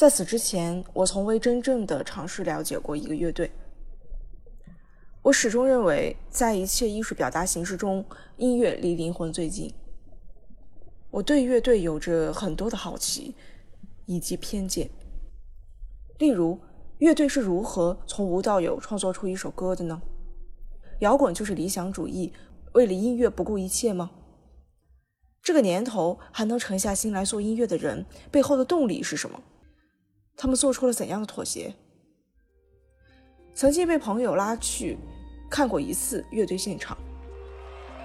在此之前，我从未真正的尝试了解过一个乐队。我始终认为，在一切艺术表达形式中，音乐离灵魂最近。我对乐队有着很多的好奇以及偏见。例如，乐队是如何从无到有创作出一首歌的呢？摇滚就是理想主义，为了音乐不顾一切吗？这个年头还能沉下心来做音乐的人背后的动力是什么？他们做出了怎样的妥协？曾经被朋友拉去看过一次乐队现场，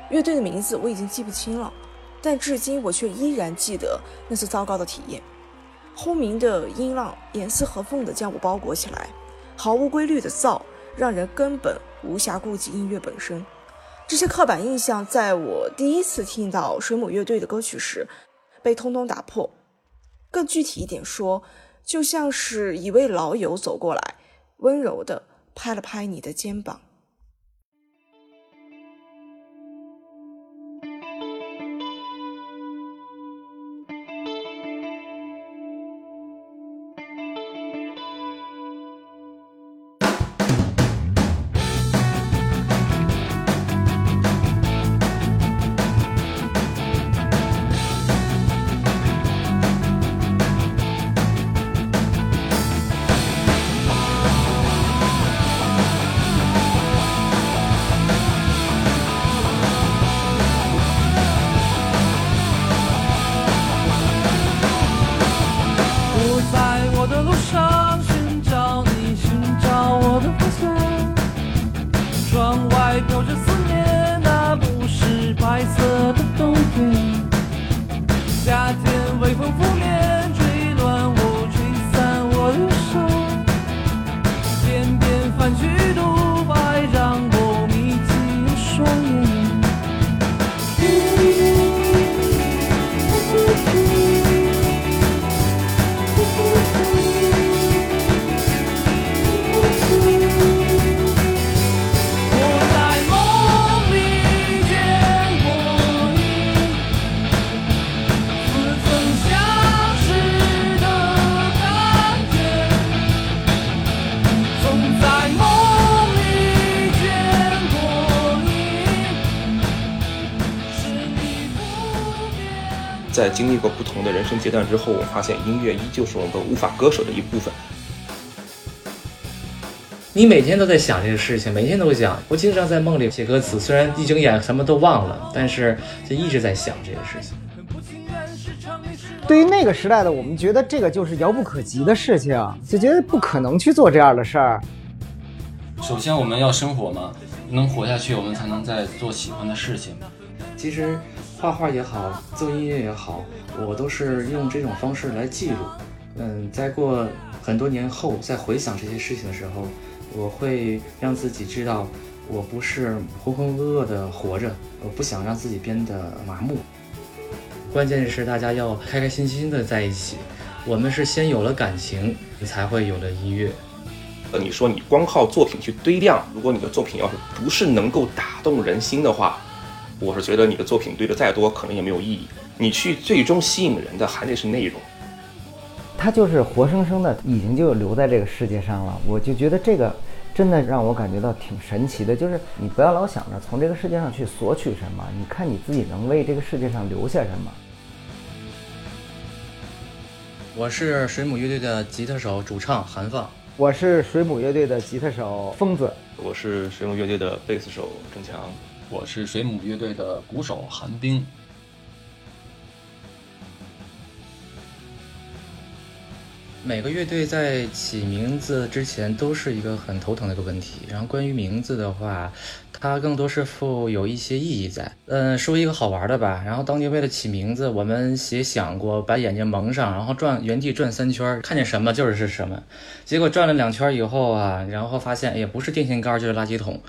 乐队的名字我已经记不清了，但至今我却依然记得那次糟糕的体验。轰鸣的音浪严丝合缝地将我包裹起来，毫无规律的噪让人根本无暇顾及音乐本身。这些刻板印象在我第一次听到水母乐队的歌曲时被通通打破。更具体一点说，就像是一位老友走过来，温柔地拍了拍你的肩膀。经历过不同的人生阶段之后，我发现音乐依旧是我们无法割舍的一部分。你每天都在想这个事情，每天都想。我经常在梦里写歌词，虽然一睁眼什么都忘了，但是就一直在想这个事情。对于那个时代的我们，觉得这个就是遥不可及的事情，就觉得不可能去做这样的事儿。首先，我们要生活嘛，能活下去，我们才能在做喜欢的事情。其实。画画也好，做音乐也好，我都是用这种方式来记录。嗯，在过很多年后，再回想这些事情的时候，我会让自己知道，我不是浑浑噩噩的活着，我不想让自己变得麻木。关键是大家要开开心心的在一起。我们是先有了感情，你才会有了音乐。呃，你说你光靠作品去堆量，如果你的作品要是不是能够打动人心的话。我是觉得你的作品堆的再多，可能也没有意义。你去最终吸引人的还得是内容。他就是活生生的，已经就留在这个世界上了。我就觉得这个真的让我感觉到挺神奇的。就是你不要老想着从这个世界上去索取什么，你看你自己能为这个世界上留下什么。我是水母乐队的吉他手、主唱韩放。我是水母乐队的吉他手疯子。我是水母乐队的贝斯手郑强。我是水母乐队的鼓手韩冰。每个乐队在起名字之前都是一个很头疼的一个问题。然后关于名字的话，它更多是负有一些意义在。嗯，说一个好玩的吧。然后当年为了起名字，我们也想过把眼睛蒙上，然后转原地转三圈，看见什么就是是什么。结果转了两圈以后啊，然后发现也不是电线杆就是垃圾桶。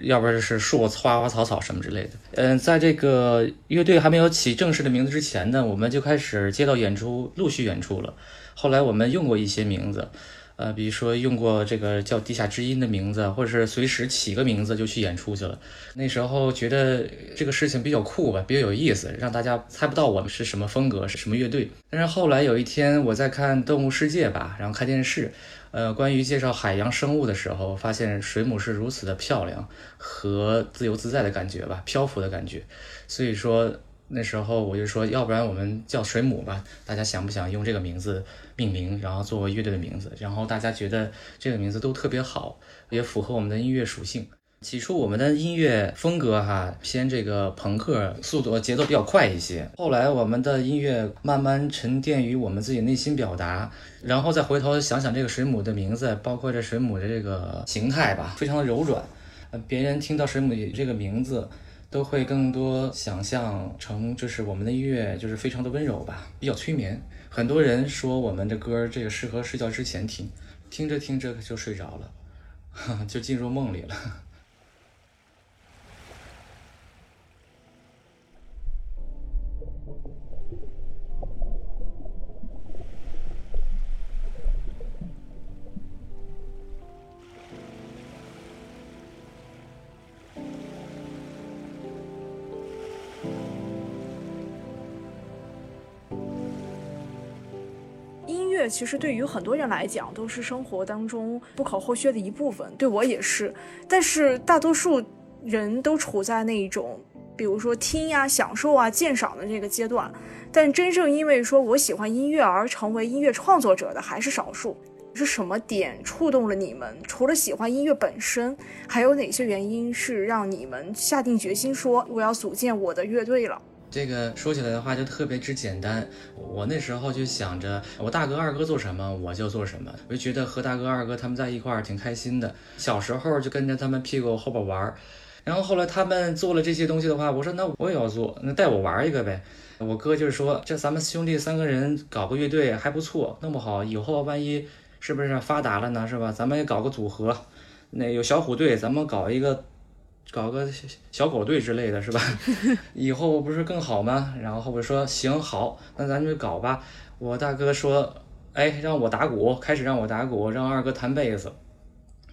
要不然就是树、花花草草什么之类的。嗯，在这个乐队还没有起正式的名字之前呢，我们就开始接到演出，陆续演出了。后来我们用过一些名字，呃，比如说用过这个叫“地下之音”的名字，或者是随时起个名字就去演出去了。那时候觉得这个事情比较酷吧，比较有意思，让大家猜不到我们是什么风格，是什么乐队。但是后来有一天我在看《动物世界》吧，然后看电视，呃，关于介绍海洋生物的时候，发现水母是如此的漂亮和自由自在的感觉吧，漂浮的感觉。所以说那时候我就说，要不然我们叫水母吧，大家想不想用这个名字？命名，然后作为乐队的名字，然后大家觉得这个名字都特别好，也符合我们的音乐属性。起初我们的音乐风格哈偏这个朋克，速度节奏比较快一些。后来我们的音乐慢慢沉淀于我们自己内心表达，然后再回头想想这个水母的名字，包括这水母的这个形态吧，非常的柔软。呃，别人听到水母这个名字，都会更多想象成就是我们的音乐就是非常的温柔吧，比较催眠。很多人说我们的歌这个适合睡觉之前听，听着听着就睡着了，就进入梦里了。其实对于很多人来讲，都是生活当中不可或缺的一部分，对我也是。但是大多数人都处在那一种，比如说听呀、享受啊、鉴赏的这个阶段。但真正因为说我喜欢音乐而成为音乐创作者的，还是少数。是什么点触动了你们？除了喜欢音乐本身，还有哪些原因是让你们下定决心说我要组建我的乐队了？这个说起来的话就特别之简单，我那时候就想着我大哥二哥做什么我就做什么，我就觉得和大哥二哥他们在一块儿挺开心的。小时候就跟着他们屁股后边玩儿，然后后来他们做了这些东西的话，我说那我也要做，那带我玩一个呗。我哥就是说这咱们兄弟三个人搞个乐队还不错，弄不好以后万一是不是发达了呢，是吧？咱们也搞个组合，那有小虎队，咱们搞一个。搞个小狗队之类的是吧？以后不是更好吗？然后后边说行好，那咱就搞吧。我大哥说，哎，让我打鼓，开始让我打鼓，让二哥弹贝斯。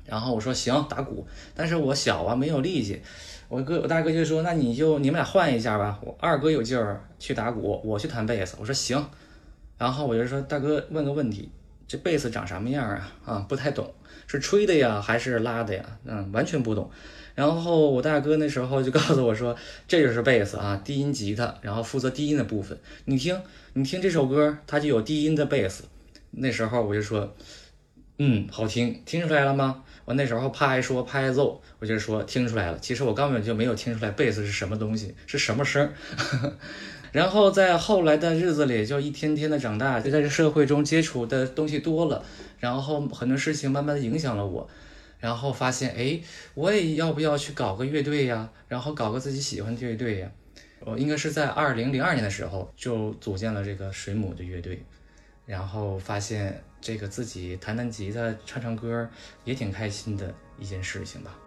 然后我说行，打鼓，但是我小啊，没有力气。我哥我大哥就说，那你就你们俩换一下吧。我二哥有劲儿去打鼓，我去弹贝斯。我说行。然后我就说大哥问个问题，这贝斯长什么样啊？啊，不太懂，是吹的呀还是拉的呀？嗯，完全不懂。然后我大哥那时候就告诉我说：“ 这就是贝斯啊，低音吉他，然后负责低音的部分。你听，你听这首歌，它就有低音的贝斯。”那时候我就说：“嗯，好听，听出来了吗？”我那时候怕挨说，怕挨揍，我就说听出来了。其实我根本就没有听出来贝斯是什么东西，是什么声。然后在后来的日子里，就一天天的长大，就在这社会中接触的东西多了，然后很多事情慢慢的影响了我。然后发现，哎，我也要不要去搞个乐队呀？然后搞个自己喜欢的乐队呀？我应该是在二零零二年的时候就组建了这个水母的乐队，然后发现这个自己弹弹吉他、唱唱歌也挺开心的一件事情吧。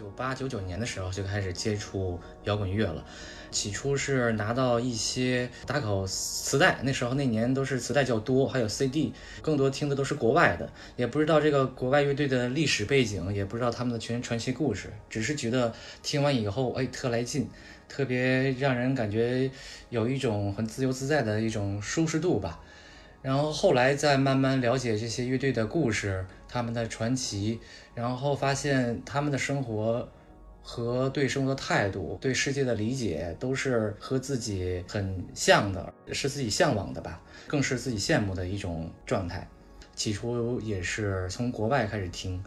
九八九九年的时候就开始接触摇滚乐了，起初是拿到一些打口磁带，那时候那年都是磁带较多，还有 CD，更多听的都是国外的，也不知道这个国外乐队的历史背景，也不知道他们的全传奇故事，只是觉得听完以后，哎，特来劲，特别让人感觉有一种很自由自在的一种舒适度吧。然后后来再慢慢了解这些乐队的故事，他们的传奇，然后发现他们的生活和对生活的态度、对世界的理解都是和自己很像的，是自己向往的吧，更是自己羡慕的一种状态。起初也是从国外开始听，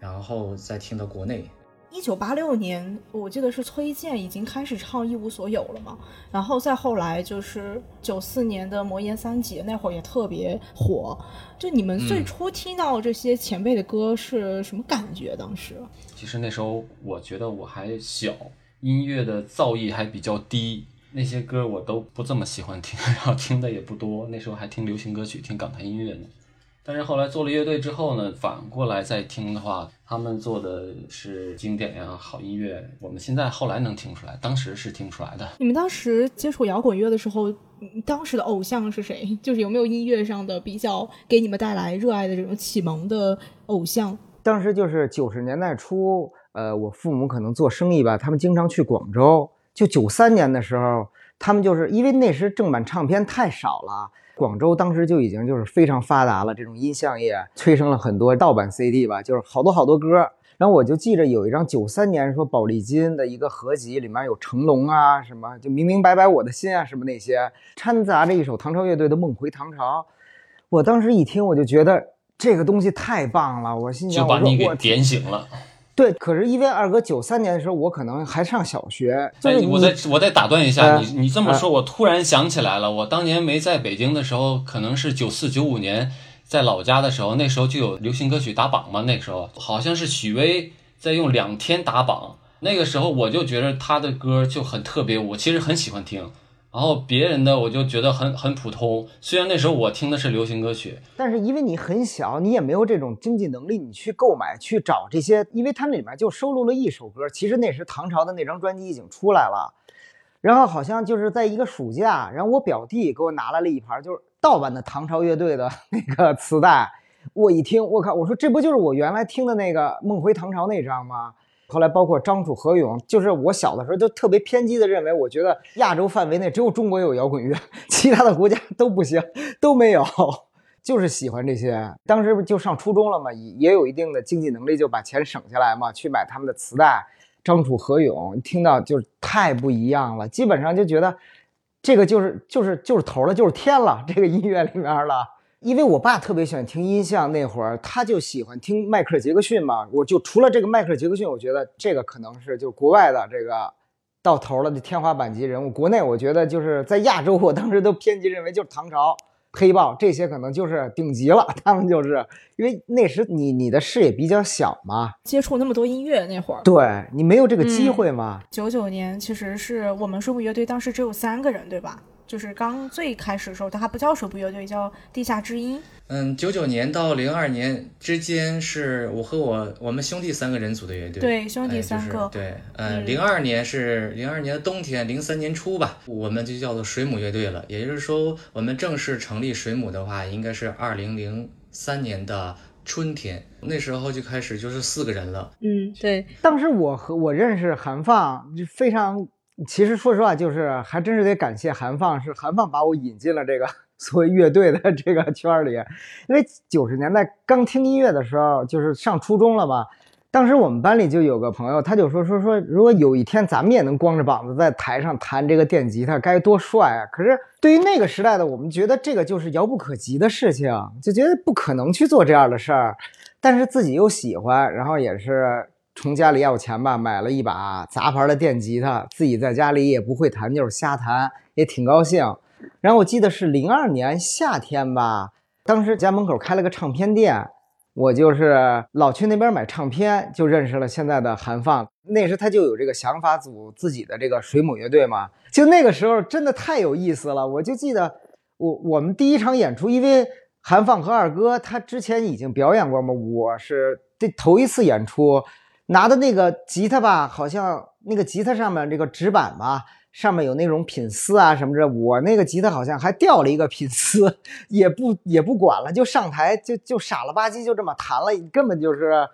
然后再听到国内。一九八六年，我记得是崔健已经开始唱《一无所有》了嘛，然后再后来就是九四年的《魔岩三杰》，那会儿也特别火。就你们最初听到这些前辈的歌是什么感觉？当时？其实那时候我觉得我还小，音乐的造诣还比较低，那些歌我都不这么喜欢听，然后听的也不多。那时候还听流行歌曲，听港台音乐呢。但是后来做了乐队之后呢，反过来再听的话，他们做的是经典呀、好音乐。我们现在后来能听出来，当时是听不出来的。你们当时接触摇滚乐的时候，当时的偶像是谁？就是有没有音乐上的比较给你们带来热爱的这种启蒙的偶像？当时就是九十年代初，呃，我父母可能做生意吧，他们经常去广州。就九三年的时候，他们就是因为那时正版唱片太少了。广州当时就已经就是非常发达了，这种音像业催生了很多盗版 CD 吧，就是好多好多歌。然后我就记着有一张九三年说宝丽金的一个合集，里面有成龙啊什么，就明明白白我的心啊什么那些，掺杂着一首唐朝乐队的梦回唐朝。我当时一听我就觉得这个东西太棒了，我心想就把你给我点醒了。对，可是因为二哥九三年的时候，我可能还上小学。就是哎，我再我再打断一下，呃你你这么说，我突然想起来了，我当年没在北京的时候，可能是九四九五年在老家的时候，那时候就有流行歌曲打榜嘛，那个时候好像是许巍在用两天打榜，那个时候我就觉得他的歌就很特别，我其实很喜欢听。然后别人的我就觉得很很普通，虽然那时候我听的是流行歌曲，但是因为你很小，你也没有这种经济能力，你去购买、去找这些，因为它那里面就收录了一首歌，其实那时唐朝的那张专辑已经出来了。然后好像就是在一个暑假，然后我表弟给我拿来了一盘就是盗版的唐朝乐队的那个磁带，我一听，我靠，我说这不就是我原来听的那个《梦回唐朝》那张吗？后来包括张楚、何勇，就是我小的时候就特别偏激的认为，我觉得亚洲范围内只有中国有摇滚乐，其他的国家都不行，都没有，就是喜欢这些。当时不就上初中了嘛，也也有一定的经济能力，就把钱省下来嘛，去买他们的磁带。张楚、何勇，听到就是太不一样了，基本上就觉得这个就是就是就是头了，就是天了，这个音乐里面了。因为我爸特别喜欢听音像，那会儿他就喜欢听迈克尔·杰克逊嘛。我就除了这个迈克尔·杰克逊，我觉得这个可能是就国外的这个到头了的天花板级人物。国内我觉得就是在亚洲，我当时都偏激认为就是唐朝、黑豹这些可能就是顶级了。他们就是因为那时你你的视野比较小嘛，接触那么多音乐那会儿，对你没有这个机会嘛。九九年其实是我们水母乐队当时只有三个人，对吧？就是刚最开始的时候，它还不叫水母乐队，叫地下之音。嗯，九九年到零二年之间是我和我我们兄弟三个人组的乐队。对兄弟哎三个就是对，呃，嗯零二年是零二年的冬天，零三年初吧，我们就叫做水母乐队了。也就是说，我们正式成立水母的话，应该是二零零三年的春天，那时候就开始就是四个人了。嗯，对，当时我和我认识韩放，就非常，其实说实话，就是还真是得感谢韩放，是韩放把我引进了这个 所谓乐队的这个圈儿里。因为九十年代刚听音乐的时候，就是上初中了吧，当时我们班里就有个朋友，他就说说说，如果有一天咱们也能光着膀子在台上弹这个电吉他，该多帅啊！可是对于那个时代的我们，觉得这个就是遥不可及的事情，就觉得不可能去做这样的事儿。但是自己又喜欢，然后也是从家里要钱吧，买了一把杂牌的电吉他，自己在家里也不会弹，就是瞎弹，也挺高兴。然后我记得是零二年夏天吧，当时家门口开了个唱片店，我就是老去那边买唱片，就认识了现在的韩放。那时他就有这个想法组自己的这个水母乐队嘛，就那个时候真的太有意思了。我就记得我我们第一场演出，因为韩放和二哥他之前已经表演过嘛，我是这头一次演出，拿的那个吉他吧，好像那个吉他上面这个纸板吧，上面有那种品丝啊什么的，我那个吉他好像还掉了一个品丝，也不也不管了，就上台就就傻了吧唧就这么弹了，根本就是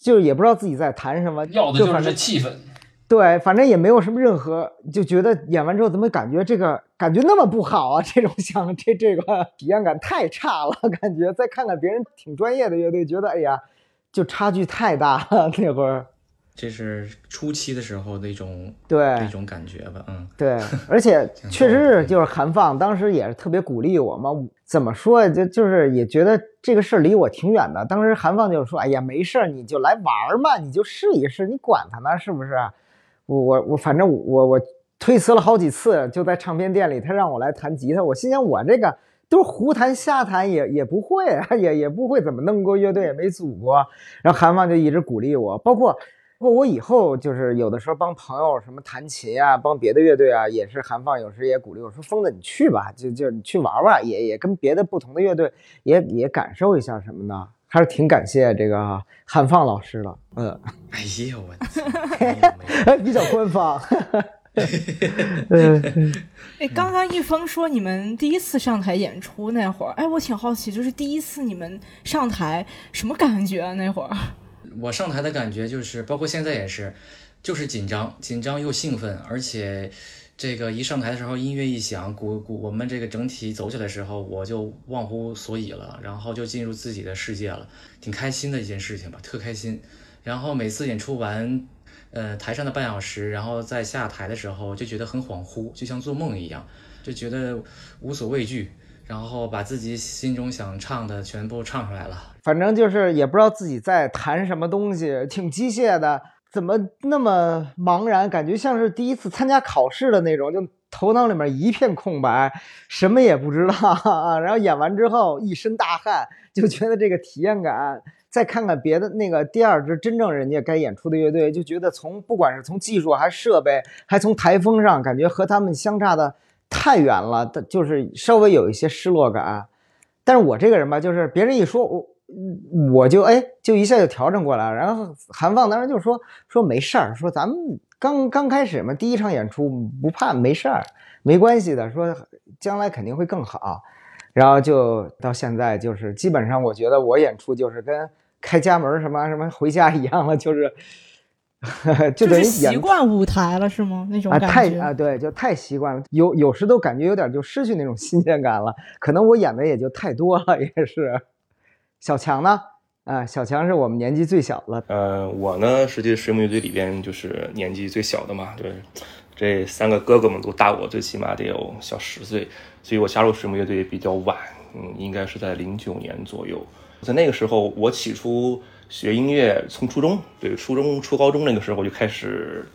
就也不知道自己在弹什么，要的就是气氛。对，反正也没有什么任何，就觉得演完之后怎么感觉这个感觉那么不好啊？这种想这这个 体验感太差了，感觉再看看别人挺专业的乐队，觉得哎呀，就差距太大了那会儿。这是初期的时候的一种对一种感觉吧，嗯。对，而且 确实是就是韩放当时也是特别鼓励我嘛。怎么说？就就是也觉得这个事儿离我挺远的。当时韩放就是说：“哎呀，没事儿，你就来玩儿嘛，你就试一试，你管他呢，是不是？”我我我，反正我我推辞了好几次，就在唱片店里，他让我来弹吉他，我心想我这个都是胡弹瞎弹，也也不会啊，也也不会怎么弄过乐队，也没组过。然后韩放就一直鼓励我，包括括我以后就是有的时候帮朋友什么弹琴啊，帮别的乐队啊，也是韩放有时也鼓励我说：“疯子，你去吧，就就你去玩玩，也也跟别的不同的乐队也也感受一下什么的。”还是挺感谢这个韩放老师的。嗯，哎呀，我 比较官方。哎，刚刚一峰说你们第一次上台演出那会儿，哎，我挺好奇，就是第一次你们上台什么感觉啊？那会儿，我上台的感觉就是，包括现在也是，就是紧张，紧张又兴奋，而且这个一上台的时候，音乐一响，鼓鼓，我们这个整体走起来的时候，我就忘乎所以了，然后就进入自己的世界了，挺开心的一件事情吧，特开心。然后每次演出完。呃，台上的半小时，然后在下台的时候就觉得很恍惚，就像做梦一样，就觉得无所畏惧，然后把自己心中想唱的全部唱出来了。反正就是也不知道自己在弹什么东西，挺机械的，怎么那么茫然？感觉像是第一次参加考试的那种，就头脑里面一片空白，什么也不知道啊。然后演完之后一身大汗，就觉得这个体验感。再看看别的那个第二支真正人家该演出的乐队，就觉得从不管是从技术还是设备，还从台风上，感觉和他们相差的太远了，就是稍微有一些失落感。但是我这个人吧，就是别人一说我，我就哎，就一下就调整过来了。然后韩放当时就说说没事儿，说咱们刚刚开始嘛，第一场演出不怕，没事儿，没关系的，说将来肯定会更好。然后就到现在，就是基本上，我觉得我演出就是跟开家门什么什么回家一样了，就是 就等于习惯舞台了，是吗？那种感觉啊，太啊，对，就太习惯了，有有时都感觉有点就失去那种新鲜感了。可能我演的也就太多了，也是。小强呢？啊，小强是我们年纪最小的。呃，我呢，实际水母乐队里边就是年纪最小的嘛，对。这三个哥哥们都大我最起码得有小十岁，所以我加入水木乐队比较晚，嗯，应该是在零九年左右。在那个时候，我起初学音乐，从初中，对，初中、初高中那个时候就开始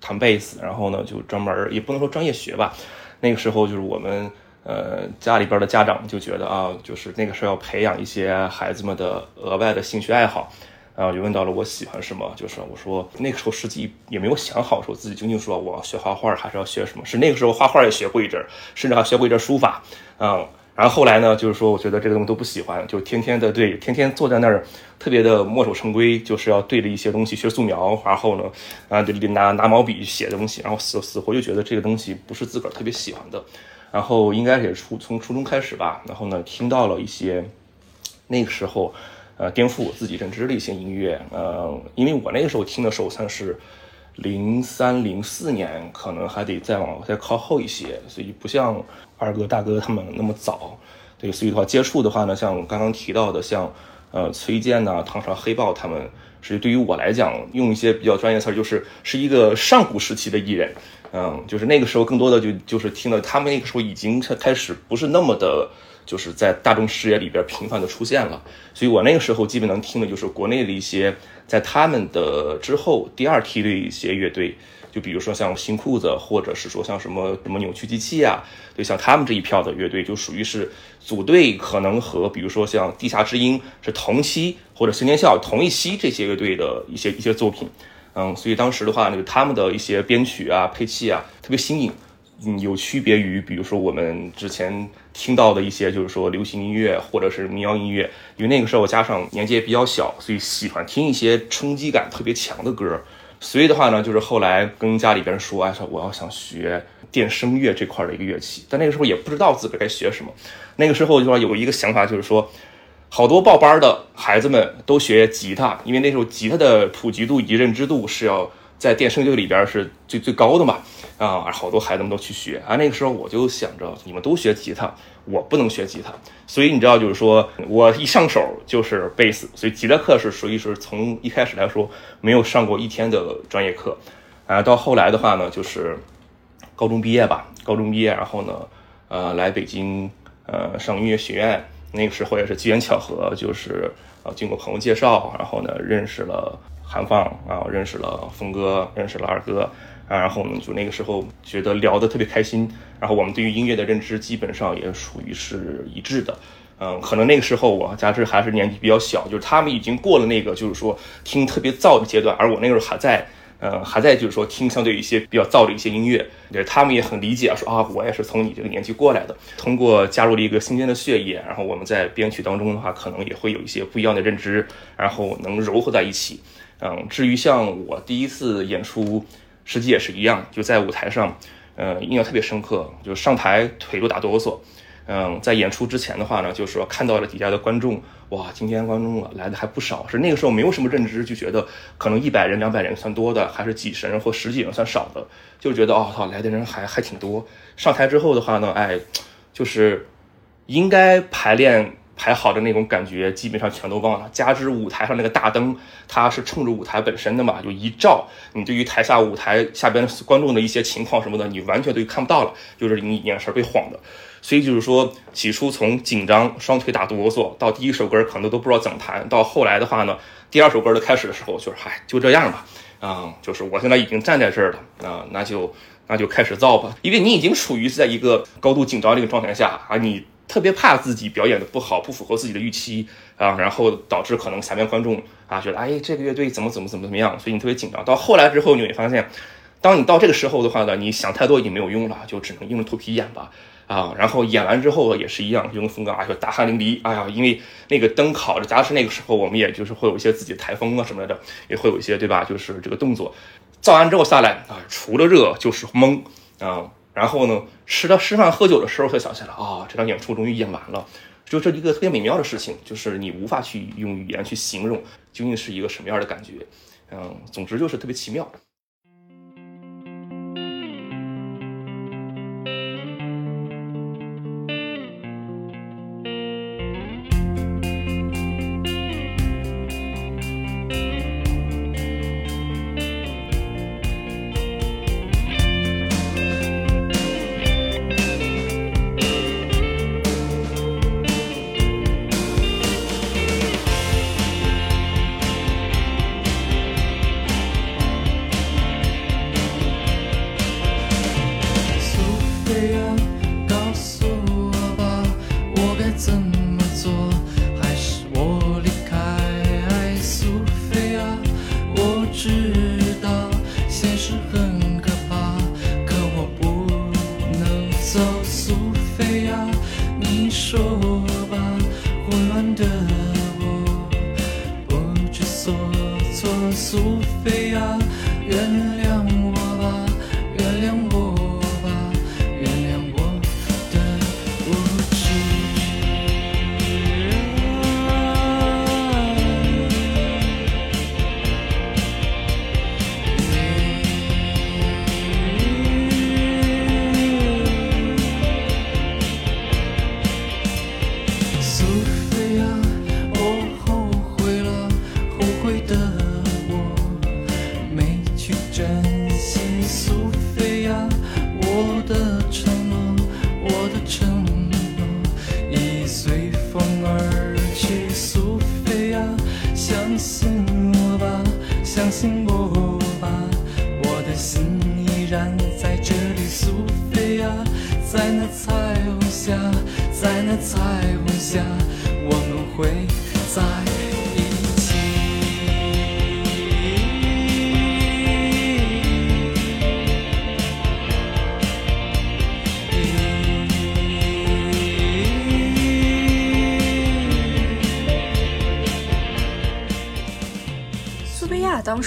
弹贝斯，然后呢，就专门也不能说专业学吧。那个时候就是我们呃家里边的家长就觉得啊，就是那个时候要培养一些孩子们的额外的兴趣爱好。然后就问到了我喜欢什么，就是我说那个时候实际也没有想好说自己究竟说我要学画画还是要学什么，是那个时候画画也学过一阵，甚至还学过一阵书法，嗯，然后后来呢，就是说我觉得这个东西都不喜欢，就天天的对，天天坐在那儿特别的墨守成规，就是要对着一些东西学素描，然后呢，啊，就拿拿毛笔写的东西，然后死死活就觉得这个东西不是自个儿特别喜欢的，然后应该也是初从初中开始吧，然后呢，听到了一些那个时候。呃，颠覆我自己认知的一些音乐，呃，因为我那个时候听的时候算是零三零四年，可能还得再往再靠后一些，所以不像二哥大哥他们那么早。对，所以的话接触的话呢，像刚刚提到的，像呃崔健呐、唐朝黑豹他们，是对于我来讲，用一些比较专业词儿，就是是一个上古时期的艺人，嗯，就是那个时候更多的就就是听了他们那个时候已经开始不是那么的。就是在大众视野里边频繁的出现了，所以我那个时候基本能听的就是国内的一些，在他们的之后第二梯队一些乐队，就比如说像新裤子，或者是说像什么什么扭曲机器啊，就像他们这一票的乐队，就属于是组队可能和比如说像地下之音是同期或者新天笑同一期这些乐队的一些一些作品，嗯，所以当时的话，那个他们的一些编曲啊、配器啊特别新颖。嗯，有区别于，比如说我们之前听到的一些，就是说流行音乐或者是民谣音乐，因为那个时候加上年纪也比较小，所以喜欢听一些冲击感特别强的歌。所以的话呢，就是后来跟家里边说，哎，说我要想学电声乐这块的一个乐器，但那个时候也不知道自个该学什么。那个时候就说有一个想法，就是说，好多报班的孩子们都学吉他，因为那时候吉他的普及度以及认知度是要。在电声乐里边是最最高的嘛，啊，好多孩子们都去学啊。那个时候我就想着，你们都学吉他，我不能学吉他，所以你知道，就是说我一上手就是贝斯，所以吉他课是属于是从一开始来说没有上过一天的专业课，啊，到后来的话呢，就是高中毕业吧，高中毕业，然后呢，呃，来北京，呃，上音乐学院，那个时候也是机缘巧合，就是呃，经过朋友介绍，然后呢，认识了。韩放啊，认识了峰哥，认识了二哥啊，然后呢，就那个时候觉得聊得特别开心，然后我们对于音乐的认知基本上也属于是一致的，嗯，可能那个时候我加之还是年纪比较小，就是他们已经过了那个就是说听特别燥的阶段，而我那个时候还在，呃，还在就是说听相对一些比较燥的一些音乐，对他们也很理解，说啊，我也是从你这个年纪过来的，通过加入了一个新鲜的血液，然后我们在编曲当中的话，可能也会有一些不一样的认知，然后能糅合在一起。嗯，至于像我第一次演出，实际也是一样，就在舞台上，呃，印象特别深刻，就上台腿都打哆嗦。嗯，在演出之前的话呢，就是说看到了底下的观众，哇，今天观众来的还不少。是那个时候没有什么认知，就觉得可能一百人、两百人算多的，还是几十人或十几人算少的，就觉得哦操，来的人还还挺多。上台之后的话呢，哎，就是应该排练排好的那种感觉，基本上全都忘了。加之舞台上那个大灯，它是冲着舞台本身的嘛，就一照，你对于台下舞台下边观众的一些情况什么的，你完全都看不到了，就是你眼神被晃的。所以就是说，起初从紧张、双腿打哆嗦，到第一首歌可能都不知道怎么弹，到后来的话呢，第二首歌的开始的时候，就是嗨，就这样吧，啊，就是我现在已经站在这儿了，啊，那就那就开始造吧，因为你已经处于在一个高度紧张这个状态下啊，你特别怕自己表演的不好，不符合自己的预期啊，然后导致可能下面观众啊觉得哎这个乐队怎么怎么怎么怎么样，所以你特别紧张。到后来之后，你会发现，当你到这个时候的话呢，你想太多已经没有用了，就只能硬着头皮演吧。啊，然后演完之后也是一样，就跟峰哥啊，就大汗淋漓。哎呀，因为那个灯烤着，加上那个时候我们也就是会有一些自己的台风啊什么的，也会有一些对吧？就是这个动作，造完之后下来啊，除了热就是懵啊。然后呢，吃到吃饭喝酒的时候才想起来啊，这场演出终于演完了，就这一个特别美妙的事情，就是你无法去用语言去形容究竟是一个什么样的感觉。嗯，总之就是特别奇妙。当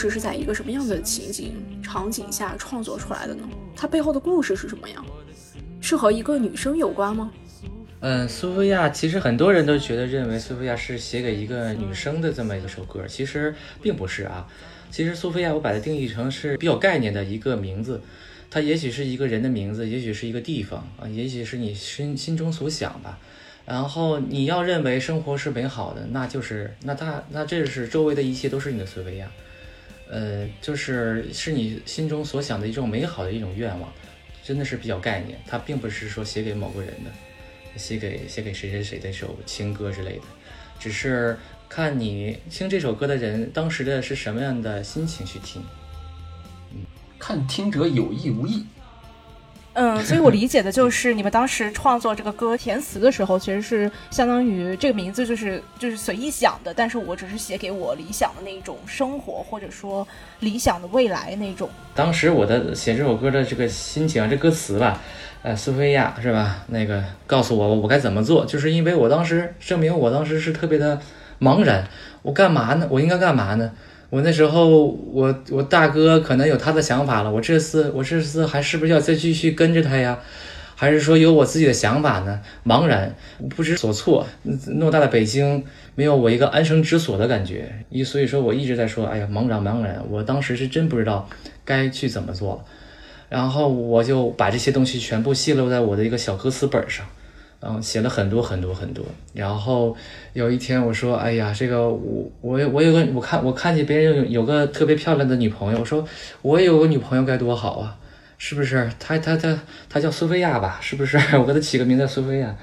这是在一个什么样的情景场景下创作出来的呢？它背后的故事是什么样？是和一个女生有关吗？嗯，苏菲亚其实很多人都觉得认为苏菲亚是写给一个女生的这么一首歌，其实并不是啊。其实苏菲亚我把它定义成是比较概念的一个名字，它也许是一个人的名字，也许是一个地方啊，也许是你心心中所想吧。然后你要认为生活是美好的，那就是那它那这是周围的一切都是你的苏菲亚。呃，就是是你心中所想的一种美好的一种愿望，真的是比较概念，它并不是说写给某个人的，写给写给谁谁谁的一首情歌之类的，只是看你听这首歌的人当时的是什么样的心情去听。嗯，看听者有意无意。嗯，所以我理解的就是你们当时创作这个歌填词的时候，其实是相当于这个名字就是就是随意想的，但是我只是写给我理想的那种生活，或者说理想的未来那种。当时我的写这首歌的这个心情，这歌词吧，呃，苏菲亚是吧？那个告诉我我该怎么做，就是因为我当时证明我当时是特别的茫然，我干嘛呢？我应该干嘛呢？我那时候，我我大哥可能有他的想法了，我这次我这次还是不是要再继续跟着他呀？还是说有我自己的想法呢？茫然不知所措，偌大的北京没有我一个安身之所的感觉，一所以说我一直在说，哎呀，茫然茫然。我当时是真不知道该去怎么做，然后我就把这些东西全部记录在我的一个小歌词本上。嗯，写了很多很多很多，然后有一天我说：“哎呀，这个我我我有个我看我看见别人有有个特别漂亮的女朋友，我说我有个女朋友该多好啊，是不是？她她她她叫苏菲亚吧，是不是？我给她起个名叫苏菲亚，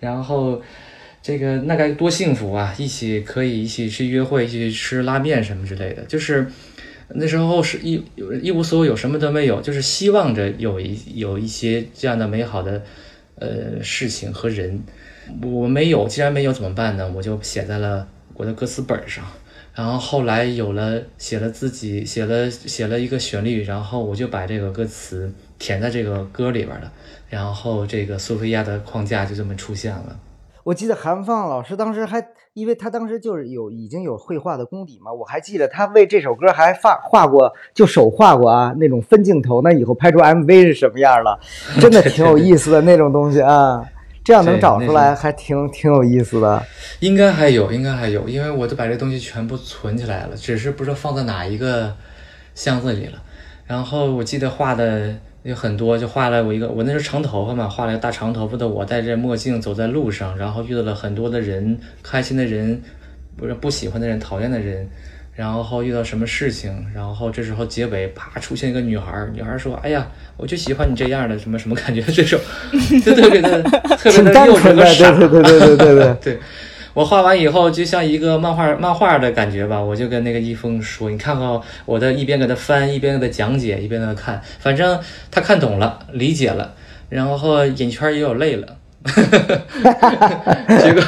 然后这个那该多幸福啊！一起可以一起去约会，去吃拉面什么之类的。就是那时候是一一无所有，什么都没有，就是希望着有一有一些这样的美好的。”呃，事情和人，我没有，既然没有怎么办呢？我就写在了我的歌词本上。然后后来有了，写了自己写了写了一个旋律，然后我就把这个歌词填在这个歌里边了。然后这个苏菲亚的框架就这么出现了。我记得韩放老师当时还，因为他当时就是有已经有绘画的功底嘛，我还记得他为这首歌还画画过，就手画过啊那种分镜头，那以后拍出 MV 是什么样了，真的挺有意思的那种东西啊，这样能找出来还挺挺有意思的。应该还有，应该还有，因为我都把这东西全部存起来了，只是不知道放在哪一个箱子里了。然后我记得画的。有很多，就画了我一个，我那时候长头发嘛，画了一个大长头发的我，戴着墨镜走在路上，然后遇到了很多的人，开心的人，不是不喜欢的人，讨厌的人，然后遇到什么事情，然后这时候结尾啪出现一个女孩，女孩说：“哎呀，我就喜欢你这样的，什么什么感觉？”这种 就特别的特别的幼稚和傻，对对对对对对对。我画完以后，就像一个漫画漫画的感觉吧。我就跟那个一峰说：“你看看我的，一边给他翻，一边给他讲解，一边给他看。反正他看懂了，理解了，然后眼圈也有泪了。结果，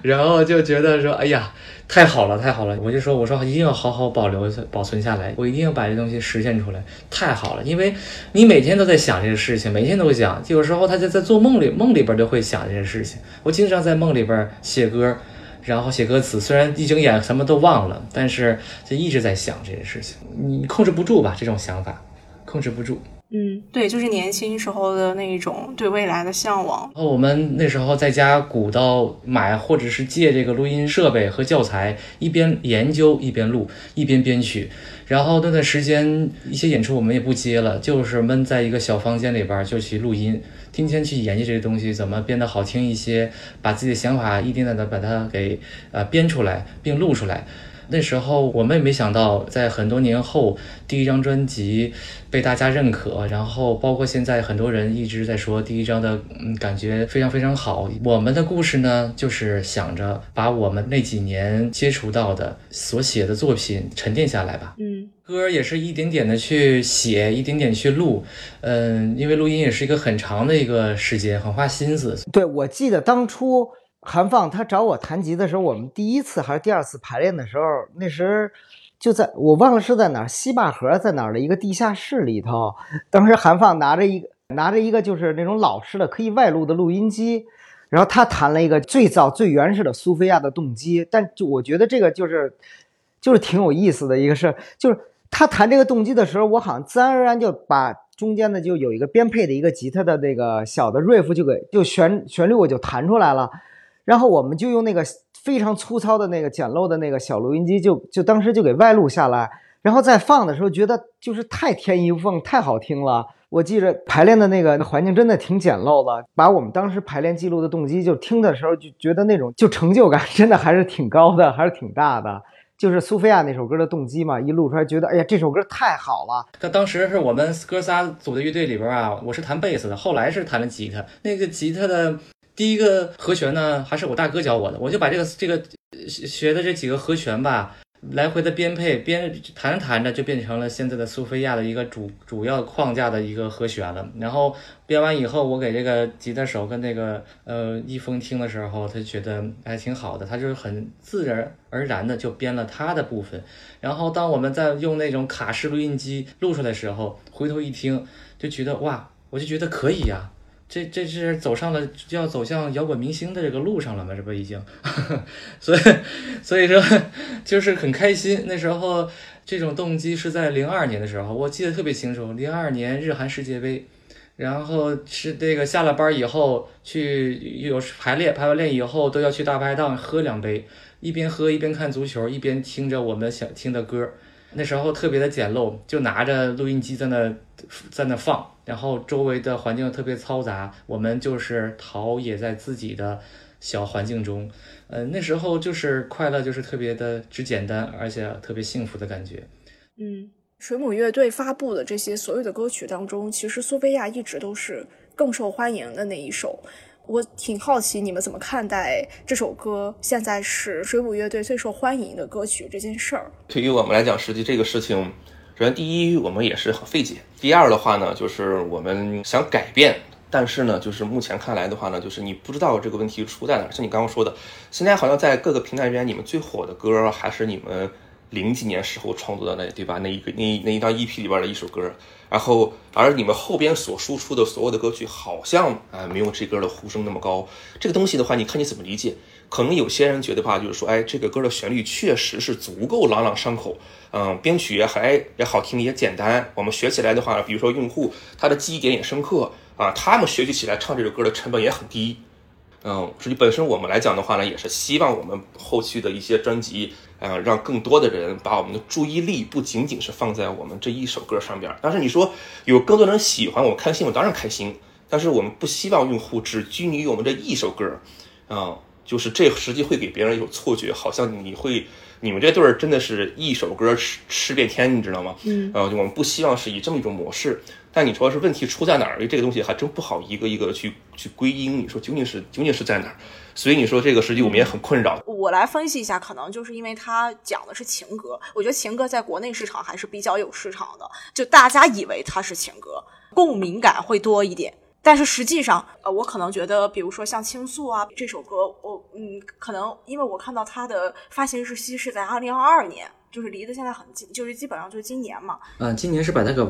然后就觉得说：哎呀。”太好了，太好了！我就说，我说一定要好好保留、保存下来，我一定要把这东西实现出来。太好了，因为你每天都在想这个事情，每天都想，有时候他就在做梦里，梦里边都会想这件事情。我经常在梦里边写歌，然后写歌词，虽然一睁眼什么都忘了，但是就一直在想这件事情。你控制不住吧？这种想法，控制不住。嗯，对，就是年轻时候的那一种对未来的向往。我们那时候在家鼓捣买或者是借这个录音设备和教材，一边研究一边录，一边编曲。然后那段时间一些演出我们也不接了，就是闷在一个小房间里边就去录音，天天去研究这些东西怎么变得好听一些，把自己的想法一点点的把它给呃编出来并录出来。那时候我们也没想到，在很多年后，第一张专辑被大家认可，然后包括现在很多人一直在说第一张的，嗯，感觉非常非常好。我们的故事呢，就是想着把我们那几年接触到的所写的作品沉淀下来吧。嗯，歌也是一点点的去写，一点点去录，嗯，因为录音也是一个很长的一个时间，很花心思。对，我记得当初。韩放他找我弹吉的时候，我们第一次还是第二次排练的时候，那时就在我忘了是在哪儿，西坝河在哪儿的一个地下室里头。当时韩放拿着一个拿着一个就是那种老式的可以外录的录音机，然后他弹了一个最早最原始的苏菲亚的动机。但就我觉得这个就是就是挺有意思的一个事，就是他弹这个动机的时候，我好像自然而然就把中间的就有一个编配的一个吉他的那个小的 riff 就给就旋旋律我就弹出来了。然后我们就用那个非常粗糙的那个简陋的那个小录音机，就就当时就给外录下来，然后再放的时候，觉得就是太天衣无缝，太好听了。我记着排练的那个环境真的挺简陋的，把我们当时排练记录的动机，就听的时候就觉得那种就成就感真的还是挺高的，还是挺大的。就是苏菲亚那首歌的动机嘛，一录出来觉得，哎呀，这首歌太好了。他当时是我们哥仨组的乐队里边啊，我是弹贝斯的，后来是弹了吉他，那个吉他的。第一个和弦呢，还是我大哥教我的，我就把这个这个学的这几个和弦吧，来回的编配，编弹着弹着就变成了现在的苏菲亚的一个主主要框架的一个和弦了。然后编完以后，我给这个吉他手跟那个呃易峰听的时候，他觉得还挺好的，他就是很自然而然的就编了他的部分。然后当我们在用那种卡式录音机录出来的时候，回头一听就觉得哇，我就觉得可以呀。这这是走上了要走向摇滚明星的这个路上了吗？这不已经，所以所以说就是很开心。那时候这种动机是在零二年的时候，我记得特别清楚。零二年日韩世界杯，然后是这个下了班以后去有排练，排完练以后都要去大排档喝两杯，一边喝一边看足球，一边听着我们想听的歌。那时候特别的简陋，就拿着录音机在那在那放。然后周围的环境特别嘈杂，我们就是陶冶在自己的小环境中，呃，那时候就是快乐，就是特别的只简单，而且特别幸福的感觉。嗯，水母乐队发布的这些所有的歌曲当中，其实苏菲亚一直都是更受欢迎的那一首。我挺好奇你们怎么看待这首歌现在是水舞乐队最受欢迎的歌曲这件事儿。对于我们来讲，实际这个事情。首先，第一，我们也是很费解；第二的话呢，就是我们想改变，但是呢，就是目前看来的话呢，就是你不知道这个问题出在哪。像你刚刚说的，现在好像在各个平台里边，你们最火的歌还是你们零几年时候创作的那，对吧？那一个那那一张 EP 里边的一首歌，然后而你们后边所输出的所有的歌曲，好像啊没有这歌的呼声那么高。这个东西的话，你看你怎么理解？可能有些人觉得话，就是说，哎，这个歌的旋律确实是足够朗朗上口，嗯，编曲也还也好听，也简单。我们学起来的话，比如说用户他的记忆点也深刻啊，他们学习起来唱这首歌的成本也很低，嗯，实际本身我们来讲的话呢，也是希望我们后续的一些专辑，嗯，让更多的人把我们的注意力不仅仅是放在我们这一首歌上边。但是你说有更多人喜欢我开心，我当然开心。但是我们不希望用户只拘泥于我们这一首歌，嗯。就是这实际会给别人有错觉，好像你会你们这对儿真的是一首歌吃吃遍天，你知道吗？嗯，呃，我们不希望是以这么一种模式。但你说是问题出在哪儿？因为这个东西还真不好一个一个的去去归因。你说究竟是究竟是在哪儿？所以你说这个实际我们也很困扰。我来分析一下，可能就是因为他讲的是情歌，我觉得情歌在国内市场还是比较有市场的，就大家以为它是情歌，共鸣感会多一点。但是实际上，呃，我可能觉得，比如说像《倾诉》啊这首歌，我嗯，可能因为我看到它的发行日期是在二零二二年，就是离得现在很近，就是基本上就是今年嘛。嗯，今年是把它给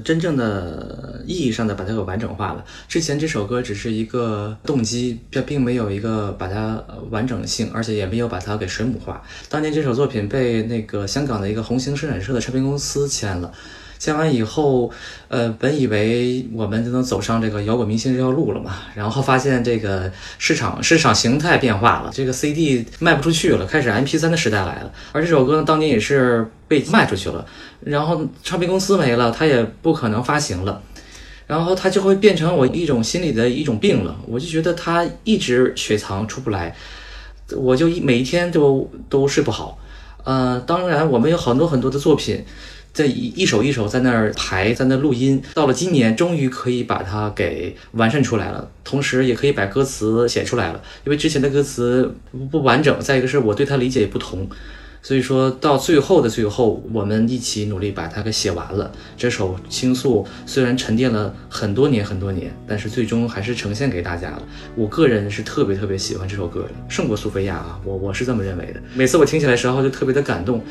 真正的意义上的把它给完整化了。之前这首歌只是一个动机，这并没有一个把它完整性，而且也没有把它给水母化。当年这首作品被那个香港的一个红星生产社的唱片公司签了。签完以后，呃，本以为我们就能走上这个摇滚明星这条路了嘛，然后发现这个市场市场形态变化了，这个 CD 卖不出去了，开始 MP3 的时代来了。而这首歌呢，当年也是被卖出去了，然后唱片公司没了，它也不可能发行了，然后它就会变成我一种心理的一种病了。我就觉得它一直雪藏出不来，我就一每一天都都睡不好。呃，当然我们有很多很多的作品。在一一首一首在那儿排，在那录音，到了今年终于可以把它给完善出来了，同时也可以把歌词写出来了。因为之前的歌词不完整，再一个是我对它理解也不同，所以说到最后的最后，我们一起努力把它给写完了。这首倾诉虽然沉淀了很多年很多年，但是最终还是呈现给大家了。我个人是特别特别喜欢这首歌的，胜过苏菲亚啊，我我是这么认为的。每次我听起来的时候就特别的感动。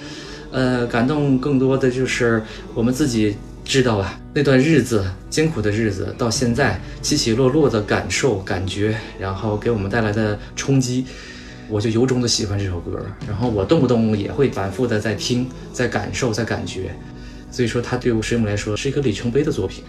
呃，感动更多的就是我们自己知道啊，那段日子艰苦的日子，到现在起起落落的感受、感觉，然后给我们带来的冲击，我就由衷的喜欢这首歌。然后我动不动也会反复的在听、在感受、在感觉，所以说它对我水母来说是一个里程碑的作品。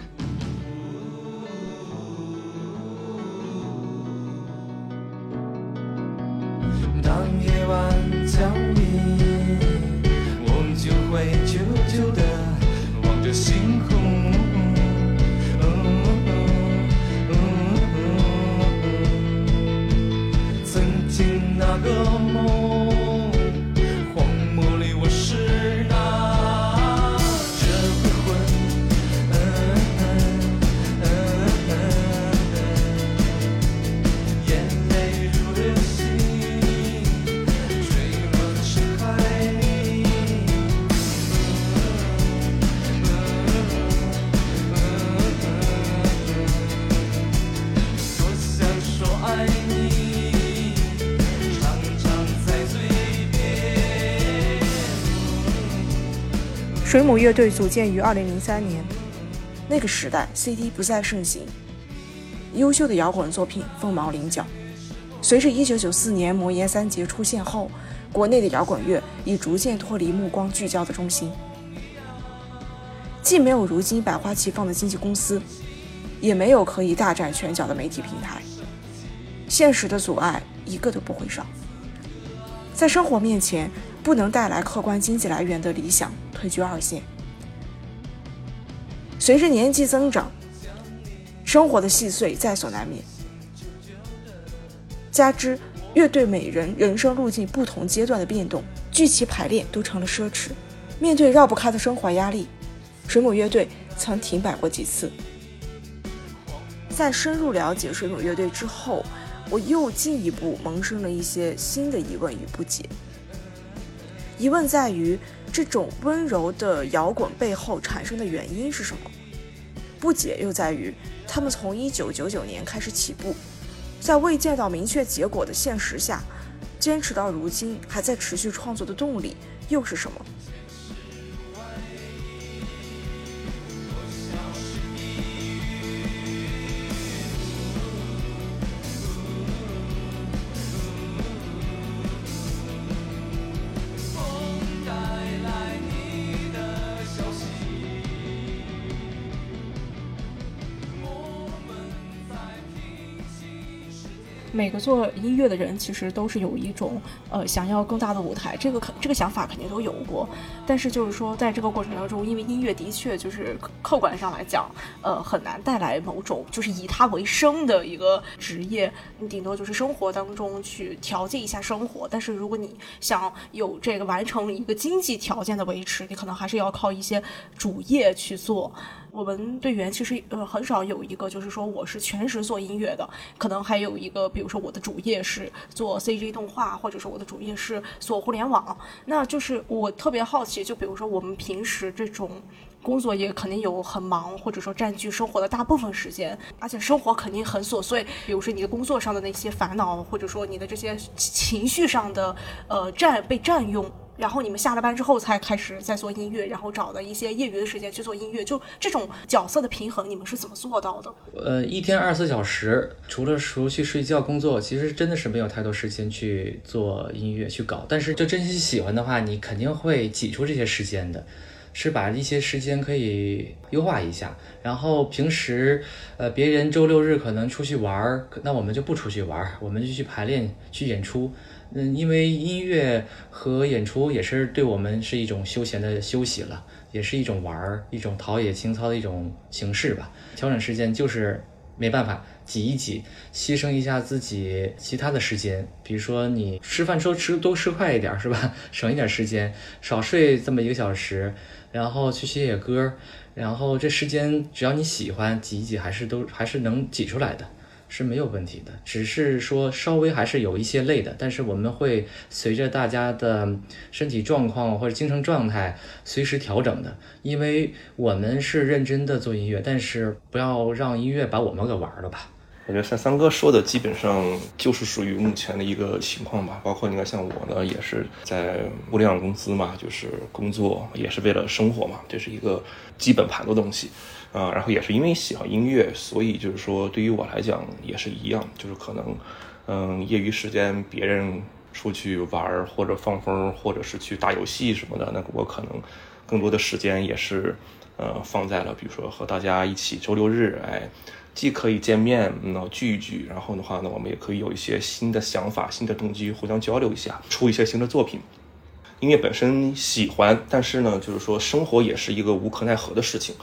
乐队组建于二零零三年，那个时代 CD 不再盛行，优秀的摇滚作品凤毛麟角。随着一九九四年魔岩三杰出现后，国内的摇滚乐已逐渐脱离目光聚焦的中心，既没有如今百花齐放的经纪公司，也没有可以大展拳脚的媒体平台，现实的阻碍一个都不会少。在生活面前，不能带来客观经济来源的理想退居二线。随着年纪增长，生活的细碎在所难免，加之乐队每人人生路径不同阶段的变动，聚齐排练都成了奢侈。面对绕不开的生活压力，水母乐队曾停摆过几次。在深入了解水母乐队之后，我又进一步萌生了一些新的疑问与不解。疑问在于，这种温柔的摇滚背后产生的原因是什么？不解又在于，他们从一九九九年开始起步，在未见到明确结果的现实下，坚持到如今还在持续创作的动力又是什么？每个做音乐的人其实都是有一种呃想要更大的舞台，这个肯这个想法肯定都有过。但是就是说，在这个过程当中，因为音乐的确就是客观上来讲，呃，很难带来某种就是以它为生的一个职业。你顶多就是生活当中去调剂一下生活。但是如果你想有这个完成一个经济条件的维持，你可能还是要靠一些主业去做。我们队员其实呃很少有一个就是说我是全职做音乐的，可能还有一个比如说我的主业是做 CG 动画，或者说我的主业是做互联网。那就是我特别好奇，就比如说我们平时这种工作也肯定有很忙，或者说占据生活的大部分时间，而且生活肯定很琐碎。比如说你的工作上的那些烦恼，或者说你的这些情绪上的呃占被占用。然后你们下了班之后才开始在做音乐，然后找的一些业余的时间去做音乐，就这种角色的平衡，你们是怎么做到的？呃，一天二十四小时，除了熟去睡觉、工作，其实真的是没有太多时间去做音乐、去搞。但是就真心喜欢的话，你肯定会挤出这些时间的，是把一些时间可以优化一下。然后平时，呃，别人周六日可能出去玩儿，那我们就不出去玩儿，我们就去排练、去演出。嗯，因为音乐和演出也是对我们是一种休闲的休息了，也是一种玩儿、一种陶冶情操的一种形式吧。调整时间就是没办法挤一挤，牺牲一下自己其他的时间，比如说你吃饭时候吃多吃快一点是吧？省一点时间，少睡这么一个小时，然后去写写歌，然后这时间只要你喜欢挤一挤，还是都还是能挤出来的。是没有问题的，只是说稍微还是有一些累的，但是我们会随着大家的身体状况或者精神状态随时调整的，因为我们是认真的做音乐，但是不要让音乐把我们给玩了吧。我觉得三三哥说的基本上就是属于目前的一个情况吧，包括你看像我呢，也是在物联网公司嘛，就是工作也是为了生活嘛，这是一个基本盘的东西。啊，然后也是因为喜欢音乐，所以就是说，对于我来讲也是一样，就是可能，嗯，业余时间别人出去玩或者放风，或者是去打游戏什么的，那我可能更多的时间也是，呃，放在了比如说和大家一起周六日，哎，既可以见面，那聚一聚，然后的话呢，我们也可以有一些新的想法、新的动机，互相交流一下，出一些新的作品。音乐本身喜欢，但是呢，就是说生活也是一个无可奈何的事情。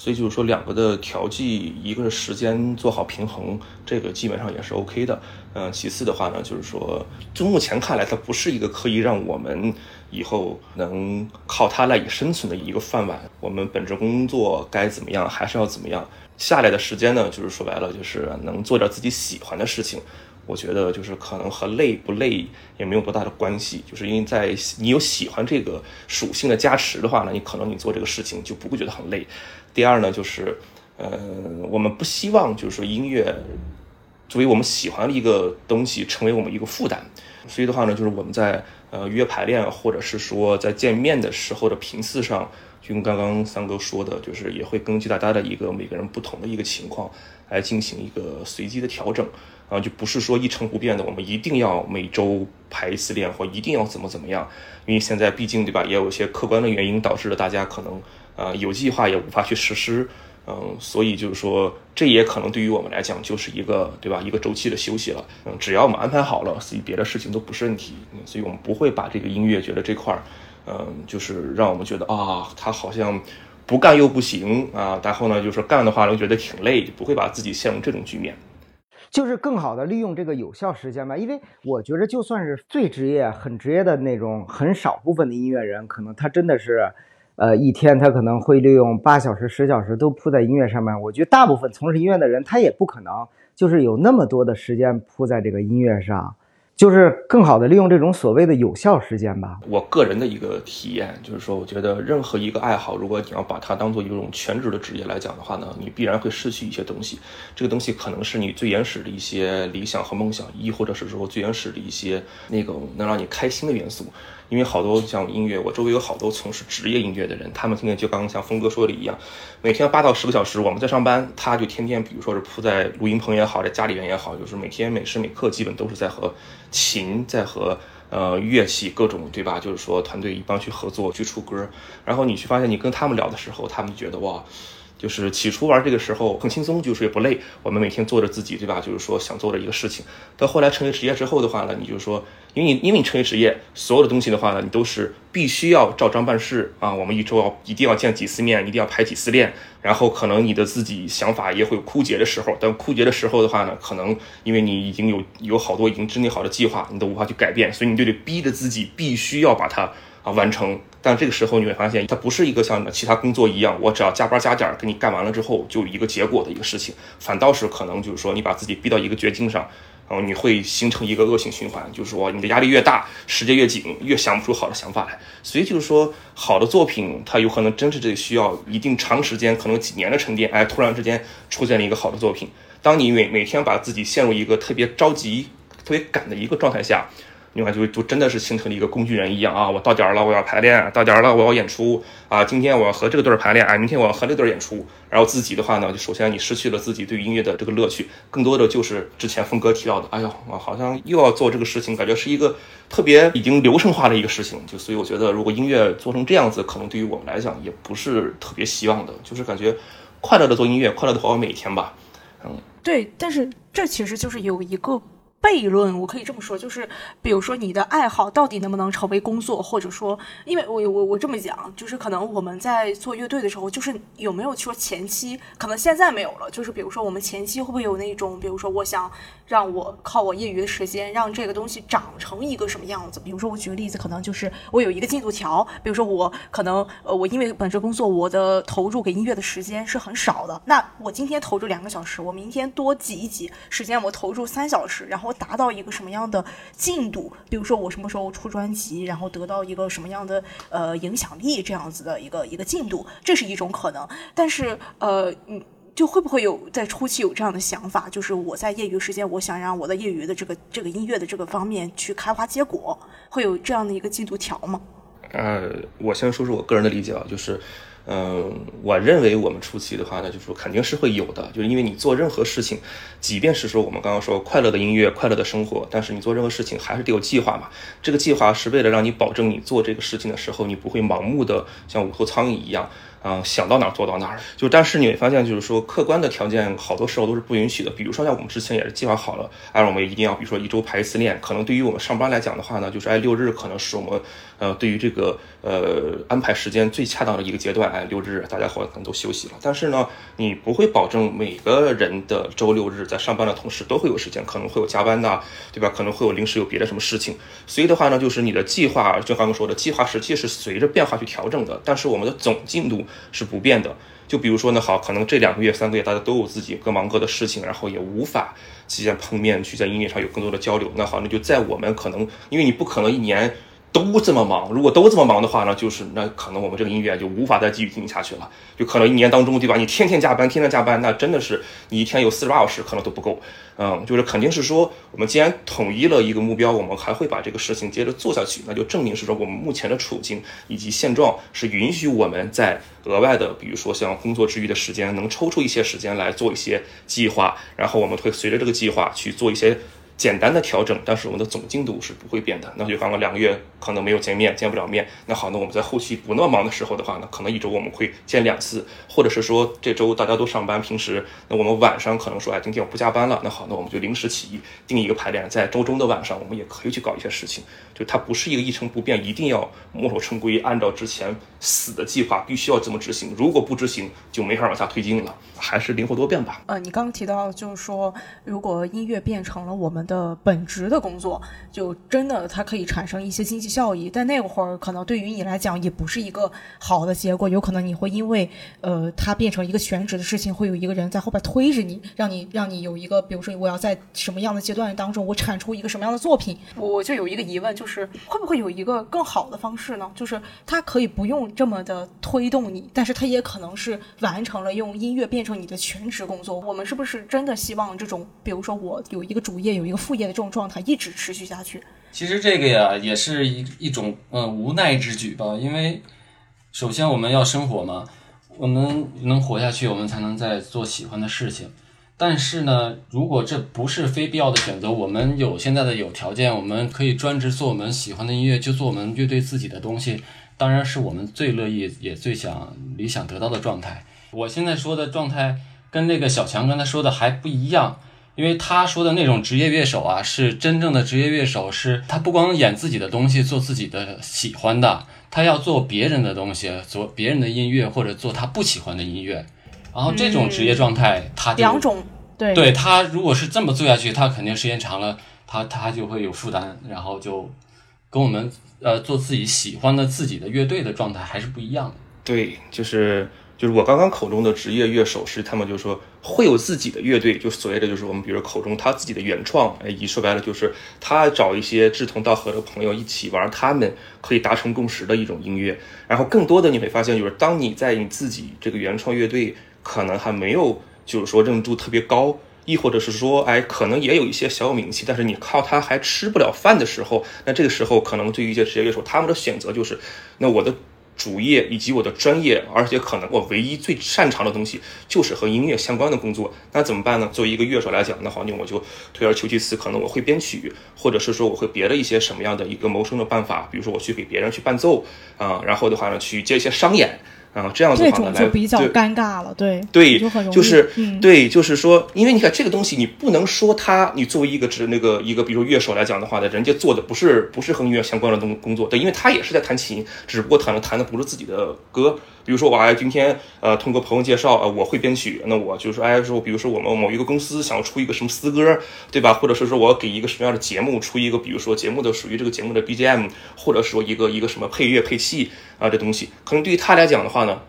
所以就是说，两个的调剂，一个是时间做好平衡，这个基本上也是 OK 的。嗯，其次的话呢，就是说，就目前看来，它不是一个可以让我们以后能靠它赖以生存的一个饭碗。我们本职工作该怎么样，还是要怎么样。下来的时间呢，就是说白了，就是能做点自己喜欢的事情。我觉得就是可能和累不累也没有多大的关系，就是因为在你有喜欢这个属性的加持的话呢，你可能你做这个事情就不会觉得很累。第二呢，就是，呃，我们不希望就是说音乐作为我们喜欢的一个东西，成为我们一个负担。所以的话呢，就是我们在呃约排练，或者是说在见面的时候的频次上，就跟刚刚三哥说的，就是也会根据大家的一个每个人不同的一个情况来进行一个随机的调整啊，就不是说一成不变的，我们一定要每周排一次练，或一定要怎么怎么样。因为现在毕竟对吧，也有一些客观的原因导致了大家可能呃有计划也无法去实施。嗯，所以就是说，这也可能对于我们来讲就是一个，对吧？一个周期的休息了。嗯，只要我们安排好了，所以别的事情都不是问题。所以我们不会把这个音乐觉得这块，嗯，就是让我们觉得啊，他好像不干又不行啊。然后呢，就是干的话又觉得挺累，就不会把自己陷入这种局面。就是更好的利用这个有效时间吧，因为我觉得就算是最职业、很职业的那种很少部分的音乐人，可能他真的是。呃，一天他可能会利用八小时、十小时都扑在音乐上面。我觉得大部分从事音乐的人，他也不可能就是有那么多的时间扑在这个音乐上。就是更好的利用这种所谓的有效时间吧。我个人的一个体验就是说，我觉得任何一个爱好，如果你要把它当做一种全职的职业来讲的话呢，你必然会失去一些东西。这个东西可能是你最原始的一些理想和梦想，亦或者是说最原始的一些那个能让你开心的元素。因为好多像音乐，我周围有好多从事职业音乐的人，他们天天就刚刚像峰哥说的一样，每天八到十个小时，我们在上班，他就天天比如说是铺在录音棚也好，在家里边也好，就是每天每时每刻基本都是在和。琴在和呃乐器各种对吧？就是说团队一帮去合作去出歌，然后你去发现你跟他们聊的时候，他们觉得哇。就是起初玩这个时候很轻松，就是也不累。我们每天做着自己，对吧？就是说想做的一个事情。到后来成为职业之后的话呢，你就说，因为你因为你成为职业，所有的东西的话呢，你都是必须要照章办事啊。我们一周要一定要见几次面，一定要排几次练。然后可能你的自己想法也会有枯竭的时候。但枯竭的时候的话呢，可能因为你已经有有好多已经制定好的计划，你都无法去改变，所以你就得逼着自己必须要把它。啊，完成。但这个时候你会发现，它不是一个像其他工作一样，我只要加班加点给你干完了之后就有一个结果的一个事情。反倒是可能就是说，你把自己逼到一个绝境上，然后你会形成一个恶性循环，就是说你的压力越大，时间越紧，越想不出好的想法来。所以就是说，好的作品它有可能真是这需要一定长时间，可能几年的沉淀，哎，突然之间出现了一个好的作品。当你每每天把自己陷入一个特别着急、特别赶的一个状态下。另外就就真的是形成了一个工具人一样啊！我到点儿了，我要排练；到点儿了，我要演出啊！今天我要和这个队儿排练，哎，明天我要和那队儿演出。然后自己的话呢，就首先你失去了自己对音乐的这个乐趣，更多的就是之前峰哥提到的，哎呦，我好像又要做这个事情，感觉是一个特别已经流程化的一个事情。就所以我觉得，如果音乐做成这样子，可能对于我们来讲也不是特别希望的。就是感觉快乐的做音乐，快乐的活每一天吧。嗯，对，但是这其实就是有一个。悖论，我可以这么说，就是比如说你的爱好到底能不能成为工作，或者说，因为我我我这么讲，就是可能我们在做乐队的时候，就是有没有说前期，可能现在没有了，就是比如说我们前期会不会有那种，比如说我想让我靠我业余的时间让这个东西长成一个什么样子？比如说我举个例子，可能就是我有一个进度条，比如说我可能呃我因为本职工作，我的投入给音乐的时间是很少的，那我今天投入两个小时，我明天多挤一挤时间，我投入三小时，然后。达到一个什么样的进度？比如说我什么时候出专辑，然后得到一个什么样的呃影响力，这样子的一个一个进度，这是一种可能。但是呃，嗯，就会不会有在初期有这样的想法？就是我在业余时间，我想让我的业余的这个这个音乐的这个方面去开花结果，会有这样的一个进度条吗？呃，我先说说我个人的理解啊，就是。嗯，我认为我们初期的话呢，就是说肯定是会有的，就是因为你做任何事情，即便是说我们刚刚说快乐的音乐、快乐的生活，但是你做任何事情还是得有计划嘛。这个计划是为了让你保证你做这个事情的时候，你不会盲目的像无头苍蝇一样。啊，想到哪儿做到哪儿，就但是你会发现，就是说客观的条件好多时候都是不允许的。比如说像我们之前也是计划好了，哎，我们一定要，比如说一周排一次练。可能对于我们上班来讲的话呢，就是哎六日可能是我们呃对于这个呃安排时间最恰当的一个阶段。哎，六日大家伙可能都休息了，但是呢，你不会保证每个人的周六日在上班的同时都会有时间，可能会有加班呐，对吧？可能会有临时有别的什么事情。所以的话呢，就是你的计划，就刚刚说的计划实际是随着变化去调整的，但是我们的总进度。是不变的，就比如说呢，好，可能这两个月、三个月，大家都有自己各忙各的事情，然后也无法期间碰面去在音乐上有更多的交流。那好，那就在我们可能，因为你不可能一年都这么忙，如果都这么忙的话呢，就是那可能我们这个音乐就无法再继续进行下去了，就可能一年当中，对吧？你天天加班，天天加班，那真的是你一天有四十八小时可能都不够。嗯，就是肯定是说，我们既然统一了一个目标，我们还会把这个事情接着做下去，那就证明是说我们目前的处境以及现状是允许我们在额外的，比如说像工作之余的时间，能抽出一些时间来做一些计划，然后我们会随着这个计划去做一些。简单的调整，但是我们的总进度是不会变的。那就刚刚两个月可能没有见面，见不了面。那好，那我们在后期不那么忙的时候的话呢，可能一周我们会见两次，或者是说这周大家都上班，平时那我们晚上可能说，哎，今天我不加班了。那好，那我们就临时起意定一个排练，在周中的晚上，我们也可以去搞一些事情。就它不是一个一成不变，一定要墨守成规，按照之前死的计划必须要这么执行。如果不执行，就没法往下推进了。还是灵活多变吧。呃，你刚刚提到就是说，如果音乐变成了我们的本职的工作，就真的它可以产生一些经济效益。但那会儿可能对于你来讲也不是一个好的结果，有可能你会因为呃它变成一个全职的事情，会有一个人在后边推着你，让你让你有一个，比如说我要在什么样的阶段当中，我产出一个什么样的作品。我就有一个疑问，就是会不会有一个更好的方式呢？就是它可以不用这么的推动你，但是它也可能是完成了用音乐变成。你的全职工作，我们是不是真的希望这种，比如说我有一个主业，有一个副业的这种状态一直持续下去？其实这个呀，也是一一种嗯无奈之举吧。因为首先我们要生活嘛，我们能活下去，我们才能在做喜欢的事情。但是呢，如果这不是非必要的选择，我们有现在的有条件，我们可以专职做我们喜欢的音乐，就做我们乐队自己的东西，当然是我们最乐意也最想理想得到的状态。我现在说的状态跟那个小强刚才说的还不一样，因为他说的那种职业乐手啊，是真正的职业乐手，是他不光演自己的东西，做自己的喜欢的，他要做别人的东西，做别人的音乐，或者做他不喜欢的音乐。然后这种职业状态，他两种对对他如果是这么做下去，他肯定时间长了，他他就会有负担，然后就跟我们呃做自己喜欢的自己的乐队的状态还是不一样的。对，就是。就是我刚刚口中的职业乐手，是他们就说会有自己的乐队，就所谓的就是我们比如口中他自己的原创，哎，一说白了就是他找一些志同道合的朋友一起玩，他们可以达成共识的一种音乐。然后更多的你会发现，就是当你在你自己这个原创乐队可能还没有就是说认度特别高，亦或者是说哎可能也有一些小有名气，但是你靠他还吃不了饭的时候，那这个时候可能对于一些职业乐手，他们的选择就是那我的。主业以及我的专业，而且可能我唯一最擅长的东西就是和音乐相关的工作，那怎么办呢？作为一个乐手来讲，那好，那我就退而求其次，可能我会编曲，或者是说我会别的一些什么样的一个谋生的办法，比如说我去给别人去伴奏啊，然后的话呢，去接一些商演。啊，这样子的话呢，就比较尴尬了，对对，就很容易，就是对，就是说，因为你看这个东西，你不能说他，你作为一个指那个一个，比如说乐手来讲的话呢，人家做的不是不是和音乐相关的东工作，对，因为他也是在弹琴，只不过弹的弹的不是自己的歌。比如说我哎，今天呃通过朋友介绍呃我会编曲，那我就说哎说，比如说我们某一个公司想要出一个什么私歌，对吧？或者是说我给一个什么样的节目出一个，比如说节目的属于这个节目的 BGM，或者说一个一个什么配乐配器啊这东西，可能对于他来讲的话呢。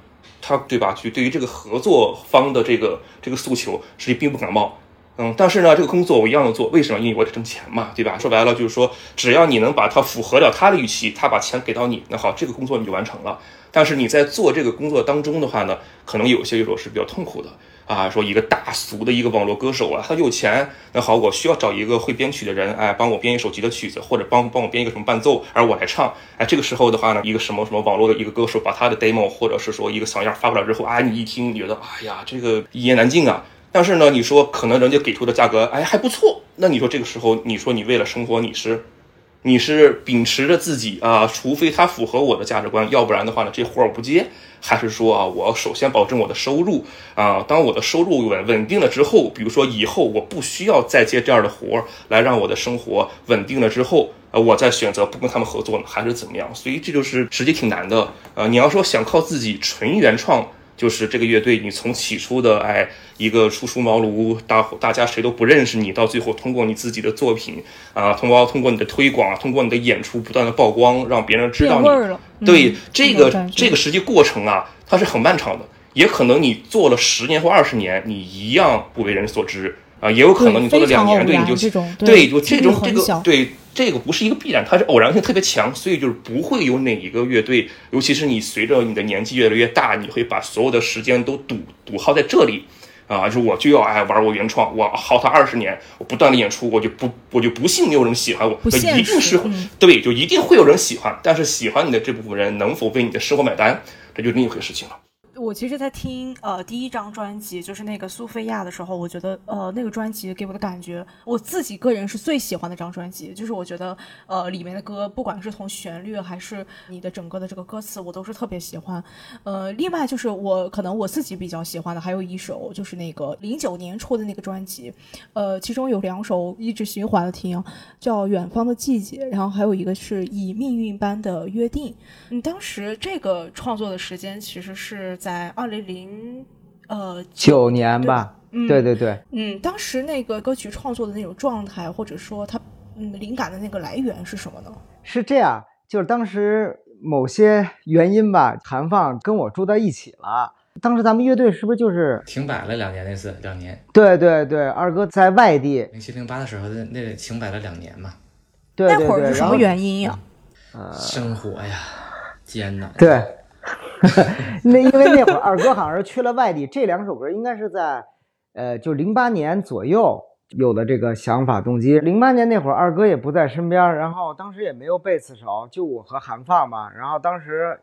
他对吧？就对于这个合作方的这个这个诉求，实际并不感冒。嗯，但是呢，这个工作我一样的做，为什么？因为我得挣钱嘛，对吧？说白了就是说，只要你能把它符合了他的预期，他把钱给到你，那好，这个工作你就完成了。但是你在做这个工作当中的话呢，可能有些乐手是比较痛苦的。啊，说一个大俗的一个网络歌手啊，他有钱，那好，我需要找一个会编曲的人，哎，帮我编一首吉他曲子，或者帮帮我编一个什么伴奏，而我来唱，哎，这个时候的话呢，一个什么什么网络的一个歌手把他的 demo 或者是说一个小样发过来之后，啊，你一听，你觉得，哎呀，这个一言难尽啊。但是呢，你说可能人家给出的价格，哎，还不错，那你说这个时候，你说你为了生活，你是？你是秉持着自己啊，除非他符合我的价值观，要不然的话呢，这活儿我不接。还是说啊，我首先保证我的收入啊，当我的收入稳稳定了之后，比如说以后我不需要再接这样的活儿来让我的生活稳定了之后，呃，我再选择不跟他们合作呢，还是怎么样？所以这就是实际挺难的。呃，你要说想靠自己纯原创。就是这个乐队，你从起初的哎一个初出茅庐，大伙大家谁都不认识你，到最后通过你自己的作品啊，通过通过你的推广，通过你的演出不断的曝光，让别人知道你。对这个这个实际过程啊，它是很漫长的，也可能你做了十年或二十年，你一样不为人所知啊，也有可能你做了两年，对你就对就这种这个对这个不是一个必然，它是偶然性特别强，所以就是不会有哪一个乐队，尤其是你随着你的年纪越来越大，你会把所有的时间都赌赌耗在这里。啊，就是我就要爱玩我原创，我耗它二十年，我不断的演出，我就不我就不信没有人喜欢我，一定是对，就一定会有人喜欢，但是喜欢你的这部分人能否为你的生活买单，这就另一回事情了。我其实，在听呃第一张专辑，就是那个苏菲亚的时候，我觉得呃那个专辑给我的感觉，我自己个人是最喜欢的张专辑。就是我觉得呃里面的歌，不管是从旋律还是你的整个的这个歌词，我都是特别喜欢。呃，另外就是我可能我自己比较喜欢的还有一首，就是那个零九年出的那个专辑，呃，其中有两首一直循环的听，叫《远方的季节》，然后还有一个是以命运般的约定。嗯，当时这个创作的时间其实是在。在二零零呃九年吧，对对对，嗯，当时那个歌曲创作的那种状态，或者说它嗯灵感的那个来源是什么呢？是这样，就是当时某些原因吧，韩放跟我住在一起了。当时咱们乐队是不是就是停摆了两年？那次两年？对对对，二哥在外地，零七零八的时候那那停摆了两年嘛。对对对，那会儿是什么原因呀？呃，生活呀，艰难。对。那因为那会儿二哥好像是去了外地，这两首歌应该是在，呃，就零八年左右有的这个想法动机。零八年那会儿二哥也不在身边，然后当时也没有贝斯手，就我和韩放嘛。然后当时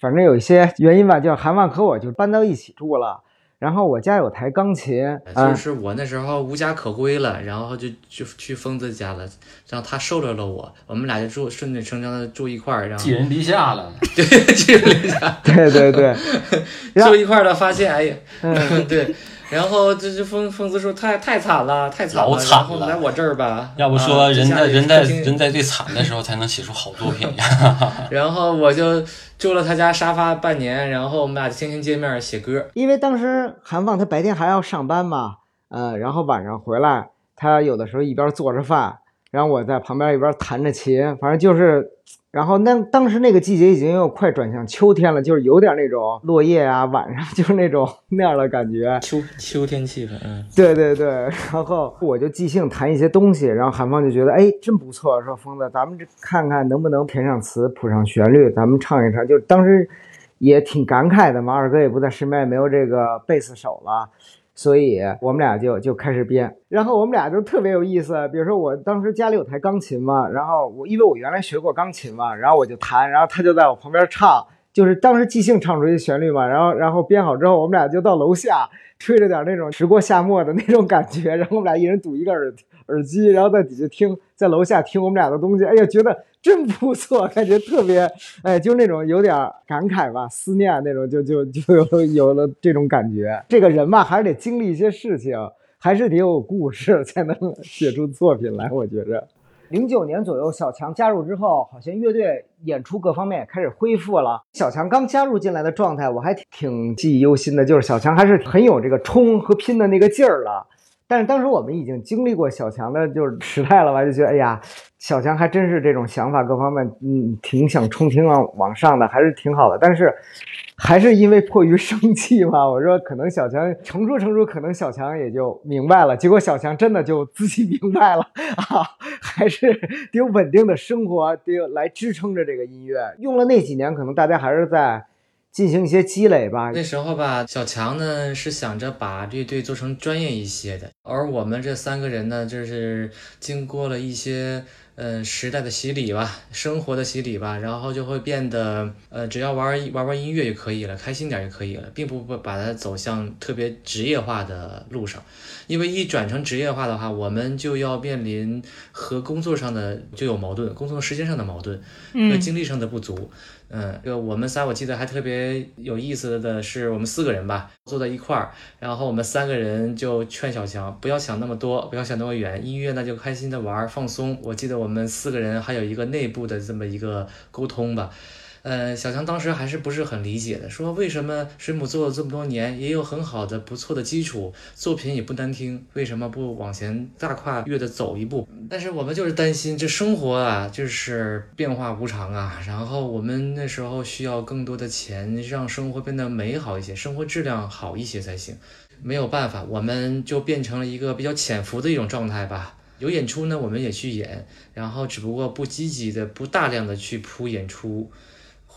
反正有一些原因吧，就是韩放和我就搬到一起住了。然后我家有台钢琴，就是我那时候无家可归了，然后就就去疯子家了，然后他收留了我，我们俩就住顺理成章的住一块儿，然后寄人篱下了，对，寄人篱下，对对对，住一块儿了，发现哎呀，对。然后这这疯疯子说太太惨了，太惨了，然后来我这儿吧。要不说人在人在人在最惨的时候才能写出好作品呀。然后我就住了他家沙发半年，然后我们俩就天天见面写歌。因为当时韩放他白天还要上班嘛，呃，然后晚上回来，他有的时候一边做着饭，然后我在旁边一边弹着琴，反正就是。然后那当时那个季节已经又快转向秋天了，就是有点那种落叶啊，晚上 就是那种那样的感觉，秋秋天气氛。嗯，对对对。然后我就即兴弹一些东西，然后韩芳就觉得哎真不错，说疯子，咱们这看看能不能填上词、谱上旋律，咱们唱一唱。就当时也挺感慨的嘛，二哥也不在身边，也没有这个贝斯手了。所以我们俩就就开始编，然后我们俩就特别有意思。比如说我当时家里有台钢琴嘛，然后我因为我原来学过钢琴嘛，然后我就弹，然后他就在我旁边唱，就是当时即兴唱出一旋律嘛。然后然后编好之后，我们俩就到楼下吹着点那种时过夏末的那种感觉，然后我们俩一人堵一个耳耳机，然后在底下听，在楼下听我们俩的东西。哎呀，觉得。真不错，感觉特别，哎，就是那种有点感慨吧，思念那种，就就就有有了这种感觉。这个人吧，还是得经历一些事情，还是得有故事才能写出作品来。我觉着，零九年左右，小强加入之后，好像乐队演出各方面也开始恢复了。小强刚加入进来的状态，我还挺记忆犹新的，就是小强还是很有这个冲和拼的那个劲儿了。但是当时我们已经经历过小强的就是时代了吧，就觉得哎呀。小强还真是这种想法，各方面嗯挺想冲天往往上的，还是挺好的。但是还是因为迫于生气嘛，我说可能小强成熟成熟，可能小强也就明白了。结果小强真的就自己明白了啊，还是得有稳定的生活，得有来支撑着这个音乐。用了那几年，可能大家还是在进行一些积累吧。那时候吧，小强呢是想着把乐队做成专业一些的，而我们这三个人呢，就是经过了一些。嗯，时代的洗礼吧，生活的洗礼吧，然后就会变得，呃，只要玩玩玩音乐就可以了，开心点就可以了，并不不把它走向特别职业化的路上，因为一转成职业化的话，我们就要面临和工作上的就有矛盾，工作时间上的矛盾和精力上的不足。嗯，嗯就我们仨，我记得还特别有意思的是，我们四个人吧，坐在一块儿，然后我们三个人就劝小强不要想那么多，不要想那么远，音乐那就开心的玩放松。我记得我们四个人还有一个内部的这么一个沟通吧。呃，小强当时还是不是很理解的，说为什么水母做了这么多年，也有很好的不错的基础，作品也不难听，为什么不往前大跨越的走一步？但是我们就是担心，这生活啊，就是变化无常啊。然后我们那时候需要更多的钱，让生活变得美好一些，生活质量好一些才行。没有办法，我们就变成了一个比较潜伏的一种状态吧。有演出呢，我们也去演，然后只不过不积极的、不大量的去铺演出，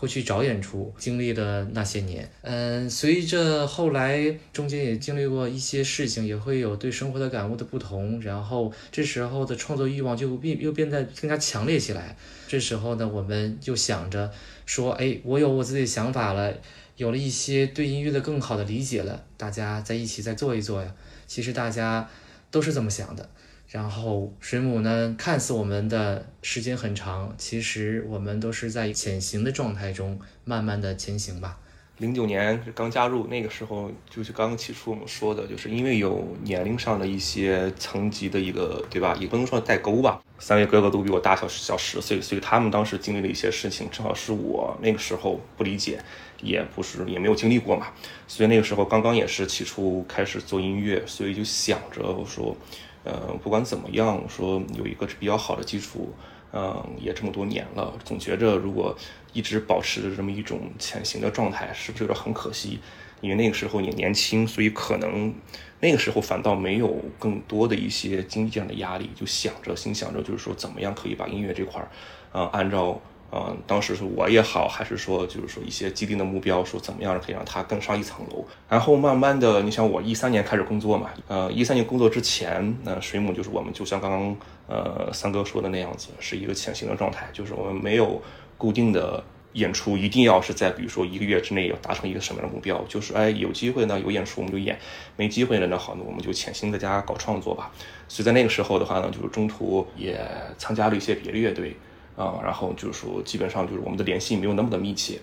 会去找演出。经历了那些年，嗯，随着后来中间也经历过一些事情，也会有对生活的感悟的不同，然后这时候的创作欲望就变又变得更加强烈起来。这时候呢，我们就想着说，哎，我有我自己的想法了，有了一些对音乐的更好的理解了，大家在一起再做一做呀。其实大家都是这么想的。然后水母呢，看似我们的时间很长，其实我们都是在潜行的状态中，慢慢的前行吧。零九年刚加入，那个时候就是刚刚起初我们说的，就是因为有年龄上的一些层级的一个，对吧？也不能说代沟吧。三位哥哥都比我大小小十岁，所以他们当时经历了一些事情，正好是我那个时候不理解，也不是也没有经历过嘛。所以那个时候刚刚也是起初开始做音乐，所以就想着我说。呃，不管怎么样，说有一个比较好的基础，嗯，也这么多年了，总觉着如果一直保持着这么一种潜行的状态，是不是有点很可惜？因为那个时候也年轻，所以可能那个时候反倒没有更多的一些经济上的压力，就想着心想着，就是说怎么样可以把音乐这块儿，啊，按照。嗯，当时是我也好，还是说就是说一些既定的目标，说怎么样可以让它更上一层楼。然后慢慢的，你想我一三年开始工作嘛，呃，一三年工作之前，那水母就是我们就像刚刚呃三哥说的那样子，是一个潜行的状态，就是我们没有固定的演出，一定要是在比如说一个月之内要达成一个什么样的目标，就是哎有机会呢有演出我们就演，没机会了那好，那我们就潜心在家搞创作吧。所以在那个时候的话呢，就是中途也参加了一些别的乐队。啊，然后就是说，基本上就是我们的联系没有那么的密切，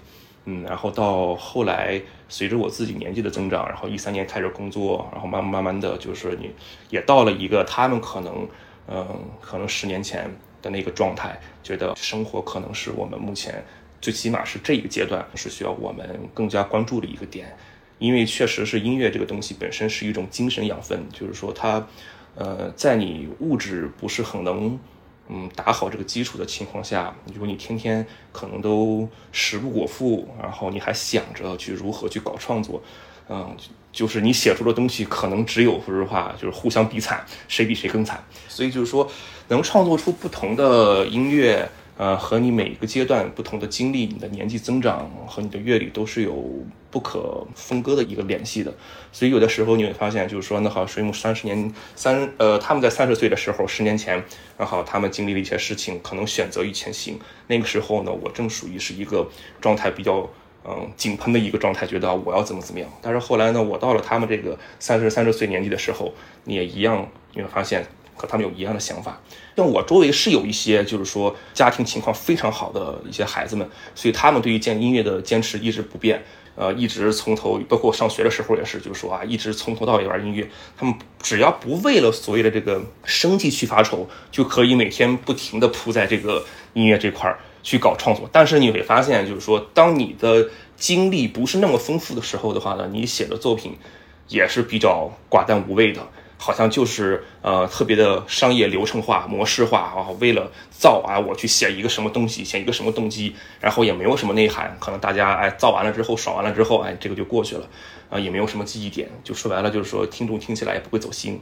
嗯，然后到后来，随着我自己年纪的增长，然后一三年开始工作，然后慢慢慢慢的就是你也到了一个他们可能，嗯，可能十年前的那个状态，觉得生活可能是我们目前最起码是这一个阶段是需要我们更加关注的一个点，因为确实是音乐这个东西本身是一种精神养分，就是说它，呃，在你物质不是很能。嗯，打好这个基础的情况下，如果你天天可能都食不果腹，然后你还想着去如何去搞创作，嗯，就是你写出的东西可能只有说实话，就是互相比惨，谁比谁更惨。所以就是说，能创作出不同的音乐。呃，和你每一个阶段不同的经历，你的年纪增长和你的阅历都是有不可分割的一个联系的。所以有的时候你会发现，就是说，那好，水母三十年三呃，他们在三十岁的时候，十年前，然后，他们经历了一些事情，可能选择于前行。那个时候呢，我正属于是一个状态比较嗯井喷的一个状态，觉得我要怎么怎么样。但是后来呢，我到了他们这个三十三十岁年纪的时候，你也一样，你会发现和他们有一样的想法。像我周围是有一些，就是说家庭情况非常好的一些孩子们，所以他们对于建音乐的坚持一直不变，呃，一直从头，包括上学的时候也是，就是说啊，一直从头到尾玩音乐。他们只要不为了所谓的这个生计去发愁，就可以每天不停的扑在这个音乐这块儿去搞创作。但是你会发现，就是说，当你的经历不是那么丰富的时候的话呢，你写的作品也是比较寡淡无味的。好像就是呃特别的商业流程化、模式化啊，为了造啊，我去写一个什么东西，写一个什么动机，然后也没有什么内涵，可能大家哎造完了之后爽完了之后，哎这个就过去了，啊也没有什么记忆点，就说白了就是说听众听起来也不会走心。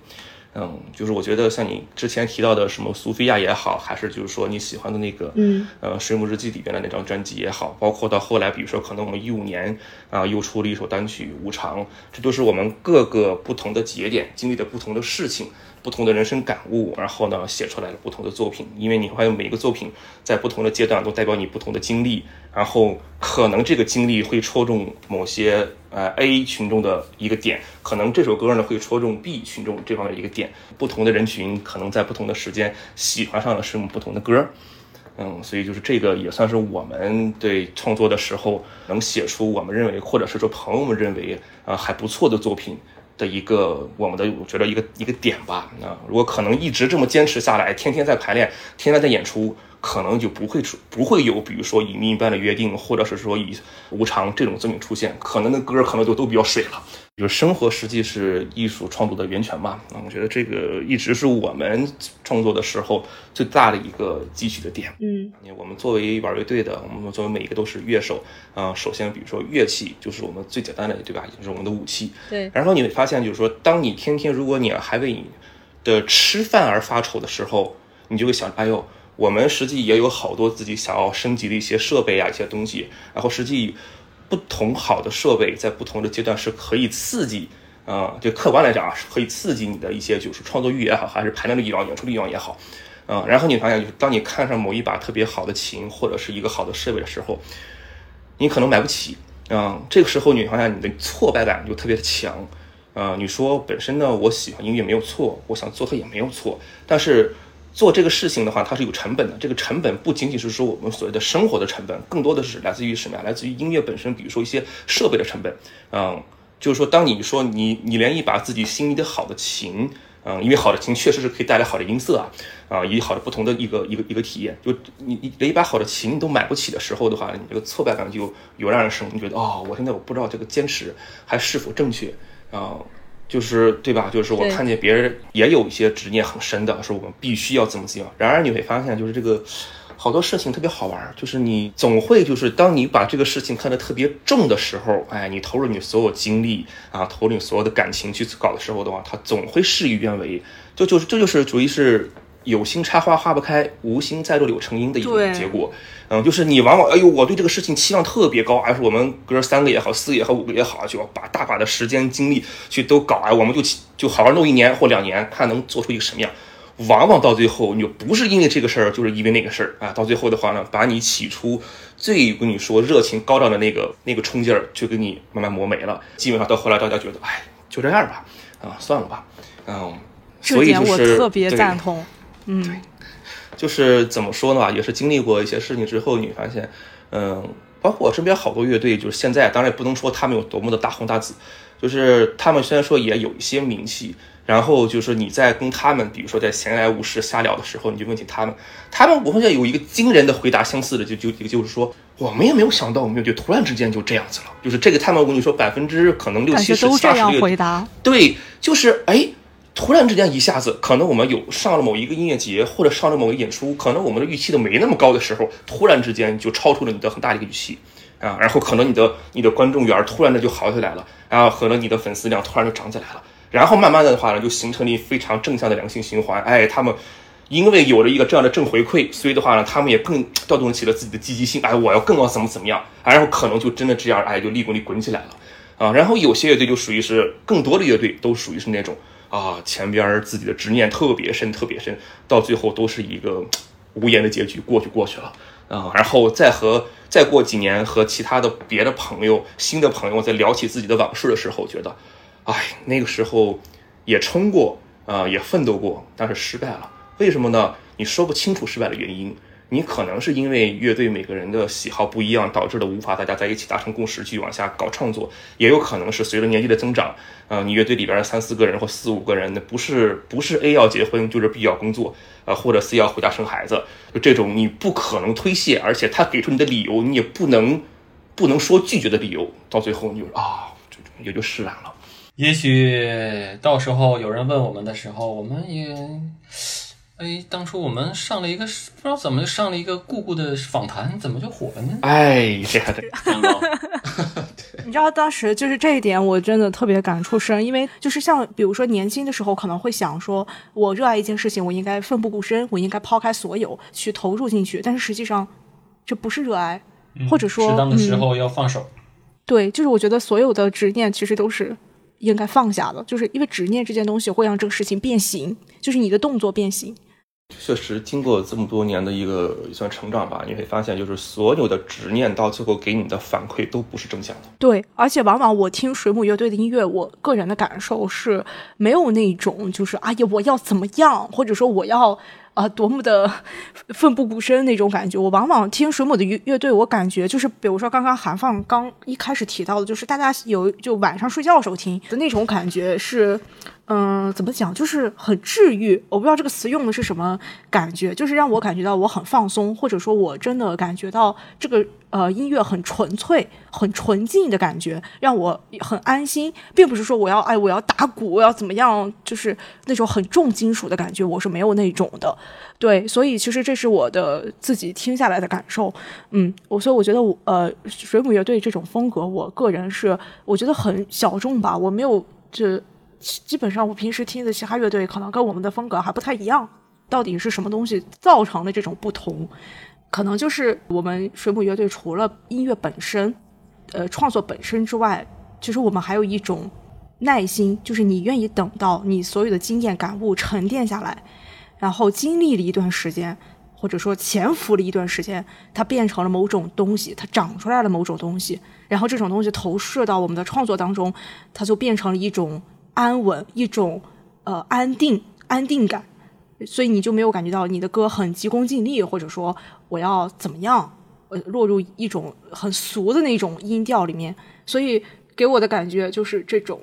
嗯，就是我觉得像你之前提到的什么苏菲亚也好，还是就是说你喜欢的那个，嗯，呃，水母日记里边的那张专辑也好，包括到后来，比如说可能我们一五年啊又出了一首单曲《无常》，这都是我们各个不同的节点经历的不同的事情。不同的人生感悟，然后呢，写出来了不同的作品。因为你发现每一个作品在不同的阶段都代表你不同的经历，然后可能这个经历会戳中某些呃 A 群众的一个点，可能这首歌呢会戳中 B 群众这方面一个点。不同的人群可能在不同的时间喜欢上了什么不同的歌，嗯，所以就是这个也算是我们对创作的时候能写出我们认为或者是说朋友们认为啊还不错的作品。的一个我们的我觉得一个一个点吧，啊，如果可能一直这么坚持下来，天天在排练，天天在演出，可能就不会出不会有比如说以命般的约定，或者是说以无常这种作品出现，可能的歌可能就都比较水了。就是生活实际是艺术创作的源泉嘛，那我觉得这个一直是我们创作的时候最大的一个汲取的点。嗯，我们作为玩乐队的，我们作为每一个都是乐手啊，首先比如说乐器就是我们最简单的，对吧？也是我们的武器。对。然后你会发现，就是说，当你天天如果你还为你的吃饭而发愁的时候，你就会想，哎呦，我们实际也有好多自己想要升级的一些设备啊，一些东西，然后实际不同好的设备在不同的阶段是可以刺激。啊，就客观来讲啊，是可以刺激你的一些就是创作欲也好，还是排练的欲望，演出的欲望也好，啊，然后你发现就是当你看上某一把特别好的琴或者是一个好的设备的时候，你可能买不起，啊，这个时候你发现你的挫败感就特别的强，啊，你说本身呢我喜欢音乐没有错，我想做它也没有错，但是做这个事情的话它是有成本的，这个成本不仅仅是说我们所谓的生活的成本，更多的是来自于什么呀？来自于音乐本身，比如说一些设备的成本，嗯。就是说，当你说你你连一把自己心仪的好的琴，嗯，因为好的琴确实是可以带来好的音色啊，啊，以好的不同的一个一个一个体验，就你你连一把好的琴你都买不起的时候的话，你这个挫败感就油然而生。你觉得哦，我现在我不知道这个坚持还是否正确啊，就是对吧？就是我看见别人也有一些执念很深的，说我们必须要怎么怎么样。然而你会发现，就是这个。好多事情特别好玩，就是你总会就是当你把这个事情看得特别重的时候，哎，你投入你所有精力啊，投入你所有的感情去搞的时候的话，它总会事与愿违。就就是这就是属于是有心插花花不开，无心栽柳柳成荫的一种结果。嗯，就是你往往哎呦，我对这个事情期望特别高，还是我们哥三个也好，四个也好，五个也好，就要把大把的时间精力去都搞哎，我们就就好好弄一年或两年，看能做出一个什么样。往往到最后，你就不是因为这个事儿，就是因为那个事儿啊。到最后的话呢，把你起初最跟你说热情高涨的那个那个冲劲儿，就给你慢慢磨没了。基本上到后来，大家觉得，哎，就这样吧，啊，算了吧，嗯。这点我特别赞同。嗯，就是怎么说呢吧，也是经历过一些事情之后，你发现，嗯，包括我身边好多乐队，就是现在，当然也不能说他们有多么的大红大紫，就是他们虽然说也有一些名气。然后就是你在跟他们，比如说在闲来无事瞎聊的时候，你就问起他们，他们我发现有一个惊人的回答，相似的就就一个就是说，我们也没有想到，我们乐队突然之间就这样子了，就是这个他们我跟你说百分之可能六七十、八十回答，对，就是哎，突然之间一下子，可能我们有上了某一个音乐节或者上了某个演出，可能我们的预期都没那么高的时候，突然之间就超出了你的很大的一个预期啊，然后可能你的你的观众缘突然的就好起来了，然后可能你的粉丝量突然就涨起来了。然后慢慢的话呢，就形成了非常正向的良性循环。哎，他们因为有了一个这样的正回馈，所以的话呢，他们也更调动起了自己的积极性。哎，我要更要怎么怎么样，然后可能就真的这样，哎，就利滚利滚起来了啊。然后有些乐队就属于是更多的乐队都属于是那种啊，前边自己的执念特别深，特别深，到最后都是一个无言的结局，过去过去了啊。然后再和再过几年和其他的别的朋友、新的朋友在聊起自己的往事的时候，觉得。哎，那个时候也冲过啊，也奋斗过，但是失败了。为什么呢？你说不清楚失败的原因。你可能是因为乐队每个人的喜好不一样，导致的无法大家在一起达成共识去往下搞创作。也有可能是随着年纪的增长，啊，你乐队里边三四个人或四五个人，那不是不是 A 要结婚，就是 B 要工作，啊，或者 C 要回家生孩子，就这种你不可能推卸，而且他给出你的理由，你也不能不能说拒绝的理由，到最后你就啊，也就释然了。也许到时候有人问我们的时候，我们也，哎，当初我们上了一个不知道怎么就上了一个姑姑的访谈，怎么就火了呢？哎，这还得，你知道当时就是这一点，我真的特别感触深，因为就是像比如说年轻的时候可能会想说，我热爱一件事情，我应该奋不顾身，我应该抛开所有去投入进去，但是实际上这不是热爱，或者说适当的时候要放手。对，就是我觉得所有的执念其实都是。应该放下的，就是因为执念这件东西会让这个事情变形，就是你的动作变形。确实，经过这么多年的一个算成长吧，你会发现，就是所有的执念到最后给你的反馈都不是正向的。对，而且往往我听水母乐队的音乐，我个人的感受是没有那种就是哎呀我要怎么样，或者说我要。啊，多么的奋不顾身那种感觉！我往往听水母的乐乐队，我感觉就是，比如说刚刚韩放刚一开始提到的，就是大家有就晚上睡觉的时候听的那种感觉是。嗯，怎么讲？就是很治愈。我不知道这个词用的是什么感觉，就是让我感觉到我很放松，或者说我真的感觉到这个呃音乐很纯粹、很纯净的感觉，让我很安心，并不是说我要哎我要打鼓，我要怎么样，就是那种很重金属的感觉，我是没有那种的。对，所以其实这是我的自己听下来的感受。嗯，我所以我觉得我呃水母乐队这种风格，我个人是我觉得很小众吧，我没有这。基本上我平时听的其他乐队可能跟我们的风格还不太一样。到底是什么东西造成的这种不同？可能就是我们水母乐队除了音乐本身，呃，创作本身之外，其实我们还有一种耐心，就是你愿意等到你所有的经验感悟沉淀下来，然后经历了一段时间，或者说潜伏了一段时间，它变成了某种东西，它长出来了某种东西，然后这种东西投射到我们的创作当中，它就变成了一种安稳，一种呃安定、安定感。所以你就没有感觉到你的歌很急功近利，或者说我要怎么样，呃，落入一种很俗的那种音调里面。所以给我的感觉就是这种。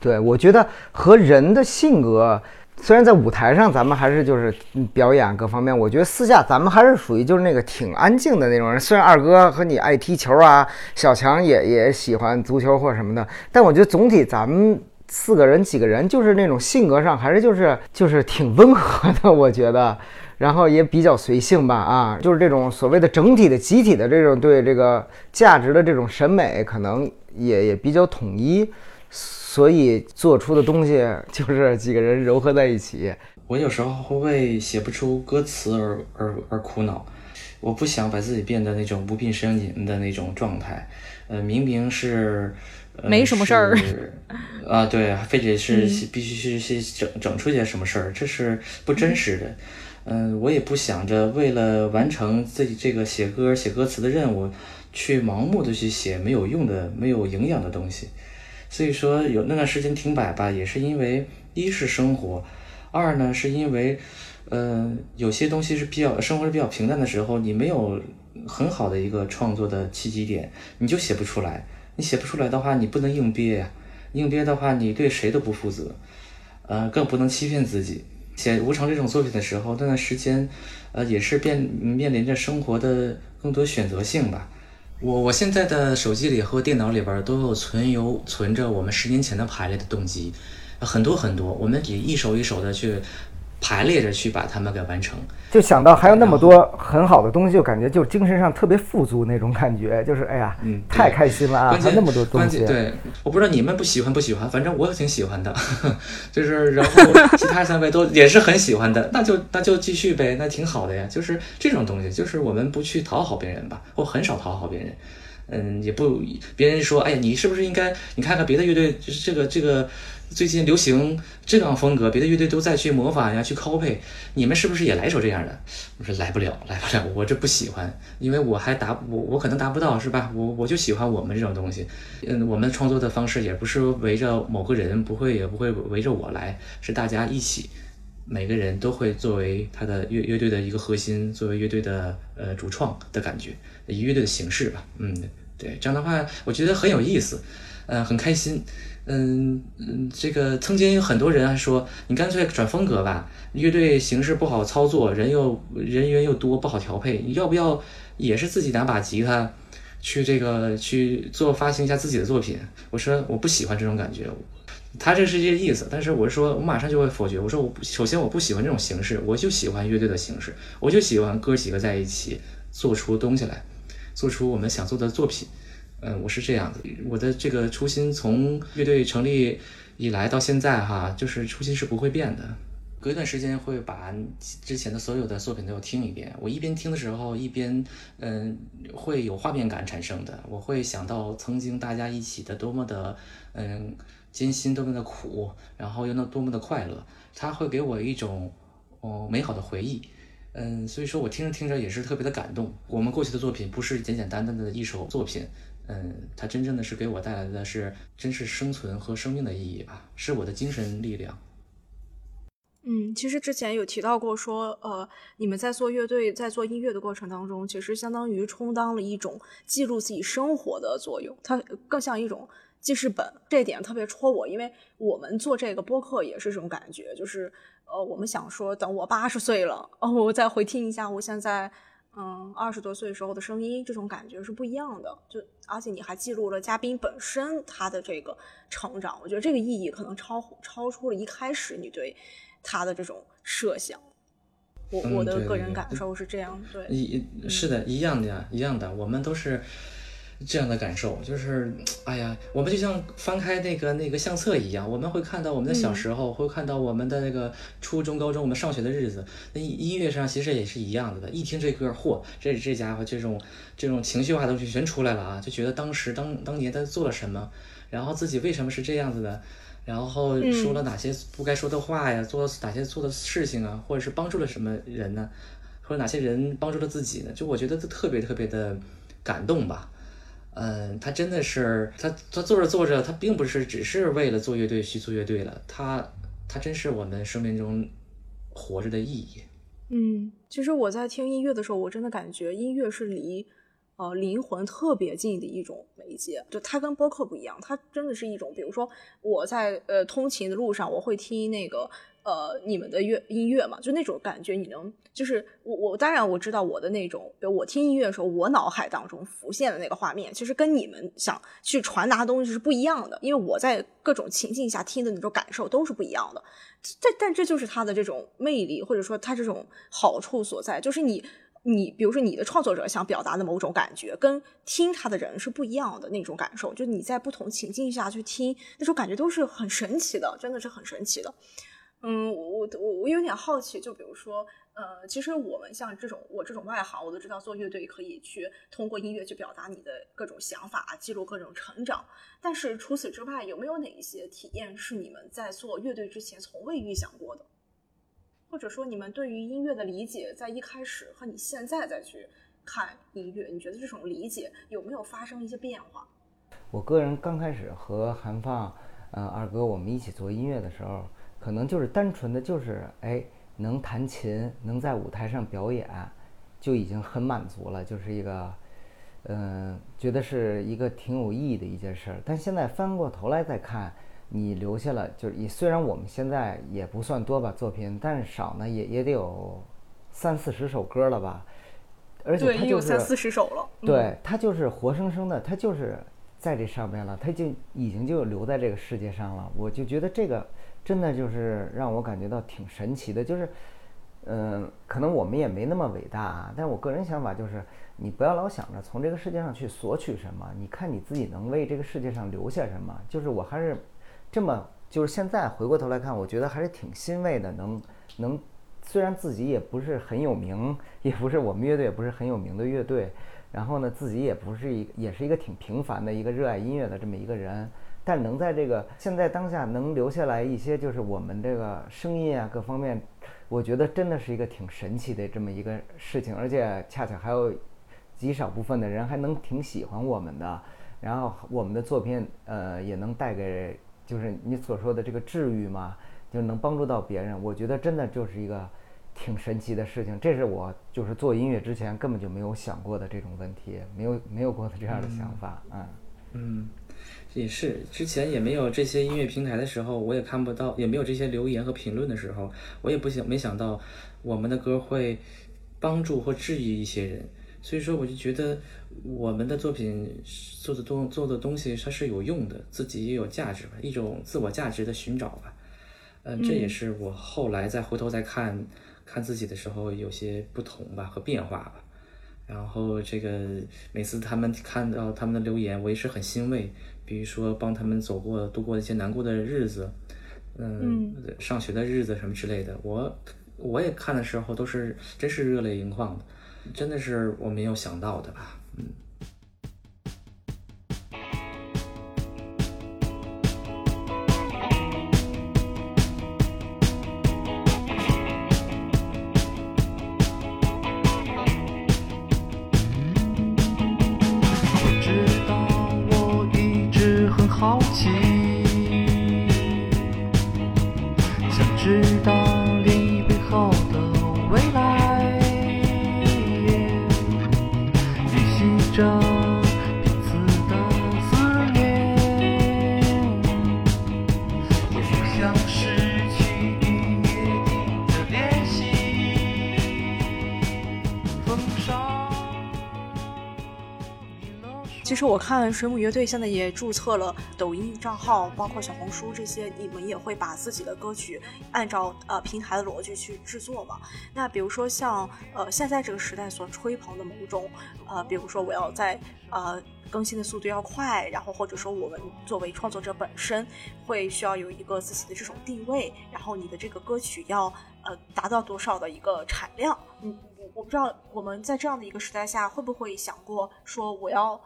对，我觉得和人的性格，虽然在舞台上咱们还是就是表演各方面，我觉得私下咱们还是属于就是那个挺安静的那种人。虽然二哥和你爱踢球啊，小强也也喜欢足球或什么的，但我觉得总体咱们。四个人几个人，就是那种性格上还是就是就是挺温和的，我觉得，然后也比较随性吧，啊，就是这种所谓的整体的集体的这种对这个价值的这种审美，可能也也比较统一，所以做出的东西 就是几个人糅合在一起。我有时候会为写不出歌词而而而苦恼，我不想把自己变得那种不病呻吟的那种状态，呃，明明是。没什么事儿，啊，对，非得是必须是去整整出些什么事儿，这是不真实的。嗯，我也不想着为了完成自己这个写歌写歌词的任务，去盲目的去写没有用的、没有营养的东西。所以说，有那段时间停摆吧，也是因为一是生活，二呢是因为，嗯，有些东西是比较生活是比较平淡的时候，你没有很好的一个创作的契机点，你就写不出来。你写不出来的话，你不能硬憋呀，硬憋的话，你对谁都不负责，呃，更不能欺骗自己。写无常这种作品的时候，那段时间，呃，也是面面临着生活的更多选择性吧。我我现在的手机里和电脑里边都有存有存着我们十年前的排列的动机，很多很多，我们也一首一首的去。排列着去把它们给完成，就想到还有那么多很好的东西，就感觉就精神上特别富足那种感觉，就是哎呀，嗯，太开心了啊！关键那么多东西，对，我不知道你们不喜欢不喜欢，反正我挺喜欢的，就是然后 其他三位都也是很喜欢的，那就那就继续呗，那挺好的呀。就是这种东西，就是我们不去讨好别人吧，我很少讨好别人，嗯，也不别人说，哎呀，你是不是应该你看看别的乐队，就是这个这个。最近流行这样风格，别的乐队都在去模仿呀，去 copy，你们是不是也来首这样的？我说来不了，来不了，我这不喜欢，因为我还达我我可能达不到，是吧？我我就喜欢我们这种东西，嗯，我们创作的方式也不是围着某个人，不会也不会围着我来，是大家一起，每个人都会作为他的乐乐队的一个核心，作为乐队的呃主创的感觉，以乐队的形式吧，嗯，对，这样的话我觉得很有意思，嗯，很开心。嗯嗯，这个曾经有很多人还说，你干脆转风格吧，乐队形式不好操作，人又人员又多，不好调配，你要不要也是自己拿把吉他去这个去做发行一下自己的作品？我说我不喜欢这种感觉，他这是这个意思，但是我说我马上就会否决，我说我首先我不喜欢这种形式，我就喜欢乐队的形式，我就喜欢哥几个在一起做出东西来，做出我们想做的作品。嗯，我是这样的，我的这个初心从乐队成立以来到现在哈，就是初心是不会变的。隔一段时间会把之前的所有的作品都要听一遍，我一边听的时候一边嗯会有画面感产生的，我会想到曾经大家一起的多么的嗯艰辛，多么的苦，然后又那多么的快乐，它会给我一种哦美好的回忆。嗯，所以说我听着听着也是特别的感动。我们过去的作品不是简简单单的一首作品。嗯，它真正的是给我带来的是，真是生存和生命的意义吧，是我的精神力量。嗯，其实之前有提到过，说呃，你们在做乐队、在做音乐的过程当中，其实相当于充当了一种记录自己生活的作用，它更像一种记事本。这点特别戳我，因为我们做这个播客也是这种感觉，就是呃，我们想说，等我八十岁了，哦，我再回听一下我现在。嗯，二十多岁时候的声音，这种感觉是不一样的。就而且你还记录了嘉宾本身他的这个成长，我觉得这个意义可能超超出了一开始你对他的这种设想。我我的个人感受是这样，对，一是的，一样的呀，一样的。我们都是，这样的感受，就是，哎呀，我们就像翻开那个那个相册一样，我们会看到我们的小时候，会看到我们的那个初中、高中，我们上学的日子。那音乐上其实也是一样的的，一听这歌，嚯，这这家伙这种这种情绪化的东西全出来了啊，就觉得当时当当年他做了什么，然后自己为什么是这样子的。然后说了哪些不该说的话呀，做了哪些做的事情啊，或者是帮助了什么人呢？或者哪些人帮助了自己呢？就我觉得这特别特别的感动吧。嗯，他真的是他他做着做着，他并不是只是为了做乐队去做乐队了，他他真是我们生命中活着的意义。嗯，其实我在听音乐的时候，我真的感觉音乐是离呃灵魂特别近的一种媒介。就它跟播客不一样，它真的是一种，比如说我在呃通勤的路上，我会听那个呃你们的乐音乐嘛，就那种感觉，你能就是我我当然我知道我的那种，比如我听音乐的时候，我脑海当中浮现的那个画面，其实跟你们想去传达的东西是不一样的，因为我在各种情境下听的那种感受都是不一样的。这但这就是它的这种魅力，或者说它这种好处所在，就是你你比如说你的创作者想表达的某种感觉，跟听他的人是不一样的那种感受，就你在不同情境下去听那种感觉都是很神奇的，真的是很神奇的。嗯，我我我我有点好奇，就比如说，呃，其实我们像这种我这种外行，我都知道做乐队可以去通过音乐去表达你的各种想法，记录各种成长。但是除此之外，有没有哪一些体验是你们在做乐队之前从未预想过的？或者说，你们对于音乐的理解，在一开始和你现在再去看音乐，你觉得这种理解有没有发生一些变化？我个人刚开始和韩放，呃，二哥我们一起做音乐的时候，可能就是单纯的就是，哎，能弹琴，能在舞台上表演，就已经很满足了，就是一个，嗯、觉得是一个挺有意义的一件事儿。但现在翻过头来再看，你留下了，就是也虽然我们现在也不算多吧作品，但是少呢也也得有三四十首歌了吧，而且对，它就是三四十首了。嗯对，它就是活生生的，它就是在这上面了，它就已经就留在这个世界上了。我就觉得这个真的就是让我感觉到挺神奇的，就是，嗯、可能我们也没那么伟大啊，但我个人想法就是，你不要老想着从这个世界上去索取什么，你看你自己能为这个世界上留下什么。就是我还是这么，就是现在回过头来看，我觉得还是挺欣慰的，能能。虽然自己也不是很有名，也不是我们乐队也不是很有名的乐队，然后呢，自己也不是一也是一个挺平凡的一个热爱音乐的这么一个人，但能在这个现在当下能留下来一些就是我们这个声音啊各方面，我觉得真的是一个挺神奇的这么一个事情，而且恰巧还有极少部分的人还能挺喜欢我们的，然后我们的作品呃也能带给就是你所说的这个治愈嘛，就能帮助到别人，我觉得真的就是一个。挺神奇的事情，这是我就是做音乐之前根本就没有想过的这种问题，没有没有过的这样的想法，嗯。嗯，也是，之前也没有这些音乐平台的时候，我也看不到，也没有这些留言和评论的时候，我也不想没想到我们的歌会帮助或治愈一些人，所以说我就觉得我们的作品做的东做的东西它是有用的，自己也有价值吧，一种自我价值的寻找吧。嗯，这也是我后来再回头再看看自己的时候有些不同吧和变化吧。然后这个每次他们看到他们的留言，我也是很欣慰。比如说帮他们走过度过一些难过的日子，嗯，上学的日子什么之类的，我我也看的时候都是真是热泪盈眶的，真的是我没有想到的吧，嗯。我看水母乐队现在也注册了抖音账号，包括小红书这些，你们也会把自己的歌曲按照呃平台的逻辑去制作嘛？那比如说像呃现在这个时代所吹捧的某种呃，比如说我要在呃更新的速度要快，然后或者说我们作为创作者本身会需要有一个自己的这种定位，然后你的这个歌曲要呃达到多少的一个产量？嗯，我我不知道我们在这样的一个时代下会不会想过说我要。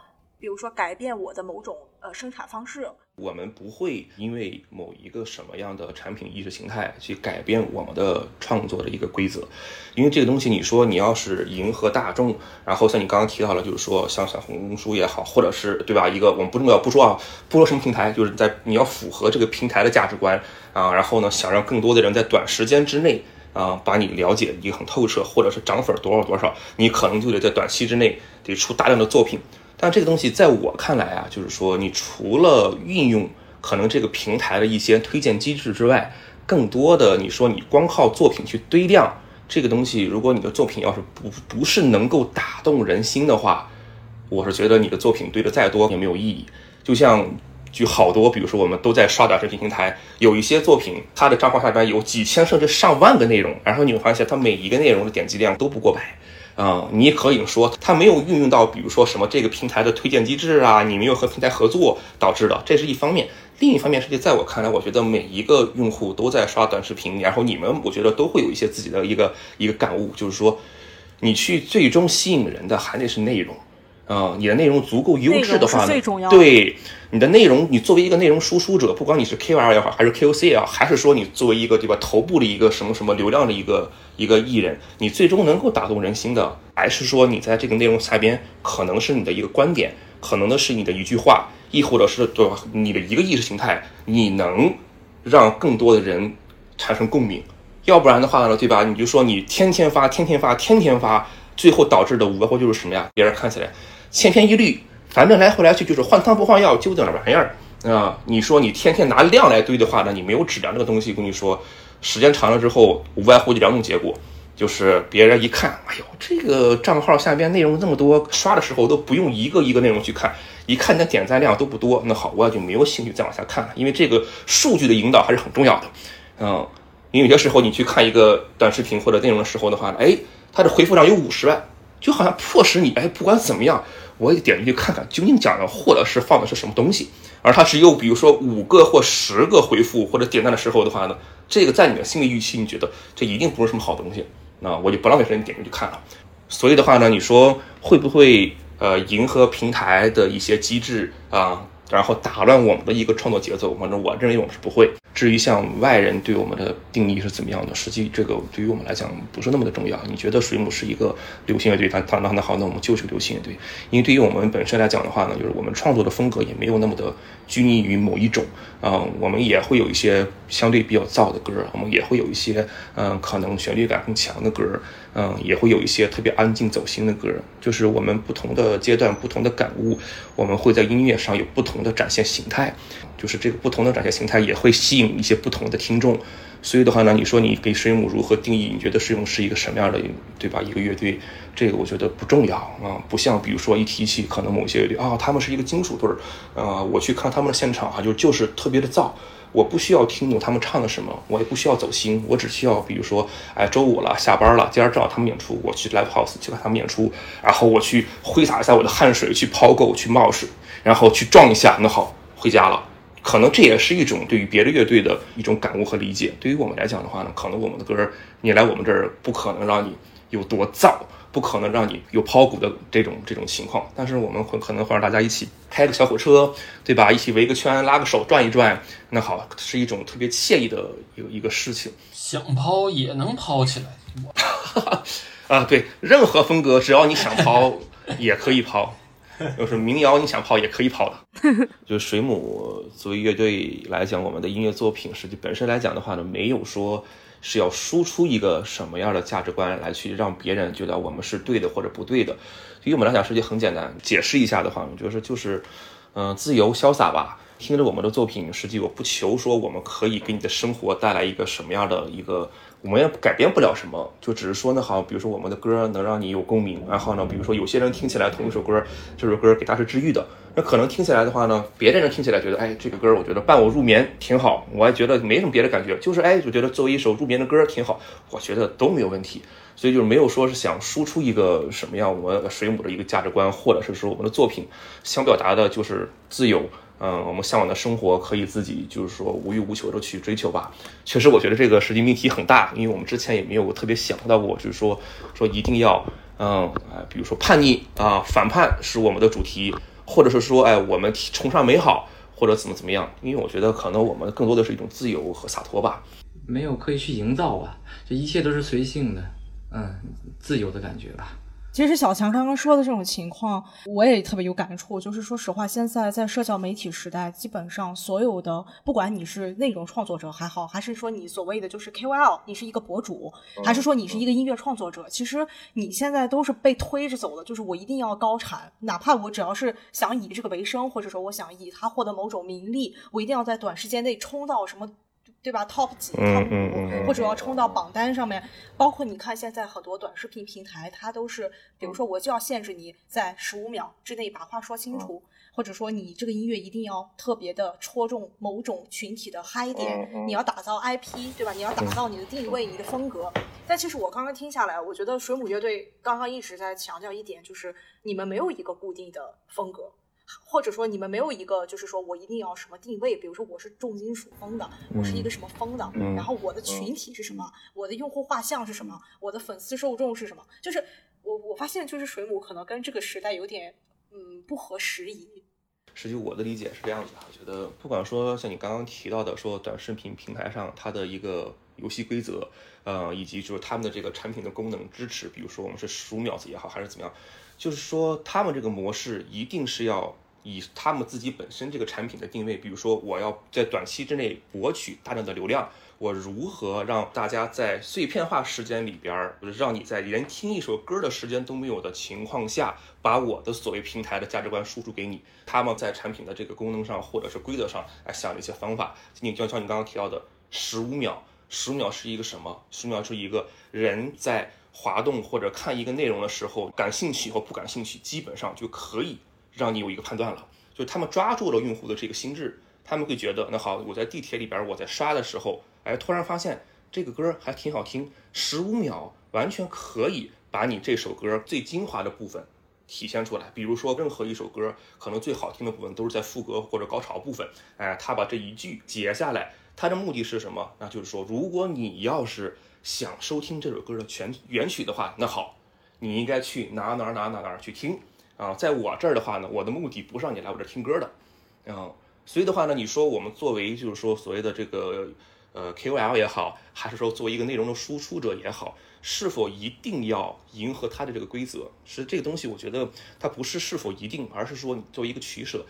比如说改变我的某种呃生产方式，我们不会因为某一个什么样的产品意识形态去改变我们的创作的一个规则，因为这个东西，你说你要是迎合大众，然后像你刚刚提到了，就是说像小红书也好，或者是对吧？一个我们不重要不说啊，不说什么平台，就是在你要符合这个平台的价值观啊，然后呢，想让更多的人在短时间之内啊把你了解一个很透彻，或者是涨粉多少多少，你可能就得在短期之内得出大量的作品。但这个东西在我看来啊，就是说，你除了运用可能这个平台的一些推荐机制之外，更多的你说你光靠作品去堆量，这个东西，如果你的作品要是不不是能够打动人心的话，我是觉得你的作品堆的再多也没有意义。就像就好多，比如说我们都在刷短视频平台，有一些作品，它的账号下边有几千甚至上万个内容，然后你会发现它每一个内容的点击量都不过百。啊，你也可以说它没有运用到，比如说什么这个平台的推荐机制啊，你没有和平台合作导致的，这是一方面。另一方面，实际在我看来，我觉得每一个用户都在刷短视频，然后你们我觉得都会有一些自己的一个一个感悟，就是说，你去最终吸引人的还得是内容。啊，你的内容足够优质的话呢，对你的内容，你作为一个内容输出者，不管你是 KOL 也好，还是 KOC 也好，还是说你作为一个对吧头部的一个什么什么流量的一个一个艺人，你最终能够打动人心的，还是说你在这个内容下边可能是你的一个观点，可能的是你的一句话，亦或者是对吧你的一个意识形态，你能让更多的人产生共鸣，要不然的话呢，对吧？你就说你天天发，天天发，天天发，最后导致的无外乎就是什么呀？别人看起来。千篇一律，反正来回来去就是换汤不换药，就这点玩意儿啊！你说你天天拿量来堆的话呢，你没有质量这个东西，跟你说，时间长了之后，无外乎就两种结果，就是别人一看，哎呦，这个账号下边内容那么多，刷的时候都不用一个一个内容去看，一看那点赞量都不多，那好，我也就没有兴趣再往下看了，因为这个数据的引导还是很重要的，嗯，因为有些时候你去看一个短视频或者内容的时候的话，哎，它的回复量有五十万，就好像迫使你，哎，不管怎么样。我也点进去看看究竟讲的或者是放的是什么东西，而它只有比如说五个或十个回复或者点赞的时候的话呢，这个在你的心理预期，你觉得这一定不是什么好东西，那我就不浪费时间点进去看了。所以的话呢，你说会不会呃迎合平台的一些机制啊？然后打乱我们的一个创作节奏，反正我认为我们是不会。至于像外人对我们的定义是怎么样的，实际这个对于我们来讲不是那么的重要。你觉得水母是一个流行乐队，那那那好，那我们就是流行乐队。因为对于我们本身来讲的话呢，就是我们创作的风格也没有那么的拘泥于某一种。嗯，我们也会有一些相对比较燥的歌，我们也会有一些嗯可能旋律感更强的歌，嗯，也会有一些特别安静走心的歌。就是我们不同的阶段、不同的感悟，我们会在音乐上有不同。的展现形态，就是这个不同的展现形态也会吸引一些不同的听众，所以的话呢，你说你给水母如何定义？你觉得水母是一个什么样的，对吧？一个乐队，这个我觉得不重要啊，不像比如说一提起可能某些乐队啊，他们是一个金属队儿，呃，我去看他们的现场啊，就就是特别的燥，我不需要听懂他们唱的什么，我也不需要走心，我只需要比如说，哎，周五了，下班了，今儿正好他们演出，我去 live house 去看他们演出，然后我去挥洒一下我的汗水，去抛够，去冒水。然后去撞一下，那好，回家了。可能这也是一种对于别的乐队的一种感悟和理解。对于我们来讲的话呢，可能我们的歌你来我们这儿不可能让你有多燥，不可能让你有抛骨的这种这种情况。但是我们会可能会让大家一起开个小火车，对吧？一起围个圈，拉个手转一转。那好，是一种特别惬意的一个一个事情。想抛也能抛起来。啊，对，任何风格只要你想抛 也可以抛。就是民谣，你想跑也可以跑的。就水母作为乐队来讲，我们的音乐作品实际本身来讲的话呢，没有说是要输出一个什么样的价值观来去让别人觉得我们是对的或者不对的。对于我们来讲，实际很简单，解释一下的话，我觉得就是，嗯，自由潇洒吧，听着我们的作品，实际我不求说我们可以给你的生活带来一个什么样的一个，我们也改变不了什么，就只是说呢，好，比如说我们的歌能让你有共鸣，然后呢，比如说有些人听起来同一首歌，这首歌给他是治愈的，那可能听起来的话呢，别的人听起来觉得，哎，这个歌我觉得伴我入眠挺好，我还觉得没什么别的感觉，就是哎，就觉得作为一首入眠的歌挺好，我觉得都没有问题。所以就是没有说是想输出一个什么样我们水母的一个价值观，或者是说我们的作品想表达的就是自由，嗯，我们向往的生活可以自己就是说无欲无求的去追求吧。确实，我觉得这个实际命题很大，因为我们之前也没有特别想到过，就是说说一定要，嗯，比如说叛逆啊，反叛是我们的主题，或者是说，哎，我们崇尚美好或者怎么怎么样。因为我觉得可能我们更多的是一种自由和洒脱吧。没有刻意去营造吧，这一切都是随性的，嗯，自由的感觉吧。其实小强刚刚说的这种情况，我也特别有感触。就是说实话，现在在社交媒体时代，基本上所有的，不管你是内容创作者还好，还是说你所谓的就是 KOL，你是一个博主，还是说你是一个音乐创作者，其实你现在都是被推着走的。就是我一定要高产，哪怕我只要是想以这个为生，或者说我想以它获得某种名利，我一定要在短时间内冲到什么。对吧？Top 几、Top 五，或者要冲到榜单上面。包括你看，现在很多短视频平台，它都是，比如说，我就要限制你在十五秒之内把话说清楚，或者说你这个音乐一定要特别的戳中某种群体的嗨点，你要打造 IP，对吧？你要打造你的定位、你的风格。但其实我刚刚听下来，我觉得水母乐队刚刚一直在强调一点，就是你们没有一个固定的风格。或者说你们没有一个，就是说我一定要什么定位，比如说我是重金属风的，我是一个什么风的，然后我的群体是什么，我的用户画像是什么，我的粉丝受众是什么，就是我我发现就是水母可能跟这个时代有点嗯不合时宜。实际我的理解是这样子的，我觉得不管说像你刚刚提到的说短视频平台上它的一个游戏规则，呃，以及就是他们的这个产品的功能支持，比如说我们是十五秒子也好，还是怎么样，就是说他们这个模式一定是要。以他们自己本身这个产品的定位，比如说我要在短期之内博取大量的流量，我如何让大家在碎片化时间里边，让你在连听一首歌的时间都没有的情况下，把我的所谓平台的价值观输出给你。他们在产品的这个功能上或者是规则上，哎，想了一些方法。你就像你刚刚提到的，十五秒，十五秒是一个什么？十五秒是一个人在滑动或者看一个内容的时候，感兴趣或不感兴趣，基本上就可以。让你有一个判断了，就他们抓住了用户的这个心智，他们会觉得，那好，我在地铁里边，我在刷的时候，哎，突然发现这个歌还挺好听，十五秒完全可以把你这首歌最精华的部分体现出来。比如说，任何一首歌可能最好听的部分都是在副歌或者高潮部分，哎，他把这一句截下来，他的目的是什么？那就是说，如果你要是想收听这首歌的全原曲的话，那好，你应该去哪哪哪哪哪去听。啊，在我这儿的话呢，我的目的不是让你来我这儿听歌的，啊，所以的话呢，你说我们作为就是说所谓的这个呃 KOL 也好，还是说作为一个内容的输出者也好，是否一定要迎合他的这个规则？是这个东西，我觉得它不是是否一定，而是说你作为一个取舍。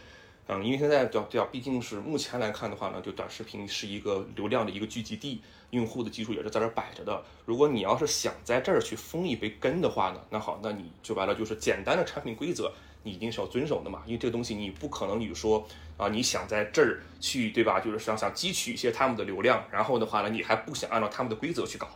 嗯，因为现在对对，毕竟是目前来看的话呢，就短视频是一个流量的一个聚集地，用户的基础也是在这摆着的。如果你要是想在这儿去封一杯羹的话呢，那好，那你就完了，就是简单的产品规则，你一定是要遵守的嘛。因为这个东西你不可能，你说啊，你想在这儿去，对吧？就是想想汲取一些他们的流量，然后的话呢，你还不想按照他们的规则去搞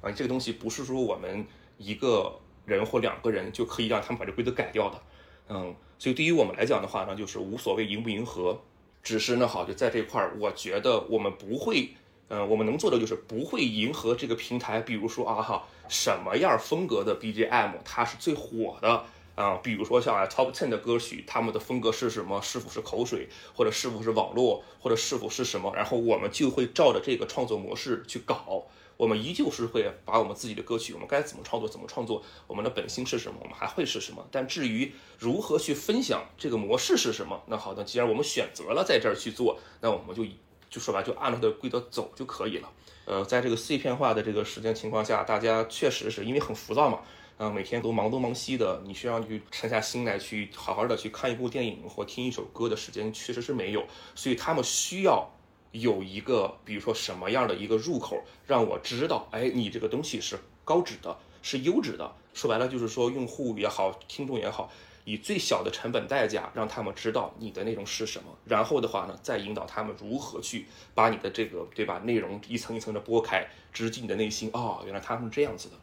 啊？这个东西不是说我们一个人或两个人就可以让他们把这规则改掉的。嗯，所以对于我们来讲的话呢，就是无所谓迎不迎合，只是呢好就在这块儿，我觉得我们不会，嗯，我们能做的就是不会迎合这个平台。比如说啊哈，什么样风格的 BGM 它是最火的啊？比如说像 Top Ten 的歌曲，他们的风格是什么？是否是口水，或者是否是网络，或者是否是什么？然后我们就会照着这个创作模式去搞。我们依旧是会把我们自己的歌曲，我们该怎么创作怎么创作，我们的本心是什么，我们还会是什么。但至于如何去分享这个模式是什么，那好的，既然我们选择了在这儿去做，那我们就就说白就按它的规则走就可以了。呃，在这个碎片化的这个时间情况下，大家确实是因为很浮躁嘛，啊，每天都忙东忙西的，你需要去沉下心来去好好的去看一部电影或听一首歌的时间确实是没有，所以他们需要。有一个，比如说什么样的一个入口，让我知道，哎，你这个东西是高质的，是优质的。说白了就是说，用户也好，听众也好，以最小的成本代价让他们知道你的内容是什么，然后的话呢，再引导他们如何去把你的这个对吧内容一层一层的剥开，直击你的内心。哦，原来他们是这样子的。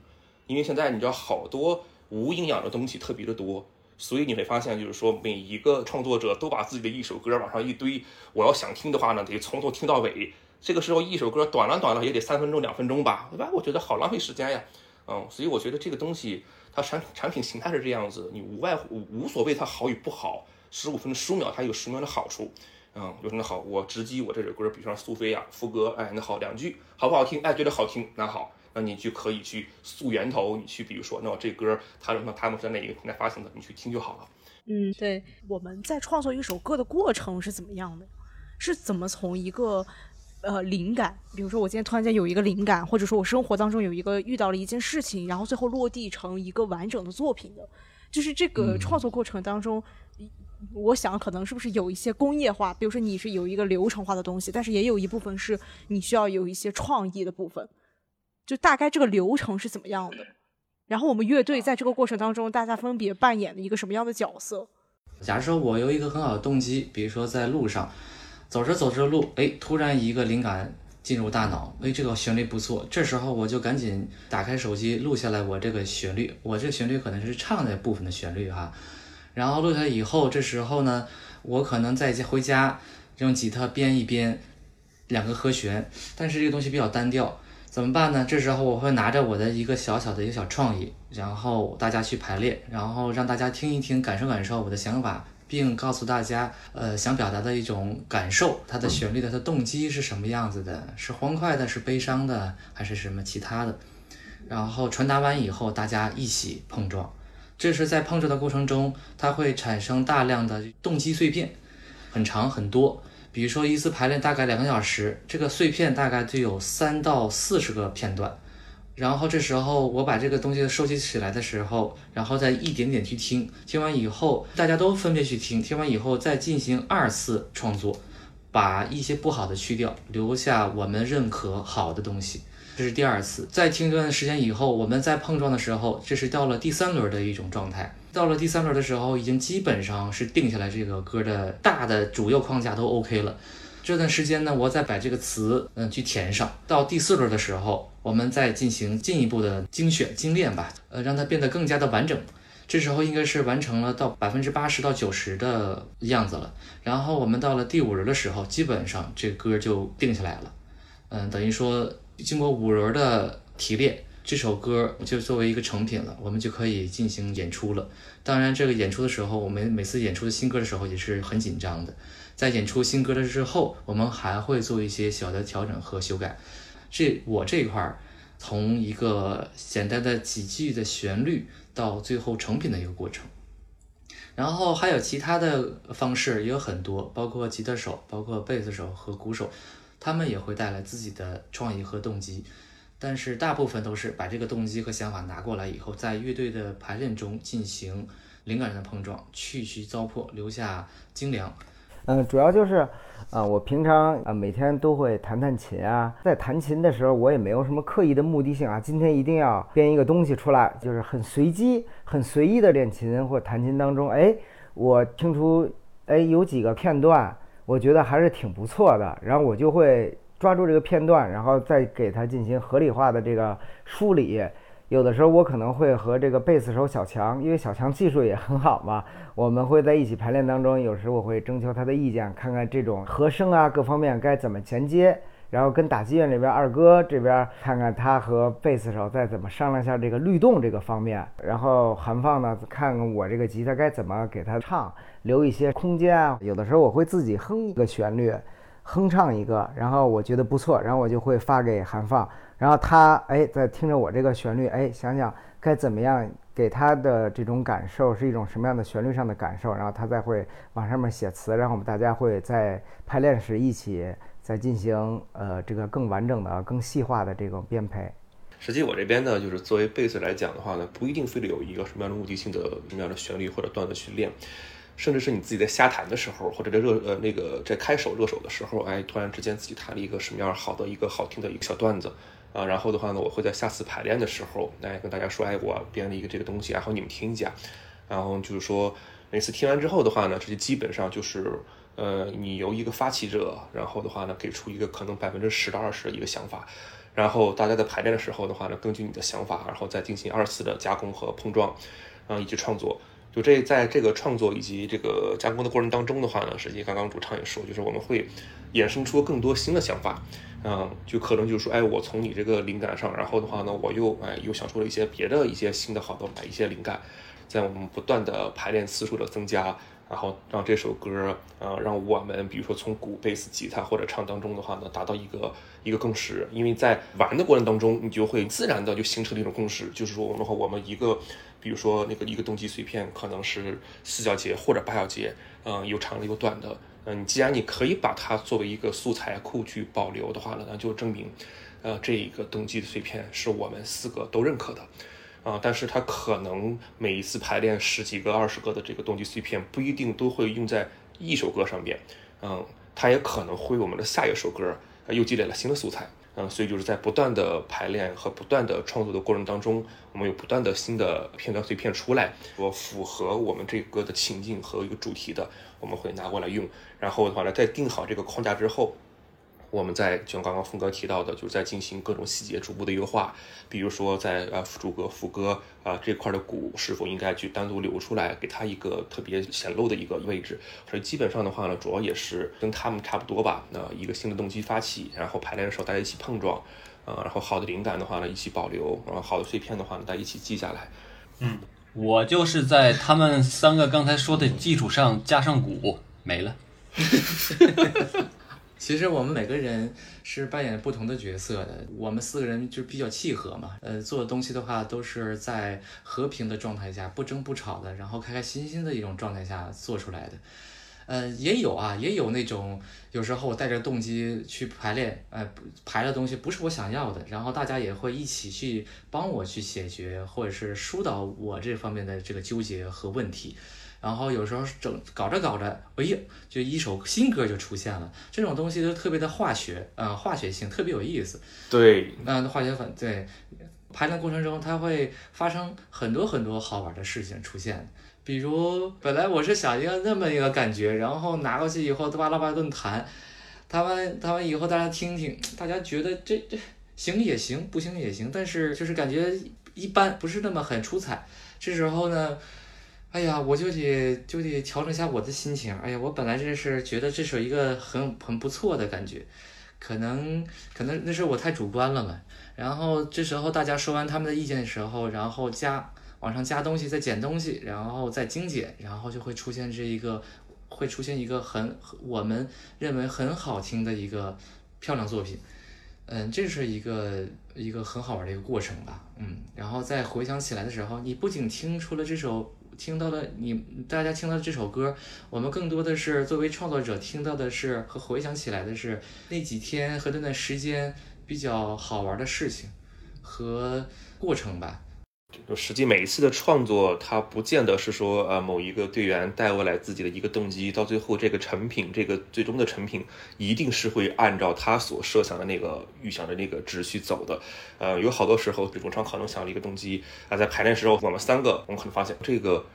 因为现在你知道好多无营养的东西特别的多，所以你会发现，就是说每一个创作者都把自己的一首歌往上一堆，我要想听的话呢，得从头听到尾。这个时候一首歌短了短了也得三分钟两分钟吧，对吧？我觉得好浪费时间呀。嗯，所以我觉得这个东西它产产品形态是这样子，你无外乎无所谓它好与不好，十五分十五秒它有十秒的好处。嗯，有什么好？我直击我这首歌，比如说苏菲亚副歌，哎，那好两句好不好听？哎，觉得好听，那好。那你就可以去溯源头，你去比如说，那我这歌他那他们在哪一个平台发行的，你去听就好了。嗯，对，我们在创作一首歌的过程是怎么样的？是怎么从一个呃灵感，比如说我今天突然间有一个灵感，或者说我生活当中有一个遇到了一件事情，然后最后落地成一个完整的作品的？就是这个创作过程当中，我想可能是不是有一些工业化，比如说你是有一个流程化的东西，但是也有一部分是你需要有一些创意的部分。就大概这个流程是怎么样的？然后我们乐队在这个过程当中，大家分别扮演了一个什么样的角色？假如说我有一个很好的动机，比如说在路上走着走着路，哎，突然一个灵感进入大脑，哎，这个旋律不错，这时候我就赶紧打开手机录下来我这个旋律，我这个旋律可能是唱的部分的旋律哈，然后录下来以后，这时候呢，我可能在家回家用吉他编一编两个和弦，但是这个东西比较单调。怎么办呢？这时候我会拿着我的一个小小的一个小创意，然后大家去排练，然后让大家听一听，感受感受我的想法，并告诉大家，呃，想表达的一种感受，它的旋律的它动机是什么样子的，是欢快的，是悲伤的，还是什么其他的？然后传达完以后，大家一起碰撞，这是在碰撞的过程中，它会产生大量的动机碎片，很长很多。比如说一次排练大概两个小时，这个碎片大概就有三到四十个片段，然后这时候我把这个东西收集起来的时候，然后再一点点去听，听完以后大家都分别去听，听完以后再进行二次创作，把一些不好的去掉，留下我们认可好的东西。这是第二次，在听一段时间以后，我们在碰撞的时候，这是到了第三轮的一种状态。到了第三轮的时候，已经基本上是定下来这个歌的大的主要框架都 OK 了。这段时间呢，我再把这个词嗯去填上。到第四轮的时候，我们再进行进一步的精选精炼吧，呃，让它变得更加的完整。这时候应该是完成了到百分之八十到九十的样子了。然后我们到了第五轮的时候，基本上这歌就定下来了。嗯，等于说。经过五轮的提炼，这首歌就作为一个成品了，我们就可以进行演出了。当然，这个演出的时候，我们每次演出的新歌的时候也是很紧张的。在演出新歌的之后，我们还会做一些小的调整和修改。这我这一块儿，从一个简单的几句的旋律到最后成品的一个过程。然后还有其他的方式也有很多，包括吉他手、包括贝斯手和鼓手。他们也会带来自己的创意和动机，但是大部分都是把这个动机和想法拿过来以后，在乐队的排练中进行灵感上的碰撞，去虚糟粕，留下精良。嗯，主要就是，啊，我平常啊每天都会弹弹琴啊，在弹琴的时候，我也没有什么刻意的目的性啊，今天一定要编一个东西出来，就是很随机、很随意的练琴或弹琴当中，哎，我听出，哎，有几个片段。我觉得还是挺不错的，然后我就会抓住这个片段，然后再给它进行合理化的这个梳理。有的时候我可能会和这个贝斯手小强，因为小强技术也很好嘛，我们会在一起排练当中，有时我会征求他的意见，看看这种和声啊各方面该怎么衔接。然后跟打击乐那边二哥这边看看他和贝斯手再怎么商量一下这个律动这个方面，然后韩放呢看看我这个吉他该怎么给他唱，留一些空间啊。有的时候我会自己哼一个旋律，哼唱一个，然后我觉得不错，然后我就会发给韩放，然后他哎在听着我这个旋律，哎想想该怎么样给他的这种感受是一种什么样的旋律上的感受，然后他再会往上面写词，然后我们大家会在排练时一起。再进行呃这个更完整的、更细化的这种编配。实际我这边呢，就是作为贝斯来讲的话呢，不一定非得有一个什么样的目的性的什么样的旋律或者段子去练，甚至是你自己在瞎弹的时候，或者在热呃那个在开手热手的时候，哎，突然之间自己弹了一个什么样好的一个好听的一个小段子啊，然后的话呢，我会在下次排练的时候，哎，跟大家说，哎，我编了一个这个东西，然后你们听一下。然后就是说每次听完之后的话呢，这些基本上就是呃，你由一个发起者，然后的话呢，给出一个可能百分之十到二十的一个想法，然后大家在排练的时候的话呢，根据你的想法，然后再进行二次的加工和碰撞，啊、以及创作。就这在这个创作以及这个加工的过程当中的话呢，实际刚刚主唱也说，就是我们会衍生出更多新的想法，嗯，就可能就是说，哎，我从你这个灵感上，然后的话呢，我又哎又想出了一些别的一些新的好的一些灵感，在我们不断的排练次数的增加，然后让这首歌，呃，让我们比如说从鼓、贝斯、吉他或者唱当中的话呢，达到一个一个共识，因为在玩的过程当中，你就会自然的就形成了一种共识，就是说我们和我们一个。比如说那个一个动机碎片可能是四小节或者八小节，嗯，有长的有短的，嗯，你既然你可以把它作为一个素材库去保留的话呢，那就证明，呃，这一个动机的碎片是我们四个都认可的，啊，但是它可能每一次排练十几个、二十个的这个动机碎片不一定都会用在一首歌上面，嗯，它也可能会我们的下一首歌又积累了新的素材。嗯，所以就是在不断的排练和不断的创作的过程当中，我们有不断的新的片段碎片出来，说符合我们这个歌的情境和一个主题的，我们会拿过来用。然后的话呢，在定好这个框架之后，我们在就像刚刚峰哥提到的，就是在进行各种细节逐步的优化，比如说在呃主歌、副歌啊、这块的鼓是否应该去单独留出来，给它一个特别显露的一个位置。所以基本上的话呢，主要也是跟他们差不多吧。那一个新的动机发起，然后排练的时候大家一起碰撞，啊、然后好的灵感的话呢一起保留，然后好的碎片的话呢大家一起记下来。嗯我就是在他们三个刚才说的基础上加上鼓，没了。其实我们每个人是扮演不同的角色的，我们四个人就比较契合嘛。呃，做的东西的话，都是在和平的状态下，不争不吵的，然后开开心心的一种状态下做出来的。呃，也有啊，也有那种有时候我带着动机去排练，呃，排的东西不是我想要的，然后大家也会一起去帮我去解决，或者是疏导我这方面的这个纠结和问题。然后有时候整搞着搞着，哎呀，就一首新歌就出现了。这种东西都特别的化学，呃，化学性特别有意思。对，嗯，化学反对排练过程中，它会发生很多很多好玩的事情出现。比如本来我是想一个那么一个感觉，然后拿过去以后，巴拉巴拉顿弹，他们他们以后大家听听，大家觉得这这行也行，不行也行，但是就是感觉一般，不是那么很出彩。这时候呢。哎呀，我就得就得调整一下我的心情。哎呀，我本来这是觉得这是一个很很不错的感觉，可能可能那是我太主观了嘛。然后这时候大家说完他们的意见的时候，然后加往上加东西，再减东西，然后再精简，然后就会出现这一个会出现一个很我们认为很好听的一个漂亮作品。嗯，这是一个一个很好玩的一个过程吧。嗯，然后再回想起来的时候，你不仅听出了这首。听到了你大家听到这首歌，我们更多的是作为创作者听到的是和回想起来的是那几天和那段时间比较好玩的事情和过程吧。就实际每一次的创作，它不见得是说呃某一个队员带过来自己的一个动机，到最后这个成品，这个最终的成品一定是会按照他所设想的那个预想的那个秩序走的。呃，有好多时候，主唱可能想了一个动机啊，在排练时候，我们三个我们可能发现这个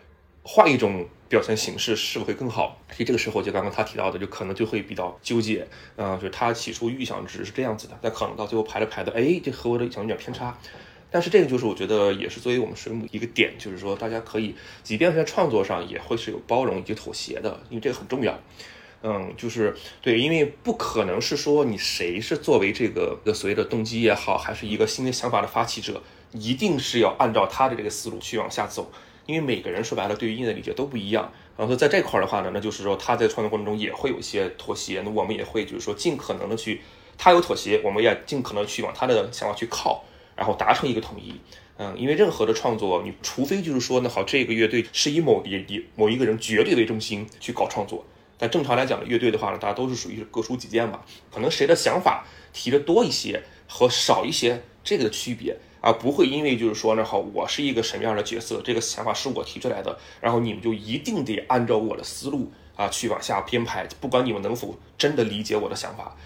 换一种表现形式是否会更好。其实这个时候就刚刚他提到的，就可能就会比较纠结。嗯、就是他起初预想值是这样子的，但可能到最后排着排的，哎，这和我的想有点偏差。但是这个就是我觉得也是作为我们水母一个点，就是说大家可以，即便是在创作上也会是有包容以及妥协的，因为这个很重要。嗯，就是对，因为不可能是说你谁是作为这个的所谓的动机也好，还是一个新的想法的发起者，一定是要按照他的这个思路去往下走，因为每个人说白了对于音乐的理解都不一样。然后在这块儿的话呢，那就是说他在创作过程中也会有一些妥协，那我们也会就是说尽可能的去，他有妥协，我们也尽可能去往他的想法去靠。然后达成一个统一，嗯，因为任何的创作，你除非就是说，那好，这个乐队是以某以以某一个人绝对为中心去搞创作，但正常来讲的乐队的话呢，大家都是属于各抒己见吧，可能谁的想法提的多一些和少一些这个的区别，而不会因为就是说，那好，我是一个什么样的角色，这个想法是我提出来的，然后你们就一定得按照我的思路啊去往下编排，不管你们能否真的理解我的想法。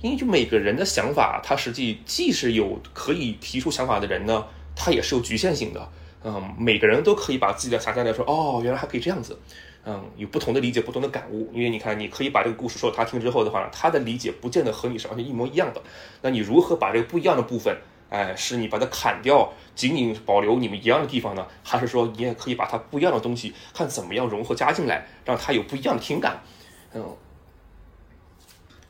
因为就每个人的想法，他实际既是有可以提出想法的人呢，他也是有局限性的。嗯，每个人都可以把自己的想象来说，哦，原来还可以这样子，嗯，有不同的理解，不同的感悟。因为你看，你可以把这个故事说他听之后的话，他的理解不见得和你是完全一模一样的。那你如何把这个不一样的部分，哎，是你把它砍掉，仅仅保留你们一样的地方呢？还是说你也可以把它不一样的东西，看怎么样融合加进来，让他有不一样的听感？嗯，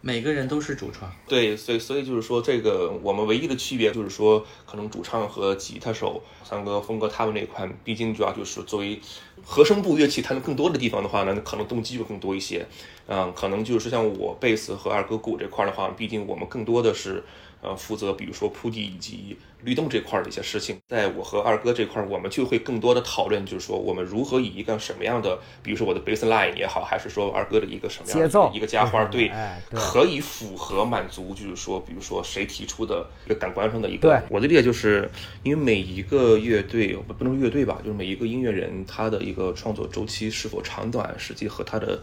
每个人都是主创，对，所以所以就是说，这个我们唯一的区别就是说，可能主唱和吉他手三哥、峰哥他们那块，毕竟主要就是作为和声部乐器弹的更多的地方的话呢，可能动机就更多一些。嗯，可能就是像我贝斯和二哥鼓这块的话，毕竟我们更多的是呃负责，比如说铺地以及律动这块的一些事情。在我和二哥这块，我们就会更多的讨论，就是说我们如何以一个什么样的，比如说我的 bass line 也好，还是说二哥的一个什么样的一个加花，对，哎对可以符合满足，就是说，比如说谁提出的一个感官上的一个。对我的理解就是，因为每一个乐队不不能乐队吧，就是每一个音乐人他的一个创作周期是否长短，实际和他的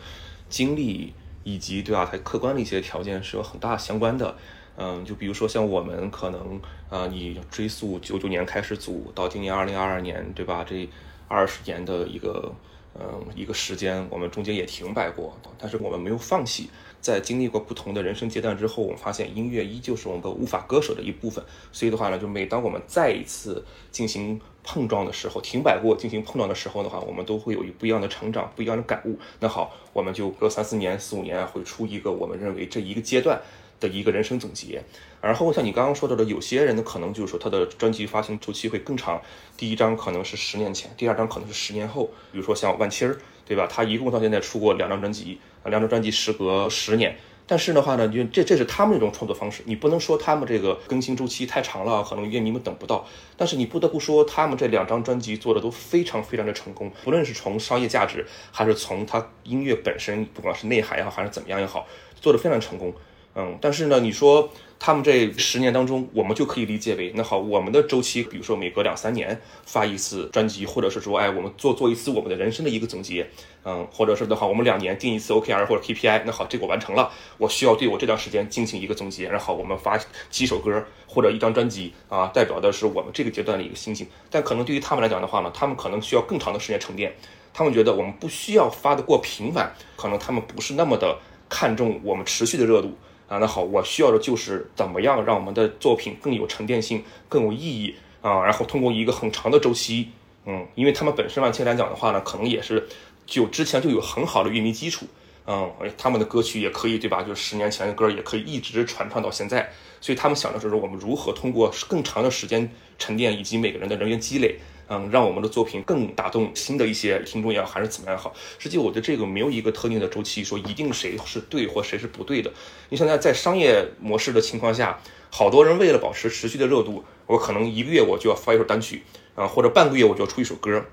经历以及对吧，他客观的一些条件是有很大相关的。嗯，就比如说像我们可能啊、呃你追溯九九年开始组到今年二零二二年，对吧？这二十年的一个嗯一个时间，我们中间也停摆过，但是我们没有放弃。在经历过不同的人生阶段之后，我们发现音乐依旧是我们无法割舍的一部分。所以的话呢，就每当我们再一次进行碰撞的时候，停摆过进行碰撞的时候的话，我们都会有一不一样的成长，不一样的感悟。那好，我们就隔三四年、四五年会出一个我们认为这一个阶段的一个人生总结。然后像你刚刚说到的，有些人呢可能就是说他的专辑发行周期会更长，第一张可能是十年前，第二张可能是十年后。比如说像万青儿，对吧？他一共到现在出过两张专辑，啊，两张专辑时隔十年。但是的话呢，就这这是他们那种创作方式，你不能说他们这个更新周期太长了，可能乐迷们等不到。但是你不得不说，他们这两张专辑做的都非常非常的成功，不论是从商业价值，还是从他音乐本身，不管是内涵也好，还是怎么样也好，做的非常成功。嗯，但是呢，你说他们这十年当中，我们就可以理解为，那好，我们的周期，比如说每隔两三年发一次专辑，或者是说，哎，我们做做一次我们的人生的一个总结，嗯，或者是的话，我们两年定一次 OKR 或者 KPI，那好，这个完成了，我需要对我这段时间进行一个总结，然后我们发几首歌或者一张专辑啊，代表的是我们这个阶段的一个心情。但可能对于他们来讲的话呢，他们可能需要更长的时间沉淀，他们觉得我们不需要发得过频繁，可能他们不是那么的看重我们持续的热度。啊，那好，我需要的就是怎么样让我们的作品更有沉淀性、更有意义啊，然后通过一个很长的周期，嗯，因为他们本身万千来讲的话呢，可能也是就之前就有很好的乐迷基础，嗯，他们的歌曲也可以对吧？就十年前的歌也可以一直传唱到现在，所以他们想的是说我们如何通过更长的时间沉淀以及每个人的人员积累。嗯，让我们的作品更打动新的一些听众也好，还是怎么样好。实际我觉得这个没有一个特定的周期，说一定谁是对或谁是不对的。你现在在商业模式的情况下，好多人为了保持持续的热度，我可能一个月我就要发一首单曲啊，或者半个月我就要出一首歌。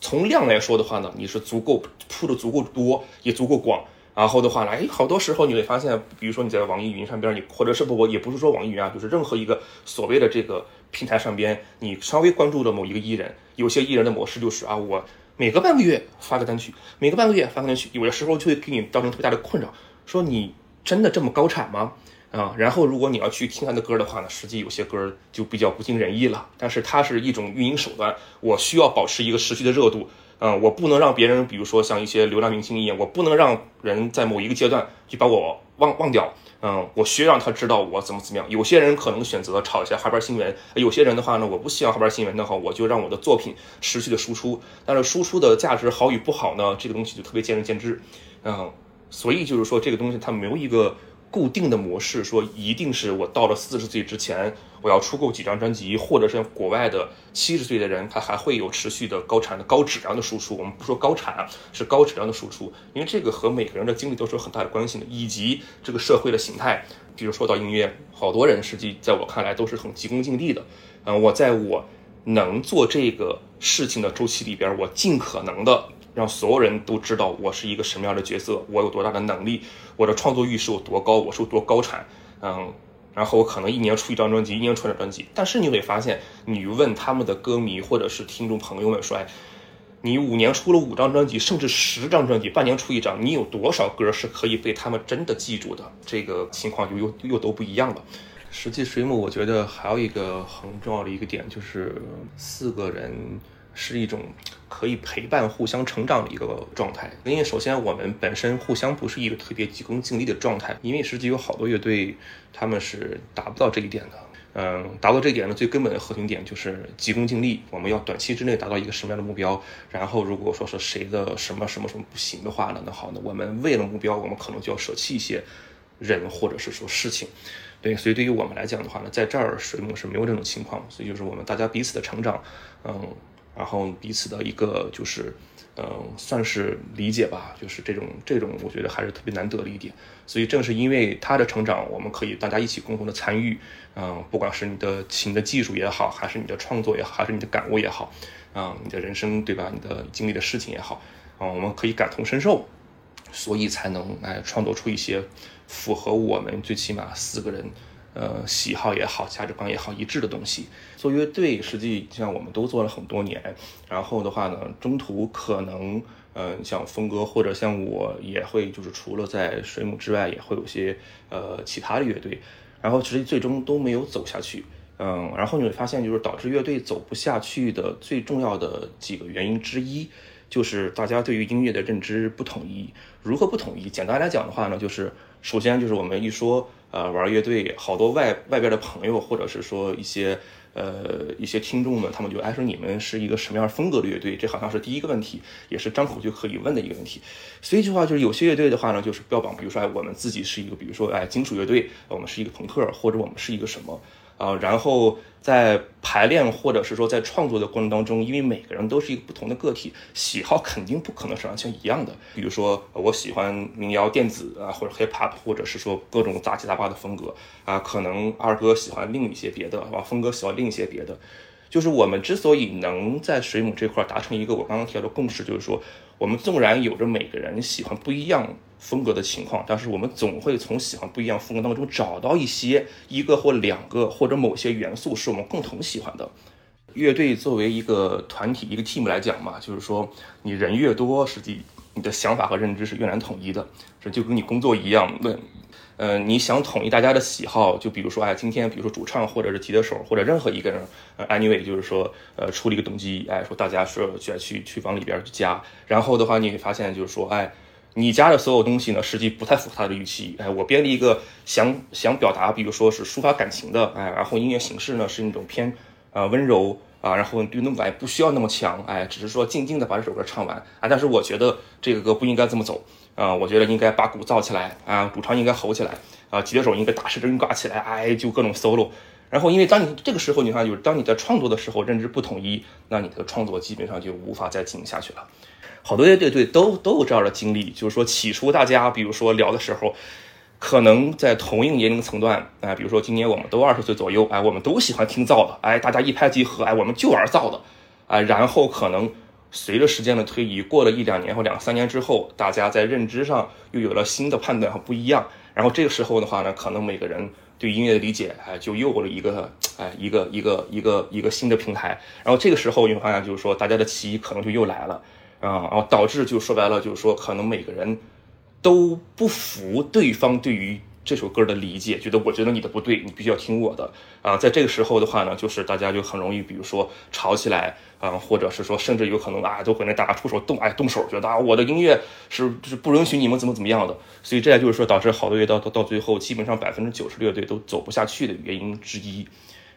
从量来说的话呢，你是足够铺的足够多，也足够广。然后的话呢，哎，好多时候你会发现，比如说你在网易云上边，你或者是不，我也不是说网易云啊，就是任何一个所谓的这个平台上边，你稍微关注了某一个艺人，有些艺人的模式就是啊，我每隔半个月发个单曲，每隔半个月发个单曲，有的时候就会给你造成特别大的困扰，说你真的这么高产吗？啊，然后如果你要去听他的歌的话呢，实际有些歌就比较不尽人意了。但是它是一种运营手段，我需要保持一个持续的热度。嗯，我不能让别人，比如说像一些流量明星一样，我不能让人在某一个阶段就把我忘忘掉。嗯，我需要让他知道我怎么怎么样。有些人可能选择炒一下花边新闻，有些人的话呢，我不希望花边新闻的话，我就让我的作品持续的输出。但是输出的价值好与不好呢，这个东西就特别见仁见智。嗯，所以就是说这个东西它没有一个。固定的模式，说一定是我到了四十岁之前，我要出够几张专辑，或者是国外的七十岁的人，他还会有持续的高产的高质量的输出。我们不说高产，是高质量的输出，因为这个和每个人的经历都是有很大的关系的，以及这个社会的形态。比如说到音乐，好多人实际在我看来都是很急功近利的。嗯，我在我能做这个事情的周期里边，我尽可能的。让所有人都知道我是一个什么样的角色，我有多大的能力，我的创作欲是有多高，我是有多高产，嗯，然后我可能一年出一张专辑，一年出两张专辑，但是你会发现，你问他们的歌迷或者是听众朋友们说，哎，你五年出了五张专辑，甚至十张专辑，半年出一张，你有多少歌是可以被他们真的记住的？这个情况就又又都不一样了。实际水母，我觉得还有一个很重要的一个点就是四个人。是一种可以陪伴、互相成长的一个状态。因为首先我们本身互相不是一个特别急功近利的状态，因为实际有好多乐队他们是达不到这一点的。嗯，达到这一点的最根本的核心点就是急功近利。我们要短期之内达到一个什么样的目标？然后如果说是谁的什么什么什么不行的话呢？那好，那我们为了目标，我们可能就要舍弃一些人或者是说事情。对，所以对于我们来讲的话呢，在这儿水母是没有这种情况，所以就是我们大家彼此的成长，嗯，然后彼此的一个就是，嗯，算是理解吧，就是这种这种，我觉得还是特别难得的一点。所以正是因为他的成长，我们可以大家一起共同的参与，嗯，不管是你的琴的技术也好，还是你的创作也好，还是你的感悟也好，啊、你的人生对吧？你的经历的事情也好，啊、我们可以感同身受，所以才能哎创作出一些符合我们最起码四个人呃喜好也好、价值观也好一致的东西。做乐队，实际像我们都做了很多年，然后的话呢，中途可能呃像峰哥或者像我也会就是除了在水母之外，也会有些呃其他的乐队，然后其实最终都没有走下去。嗯，然后你会发现，就是导致乐队走不下去的最重要的几个原因之一，就是大家对于音乐的认知不统一。如何不统一？简单来讲的话呢，就是首先就是我们一说呃玩乐队，好多外外边的朋友或者是说一些呃一些听众们，他们就哎说你们是一个什么样风格的乐队？这好像是第一个问题，也是张口就可以问的一个问题。所以一句话就是有些乐队的话呢，就是标榜，比如说哎我们自己是一个，比如说哎金属乐队，我们是一个朋克，或者我们是一个什么。啊，然后在排练或者是说在创作的过程当中，因为每个人都是一个不同的个体，喜好肯定不可能是完全一样的。比如说，我喜欢民谣、电子啊，或者 hip hop，或者是说各种杂七杂八的风格啊，可能二哥喜欢另一些别的，啊，峰哥喜欢另一些别的。就是我们之所以能在水母这块达成一个我刚刚提到的共识，就是说，我们纵然有着每个人喜欢不一样风格的情况，但是我们总会从喜欢不一样风格当中找到一些一个或两个或者某些元素是我们共同喜欢的。乐队作为一个团体一个 team 来讲嘛，就是说你人越多，实际你的想法和认知是越难统一的，这就跟你工作一样，问。呃，你想统一大家的喜好，就比如说，哎，今天比如说主唱或者是吉他手或者任何一个人，，anyway，就是说，呃，出了一个动机，哎，说大家说去去去往里边去加，然后的话，你会发现就是说，哎，你加的所有东西呢，实际不太符合他的预期，哎，我编了一个想想表达，比如说是抒发感情的，哎，然后音乐形式呢是那种偏呃温柔啊，然后律动感不需要那么强，哎，只是说静静的把这首歌唱完啊，但是我觉得这个歌不应该这么走。啊、我觉得应该把鼓造起来啊，主唱应该吼起来啊，吉他手应该大失真挂起来，哎，就各种 solo。然后，因为当你这个时候，你看，就是当你在创作的时候认知不统一，那你的创作基本上就无法再进行下去了。好多乐队对都都有这样的经历，就是说起初大家比如说聊的时候，可能在同一个年龄层段，哎，比如说今年我们都二十岁左右，哎，我们都喜欢听造的，哎，大家一拍即合，哎，我们就玩造的，哎，然后可能。随着时间的推移，过了一两年或两三年之后，大家在认知上又有了新的判断和不一样。然后这个时候的话呢，可能每个人对音乐的理解，哎，就又过了一个哎一个一个一个一个新的平台。然后这个时候你会发现，就是说大家的歧义可能就又来了啊，然后导致就说白了，就是说可能每个人都不服对方对于这首歌的理解，觉得我觉得你的不对，你必须要听我的啊。在这个时候的话呢，就是大家就很容易，比如说吵起来啊，或者是说甚至有可能啊，都会那大家出手动哎动手，觉得啊我的音乐是是不允许你们怎么怎么样的。所以这就是说导致好多乐队到到到最后，基本上百分之九十乐队都走不下去的原因之一。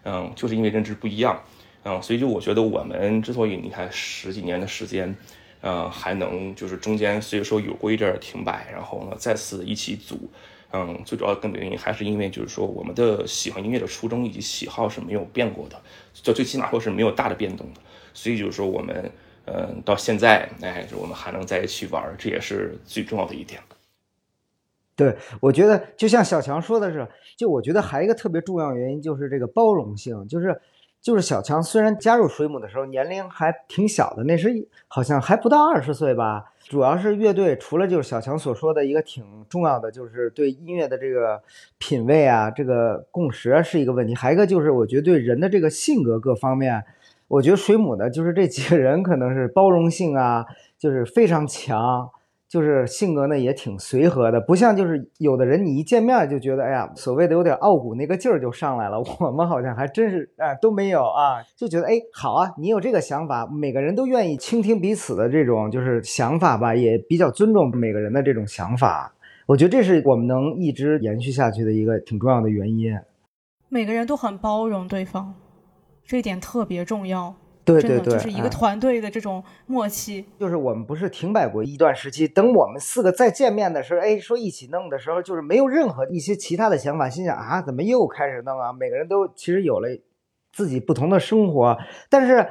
嗯，就是因为认知不一样。嗯，所以就我觉得我们之所以你看十几年的时间。呃，还能就是中间虽说有过一阵停摆，然后呢再次一起组，嗯，最主要根本原因还是因为就是说我们的喜欢音乐的初衷以及喜好是没有变过的，就最起码说是没有大的变动的，所以就是说我们，嗯，到现在，哎，我们还能在一起玩，这也是最重要的一点。对，我觉得就像小强说的是，就我觉得还一个特别重要原因就是这个包容性，就是就是小强虽然加入水母的时候年龄还挺小的，那时好像还不到二十岁吧。主要是乐队除了就是小强所说的一个挺重要的，就是对音乐的这个品味啊，这个共识是一个问题，还有一个就是我觉得对人的这个性格各方面，我觉得水母呢就是这几个人可能是包容性啊，就是非常强。就是性格呢也挺随和的，不像就是有的人你一见面就觉得，哎呀，所谓的有点傲骨那个劲儿就上来了。我们好像还真是哎都没有啊，就觉得哎好啊，你有这个想法，每个人都愿意倾听彼此的这种就是想法吧，也比较尊重每个人的这种想法。我觉得这是我们能一直延续下去的一个挺重要的原因。每个人都很包容对方，这一点特别重要。对对对，真的就是一个哎团队的这种默契。就是我们不是停摆过一段时期，等我们四个再见面的时候，哎，说一起弄的时候，就是没有任何一些其他的想法，心想啊，怎么又开始弄啊？每个人都其实有了自己不同的生活，但是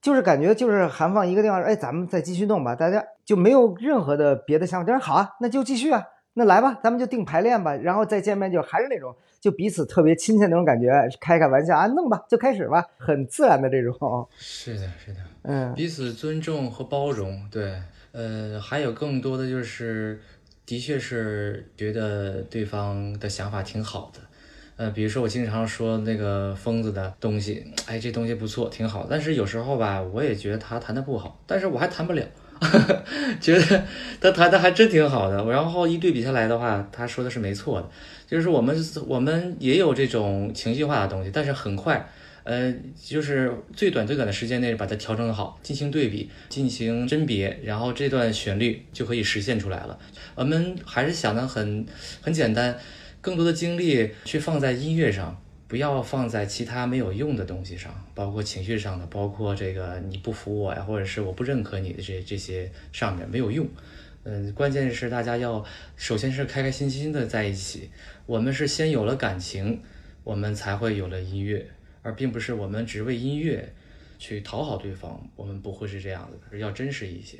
就是感觉就是韩放一个地方，哎，咱们再继续弄吧，大家就没有任何的别的想法，就是好啊，那就继续啊，那来吧，咱们就定排练吧，然后再见面就还是那种就彼此特别亲切那种感觉，开开玩笑啊，弄吧，就开始吧，很自然的这种，是的，是的。嗯。彼此尊重和包容，对，呃，还有更多的就是，的确是觉得对方的想法挺好的，呃，比如说我经常说那个疯子的东西，哎，这东西不错，挺好，但是有时候吧，我也觉得他弹的不好，但是我还弹不了，觉得他弹的还真挺好的，然后一对比下来的话，他说的是没错的，就是我们我们也有这种情绪化的东西，但是很快。呃，就是最短最短的时间内把它调整好，进行对比，进行甄别，然后这段旋律就可以实现出来了。我们还是想的很很简单，更多的精力去放在音乐上，不要放在其他没有用的东西上，包括情绪上的，包括这个你不服我呀，或者是我不认可你的这这些上面没有用。嗯，关键是大家要首先是开开心心的在一起。我们是先有了感情，我们才会有了音乐。而并不是我们只为音乐去讨好对方，我们不会是这样的，而要真实一些。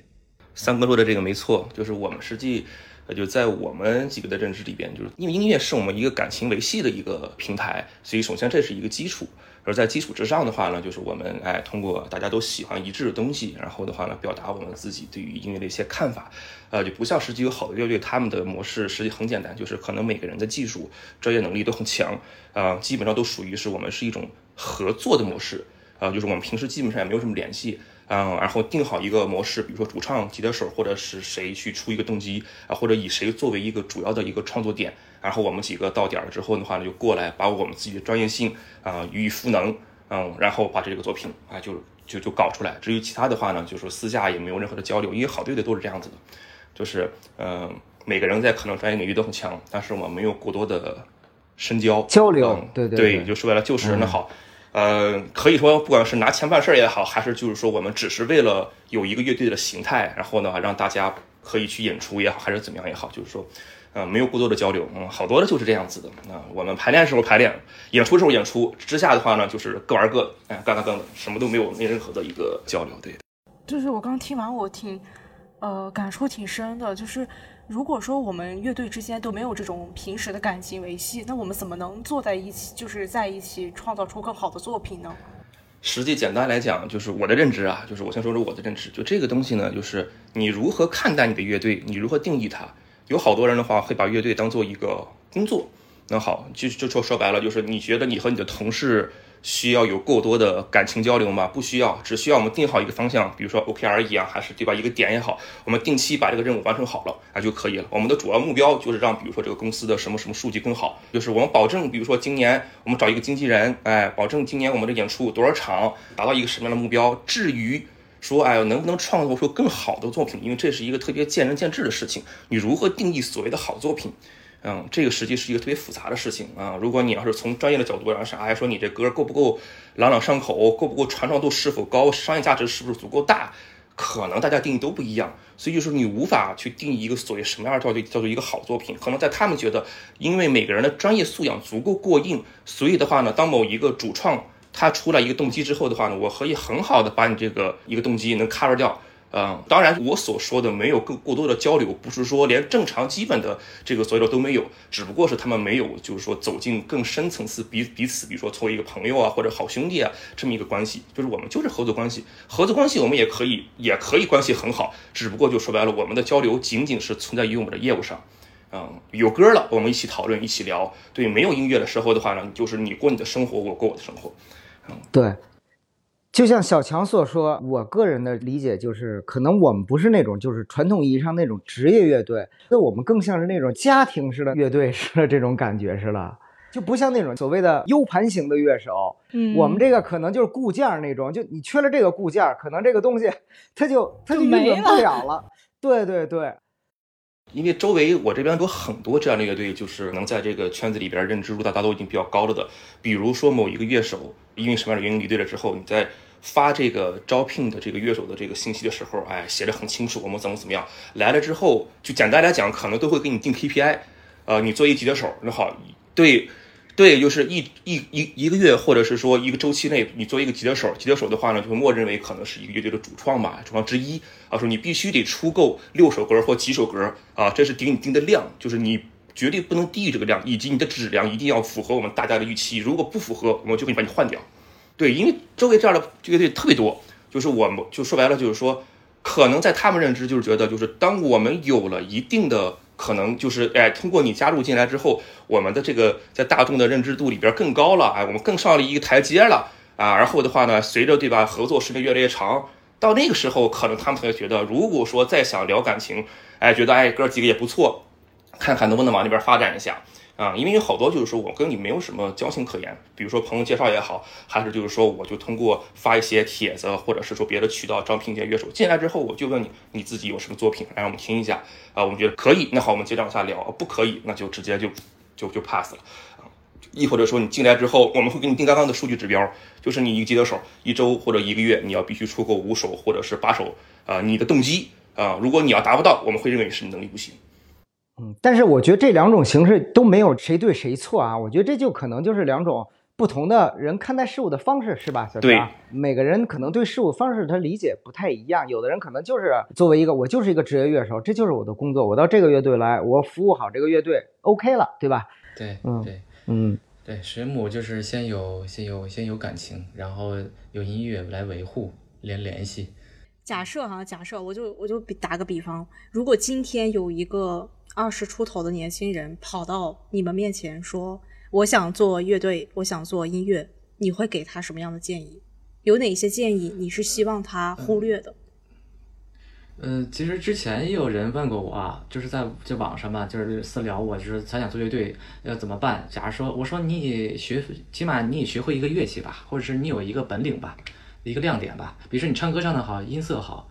三哥说的这个没错，就是我们实际，呃，就在我们几个的认知里边，就是因为音乐是我们一个感情维系的一个平台，所以首先这是一个基础。而在基础之上的话呢，就是我们哎通过大家都喜欢一致的东西，然后的话呢，表达我们自己对于音乐的一些看法。呃，就不像实际有好的乐队，他们的模式实际很简单，就是可能每个人的技术、专业能力都很强，啊、基本上都属于是我们是一种合作的模式。啊，就是我们平时基本上也没有什么联系，嗯，然后定好一个模式，比如说主唱、吉他手或者是谁去出一个动机啊，或者以谁作为一个主要的一个创作点，然后我们几个到点了之后的话呢，就过来把我们自己的专业性啊予以赋能，嗯，然后把这个作品啊就就就搞出来。至于其他的话呢，就是说私下也没有任何的交流，因为好队的都是这样子的，就是嗯，每个人在可能专业领域都很强，但是我们没有过多的深交交流对对对就说白了就是那好。呃，可以说，不管是拿钱办事儿也好，还是就是说我们只是为了有一个乐队的形态，然后呢，让大家可以去演出也好，还是怎么样也好，就是说，呃，没有过多的交流，嗯，好多的就是这样子的。啊、我们排练时候排练，演出时候演出，之下的话呢，就是各玩各的，哎，干干干的，什么都没有，没任何的一个交流，对。就是我刚听完，我挺呃感触挺深的。就是如果说我们乐队之间都没有这种平时的感情维系，那我们怎么能坐在一起，就是在一起创造出更好的作品呢？实际简单来讲，就是我的认知啊，就是我先说说我的认知，就这个东西呢，就是你如何看待你的乐队，你如何定义它。有好多人的话会把乐队当做一个工作，那好，就就说说白了，就是你觉得你和你的同事需要有过多的感情交流吗？不需要，只需要我们定好一个方向，比如说 OKR 一样，还是对吧？一个点也好，我们定期把这个任务完成好了啊就可以了。我们的主要目标就是让，比如说这个公司的什么什么数据更好，就是我们保证，比如说今年我们找一个经纪人，哎，保证今年我们的演出多少场，达到一个什么样的目标。至于说，哎呦，能不能创作出更好的作品？因为这是一个特别见仁见智的事情。你如何定义所谓的好作品？嗯，这个实际是一个特别复杂的事情啊。如果你要是从专业的角度上上，哎，说你这歌够不够朗朗上口，够不够传唱度是否高，商业价值是不是足够大，可能大家定义都不一样。所以就是你无法去定义一个所谓什么样叫做叫做一个好作品。可能在他们觉得，因为每个人的专业素养足够过硬，所以的话呢，当某一个主创他出来一个动机之后的话呢，我可以很好的把你这个一个动机能 cover 掉。嗯，当然，我所说的没有更过多的交流，不是说连正常基本的这个所有的都没有，只不过是他们没有，就是说走进更深层次彼彼此，比如说作为一个朋友啊，或者好兄弟啊这么一个关系，就是我们就是合作关系，合作关系我们也可以也可以关系很好，只不过就说白了，我们的交流仅仅是存在于我们的业务上。嗯，有歌了，我们一起讨论，一起聊。对，没有音乐的时候的话呢，就是你过你的生活，我过我的生活。对，就像小强所说，我个人的理解就是，可能我们不是那种就是传统意义上那种职业乐队，那我们更像是那种家庭式的乐队似的这种感觉是了。就不像那种所谓的 U 盘型的乐手，嗯我们这个可能就是固件那种，就你缺了这个固件，可能这个东西它就它就运转不了了。对对对，因为周围我这边有很多这样的乐队，就是能在这个圈子里边认知度大家都已经比较高了的。比如说某一个乐手因为什么样的原因离队了之后，你在发这个招聘的这个乐手的这个信息的时候，哎，写的很清楚，我们怎么怎么样。来了之后，就简单来讲，可能都会给你定 KPI，呃，你做一级的手，那好，对。对，就是一一一一个月，或者是说一个周期内，你作为一个吉他手，吉他手的话呢，就会默认为可能是一个乐队的主创吧，主创之一啊，说你必须得出够六首歌或几首歌啊，这是给你定的量，就是你绝对不能低于这个量，以及你的质量一定要符合我们大家的预期，如果不符合，我们就会把你换掉。对，因为周围这样的乐队特别多，就是我们就说白了就是说，可能在他们认知就是觉得，就是当我们有了一定的可能，就是哎，通过你加入进来之后，我们的这个在大众的认知度里边更高了，哎，我们更上了一个台阶了啊。然后的话呢，随着对吧，合作时间越来越长，到那个时候，可能他们才觉得，如果说再想聊感情，哎，觉得哎哥几个也不错，看看能不能往那边发展一下。啊，因为有好多就是说我跟你没有什么交情可言，比如说朋友介绍也好，还是就是说我就通过发一些帖子，或者是说别的渠道招聘一些乐手进来之后，我就问你你自己有什么作品，来我们听一下啊，我们觉得可以，那好，我们接着往下聊；不可以，那就直接就就就 pass 了啊。亦或者说你进来之后，我们会给你定刚刚的数据指标，就是你一个吉他手一周或者一个月你要必须出够五首或者是八首啊，你的动机啊，如果你要达不到，我们会认为是你能力不行。嗯，但是我觉得这两种形式都没有谁对谁错啊，我觉得这就可能就是两种不同的人看待事物的方式，是吧？小对张，每个人可能对事物方式他理解不太一样，有的人可能就是作为一个我就是一个职业乐手，这就是我的工作，我到这个乐队来，我服务好这个乐队，OK 了，对吧？对，嗯对嗯对，水母就是先有先有先有感情，然后有音乐来维护连联系。假设哈，假设我就我就比打个比方，如果今天有一个二十出头的年轻人跑到你们面前说，我想做乐队，我想做音乐，你会给他什么样的建议？有哪些建议你是希望他忽略的？嗯，其实之前也有人问过我啊，就是在这网上嘛，就是私聊我，就是他想做乐队要怎么办？假如说我说你学，起码你也学会一个乐器吧，或者是你有一个本领吧，一个亮点吧，比如说你唱歌唱得好，音色好，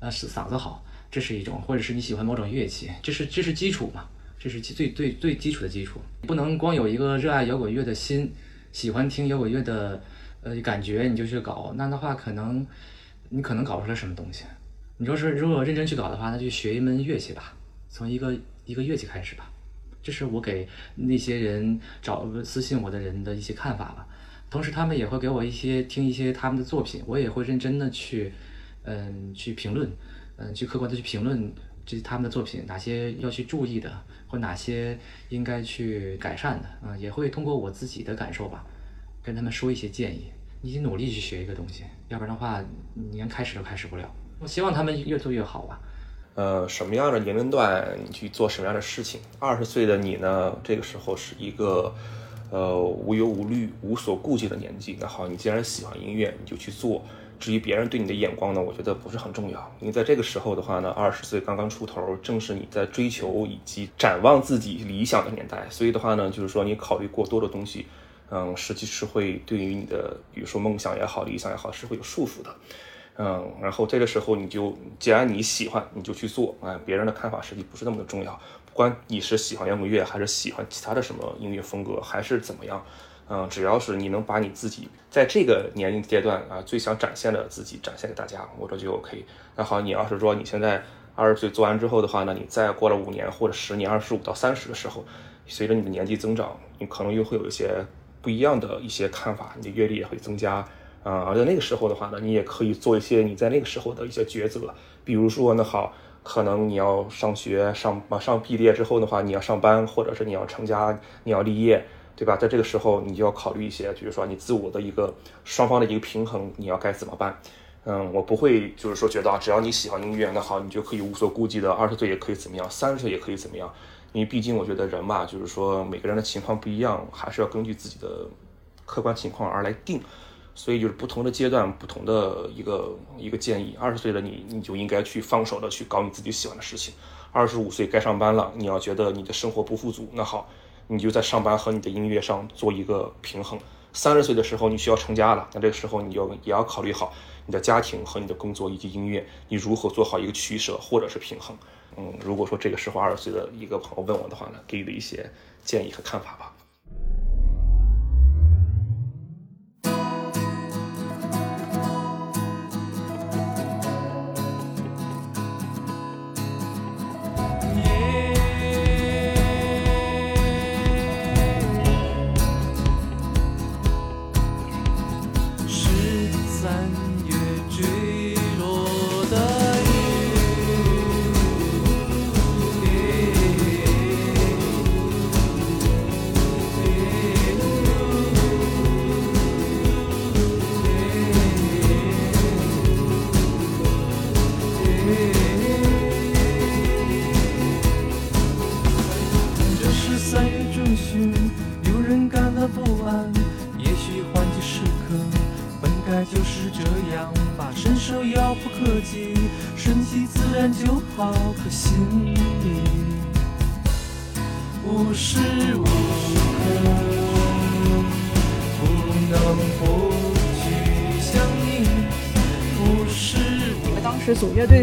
呃，是嗓子好，这是一种，或者是你喜欢某种乐器，这是这是基础嘛，这是最最最基础的基础，不能光有一个热爱摇滚乐的心，喜欢听摇滚乐的呃感觉你就去搞，那的话可能你可能搞不出来什么东西。你说是如果认真去搞的话，那就学一门乐器吧，从一个一个乐器开始吧。这是我给那些人找私信我的人的一些看法吧。同时，他们也会给我一些听一些他们的作品，我也会认真的去，嗯，去评论，嗯，去客观的去评论这他们的作品，哪些要去注意的，或哪些应该去改善的，嗯，也会通过我自己的感受吧，跟他们说一些建议。你得努力去学一个东西，要不然的话，你连开始都开始不了。我希望他们越做越好吧。呃，什么样的年龄段你去做什么样的事情？二十岁的你呢，这个时候是一个呃无忧无虑、无所顾忌的年纪。那好，你既然喜欢音乐，你就去做。至于别人对你的眼光呢，我觉得不是很重要。因为在这个时候的话呢，二十岁刚刚出头，正是你在追求以及展望自己理想的年代。所以的话呢，就是说你考虑过多的东西，嗯，实际是会对于你的，比如说梦想也好、理想也好，是会有束缚的。嗯，然后这个时候你就，既然你喜欢，你就去做，哎，别人的看法实际不是那么的重要。不管你是喜欢摇滚乐，还是喜欢其他的什么音乐风格，还是怎么样，嗯，只要是你能把你自己在这个年龄阶段啊最想展现的自己展现给大家，我这就 OK。那好，你要是说你现在二十岁做完之后的话呢，你再过了五年或者十年，二十五到三十的时候，随着你的年纪增长，你可能又会有一些不一样的一些看法，你的阅历也会增加。啊、而在那个时候的话呢，你也可以做一些你在那个时候的一些抉择，比如说呢，好，可能你要上学上马上毕业之后的话，你要上班，或者是你要成家，你要立业，对吧？在这个时候，你就要考虑一些，比如说你自我的一个双方的一个平衡，你要该怎么办？嗯，我不会就是说觉得啊，只要你喜欢音乐，那好，你就可以无所顾忌的，二十岁也可以怎么样，三十岁也可以怎么样，因为毕竟我觉得人吧，就是说每个人的情况不一样，还是要根据自己的客观情况而来定。所以就是不同的阶段，不同的一个一个建议。二十岁的你，你就应该去放手的去搞你自己喜欢的事情。二十五岁该上班了，你要觉得你的生活不富足，那好，你就在上班和你的音乐上做一个平衡。三十岁的时候你需要成家了，那这个时候你要也要考虑好你的家庭和你的工作以及音乐，你如何做好一个取舍或者是平衡。嗯，如果说这个时候二十岁的一个朋友问我的话呢，给予的一些建议和看法吧。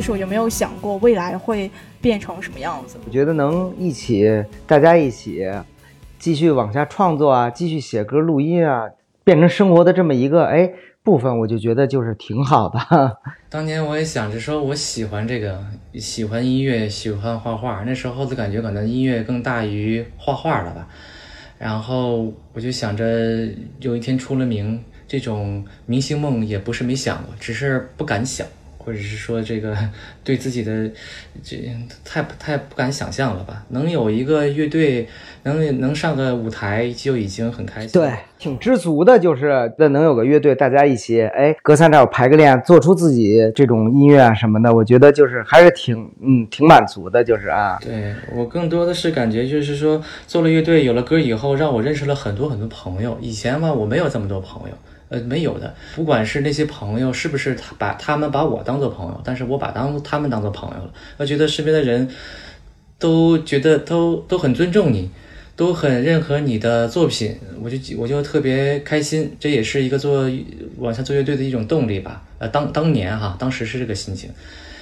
时组乐队的时候，有没有想过未来会变成什么样子？我觉得能一起，大家一起继续往下创作啊，继续写歌、录音啊，变成生活的这么一个哎部分，我就觉得就是挺好的。当年我也想着说，我喜欢这个，喜欢音乐，喜欢画画。那时候的感觉可能音乐更大于画画了吧。然后我就想着有一天出了名，这种明星梦也不是没想过，只是不敢想，或者是说这个对自己的这太太不敢想象了吧。能有一个乐队，能能上个舞台就已经很开心。对，挺知足的，就是那能有个乐队，大家一起，哎，隔三差五排个练，做出自己这种音乐啊什么的，我觉得就是还是挺，嗯，挺满足的，就是啊，对我更多的是感觉就是说，做了乐队，有了歌以后，让我认识了很多很多朋友。以前吧，我没有这么多朋友，呃，没有的。不管是那些朋友是不是他把他们把我当做朋友，但是我把当他们当做朋友了。我觉得身边的人都觉得都都很尊重你，都很认可你的作品，我就我就特别开心。这也是一个做往下做乐队的一种动力吧。呃，当当年哈，当时是这个心情。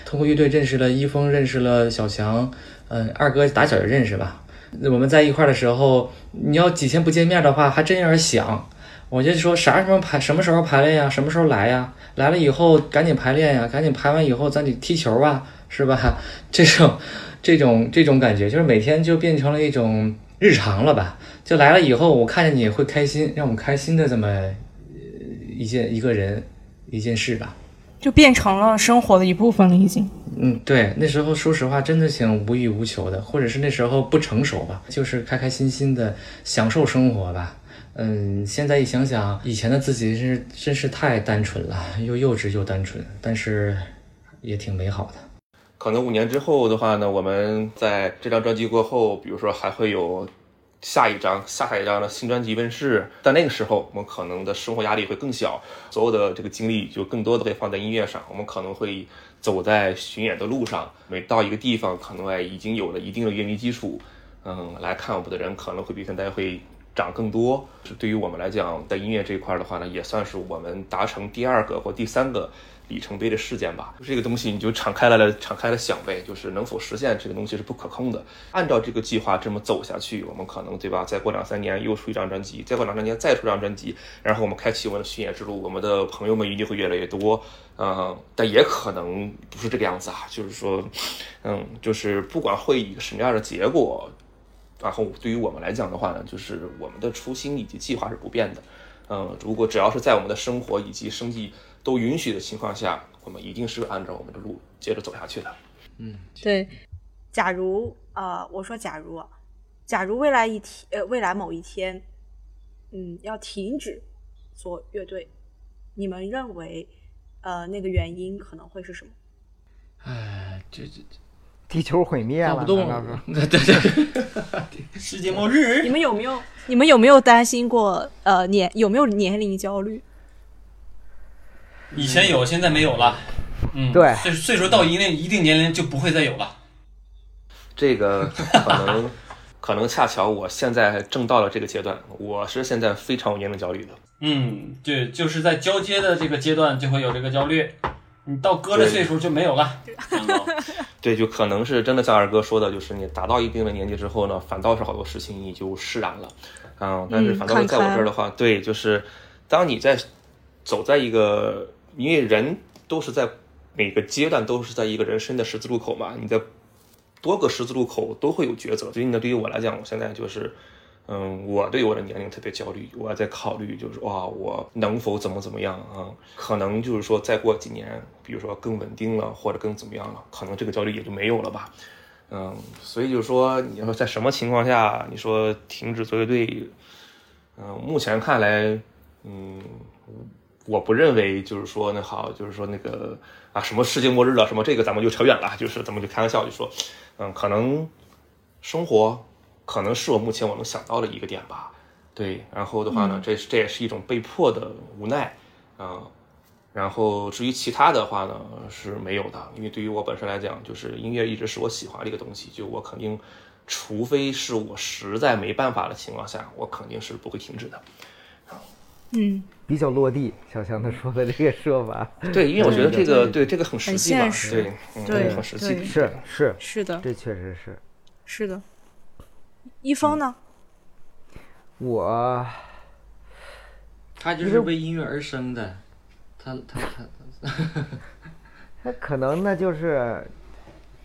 通过乐队认识了一峰，认识了小强，嗯、二哥打小就认识吧。我们在一块的时候，你要几天不见面的话，还真有点想。我就说啥时候排，什么时候排练呀？什么时候来呀？来了以后赶紧排练呀，赶紧排完以后咱得踢球啊，是吧？这种这种这种感觉，就是每天就变成了一种日常了吧？就来了以后，我看见你会开心，让我们开心的这么呃一件一个人一件事吧。就变成了生活的一部分了，已经。嗯，对，那时候说实话，真的挺无欲无求的，或者是那时候不成熟吧，就是开开心心的享受生活吧。嗯，现在一想想，以前的自己是真是太单纯了，又幼稚又单纯，但是也挺美好的。可能五年之后的话呢，我们在这张专辑过后，比如说还会有下一张、下下一张的新专辑问世，但那个时候我们可能的生活压力会更小，所有的这个精力就更多的会放在音乐上，我们可能会走在巡演的路上，每到一个地方，可能哎已经有了一定的乐迷基础，嗯，来看我们的人可能会比现在会涨更多。是对于我们来讲，在音乐这一块的话呢，也算是我们达成第二个或第三个里程碑的事件吧。这个东西你就敞开了敞开了想呗，就是能否实现这个东西是不可控的。按照这个计划这么走下去，我们可能对吧？再过两三年又出一张专辑，再过两三年再出张专辑，然后我们开启我们的巡演之路，我们的朋友们一定会越来越多。嗯，但也可能不是这个样子啊，就是说，嗯，就是不管会以什么样的结果，然后对于我们来讲的话呢，就是我们的初心以及计划是不变的。嗯，如果只要是在我们的生活以及生计都允许的情况下，我们一定是按照我们的路接着走下去的。嗯对，假如啊、呃我说假如啊，假如未来一天，呃，未来某一天，嗯，要停止做乐队，你们认为，呃，那个原因可能会是什么？哎，这这地球毁灭了，对对对，世界末日你。们有没有，你们有没有担心过，呃，年有没有年龄焦虑？以前有，现在没有了。嗯，对岁岁数到一定一定年龄就不会再有了。这个可能可能恰巧我现在正到了这个阶段，我是现在非常有年龄焦虑的。嗯，对，就是在交接的这个阶段就会有这个焦虑，你到哥的岁数就没有了。对，就可能是真的像二哥说的，就是你达到一定的年纪之后呢，反倒是好多事情你就释然了，嗯，但是嗯反倒是在我这儿的话，对，就是当你在走在一个，因为人都是在每个阶段都是在一个人生的十字路口嘛，你在多个十字路口都会有抉择，所以呢，对于我来讲，我现在就是。嗯，我对我的年龄特别焦虑，我在考虑，就是哇，我能否怎么怎么样啊？可能就是说，再过几年，比如说更稳定了，或者更怎么样了，可能这个焦虑也就没有了吧。嗯，所以就是说，你要说在什么情况下，你说停止做乐队，嗯，目前看来，嗯，我不认为就是说那好，就是说那个啊什么世界末日了，什么这个咱们就扯远了，就是咱们就开玩笑就说，嗯，可能生活可能是我目前我能想到的一个点吧。对，然后的话呢，这是这也是一种被迫的无奈啊、然后至于其他的话呢是没有的，因为对于我本身来讲，就是音乐一直是我喜欢的一个东西，就我肯定，除非是我实在没办法的情况下，我肯定是不会停止的。嗯，比较落地，小强他说的这个说法。对，因为我觉得这个对。对这个很实很际吧，现实。对，嗯对很实际。对是是，是的，这确实是。是的。一峰呢？我他就是为音乐而生的，他他他，他 可能那就是，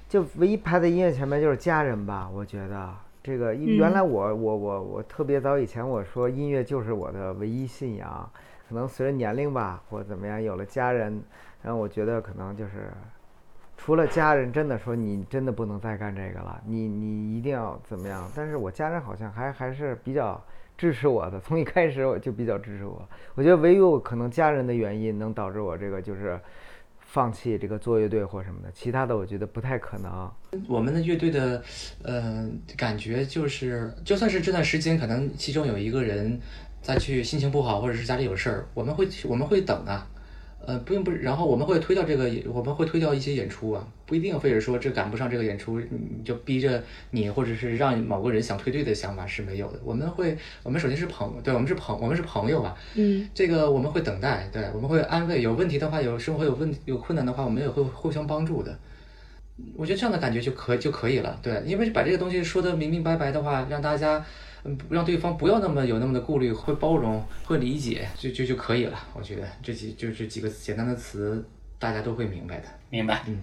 就唯一排在音乐前面就是家人吧。我觉得这个嗯原来我我我我特别早以前我说音乐就是我的唯一信仰，可能随着年龄吧或怎么样有了家人，然后我觉得可能就是除了家人真的说你真的不能再干这个了，你你一定要怎么样？但是我家人好像还还是比较支持我的，从一开始我就比较支持我。我觉得唯有可能家人的原因能导致我这个就是放弃这个做乐队或什么的，其他的我觉得不太可能。我们的乐队的，呃，感觉就是，就算是这段时间，可能其中有一个人再去心情不好，或者是家里有事儿，我们会我们会等啊，呃，并不是，然后我们会推掉这个，我们会推掉一些演出啊，不一定非得说这赶不上这个演出，你就逼着你，或者是让某个人想退队的想法是没有的。我们会，我们首先是朋，对我们是朋，我们是朋友啊，嗯，这个我们会等待，对，我们会安慰，有问题的话，有生活有问题有困难的话，我们也会互相帮助的。我觉得这样的感觉就可就可以了，对，因为把这个东西说的明明白白的话，让大家，嗯，让对方不要那么有那么的顾虑，会包容，会理解，就就就可以了。我觉得这几就这几个简单的词，大家都会明白的。明白。嗯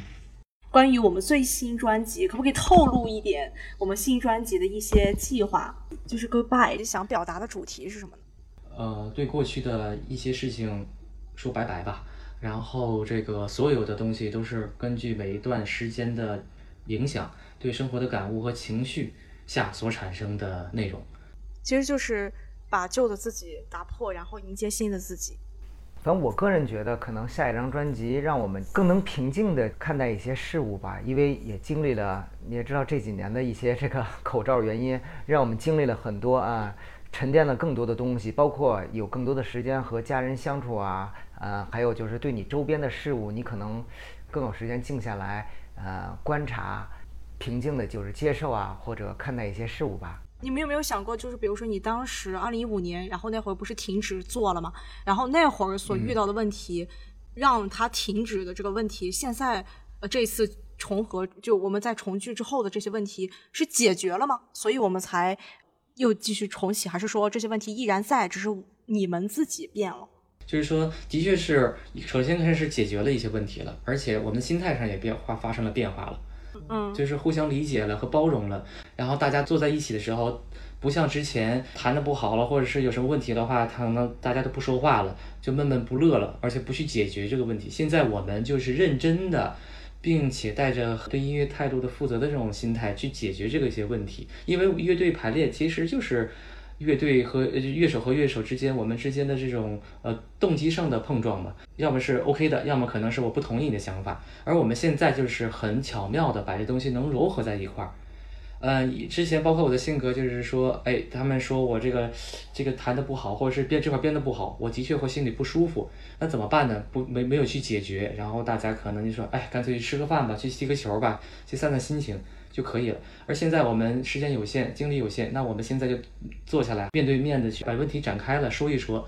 关于我们最新专辑，可不可以透露一点我们新专辑的一些计划？就是 Goodbye 想表达的主题是什么呢？呃，对过去的一些事情说拜拜吧。然后这个所有的东西都是根据每一段时间的影响，对生活的感悟和情绪下所产生的内容。其实就是把旧的自己打破，然后迎接新的自己。反正我个人觉得，可能下一张专辑让我们更能平静地看待一些事物吧，因为也经历了，你也知道这几年的一些这个 口罩原因，让我们经历了很多啊，沉淀了更多的东西，包括有更多的时间和家人相处啊，呃，还有就是对你周边的事物，你可能更有时间静下来，呃，观察，平静的就是接受啊，或者看待一些事物吧。你们有没有想过，就是比如说你当时二零一五年，然后那会儿不是停止做了吗？然后那会儿所遇到的问题，让它停止的这个问题，现在呃这次重合，就我们在重聚之后的这些问题是解决了吗？所以我们才又继续重启，还是说这些问题依然在，只是你们自己变了？就是说，的确是，首先开始解决了一些问题了，而且我们心态上也变化发生了变化了。嗯，就是互相理解了和包容了，然后大家坐在一起的时候，不像之前谈的不好了，或者是有什么问题的话，可能大家都不说话了，就闷闷不乐了，而且不去解决这个问题。现在我们就是认真的，并且带着对音乐态度的负责的这种心态去解决这个一些问题，因为乐队排练其实就是。乐队和呃乐手和乐手之间，我们之间的这种呃动机上的碰撞嘛，要么是 OK 的，要么可能是我不同意你的想法。而我们现在就是很巧妙的把这东西能糅合在一块儿，呃，之前包括我的性格，就是说，哎，他们说我这个这个弹的不好，或者是编这块编的不好，我的确会心里不舒服。那怎么办呢？不没没有去解决，然后大家可能就说，哎，干脆去吃个饭吧，去踢个球吧，去散散心情就可以了。而现在我们时间有限，精力有限，那我们现在就坐下来，面对面的去把问题展开了说一说，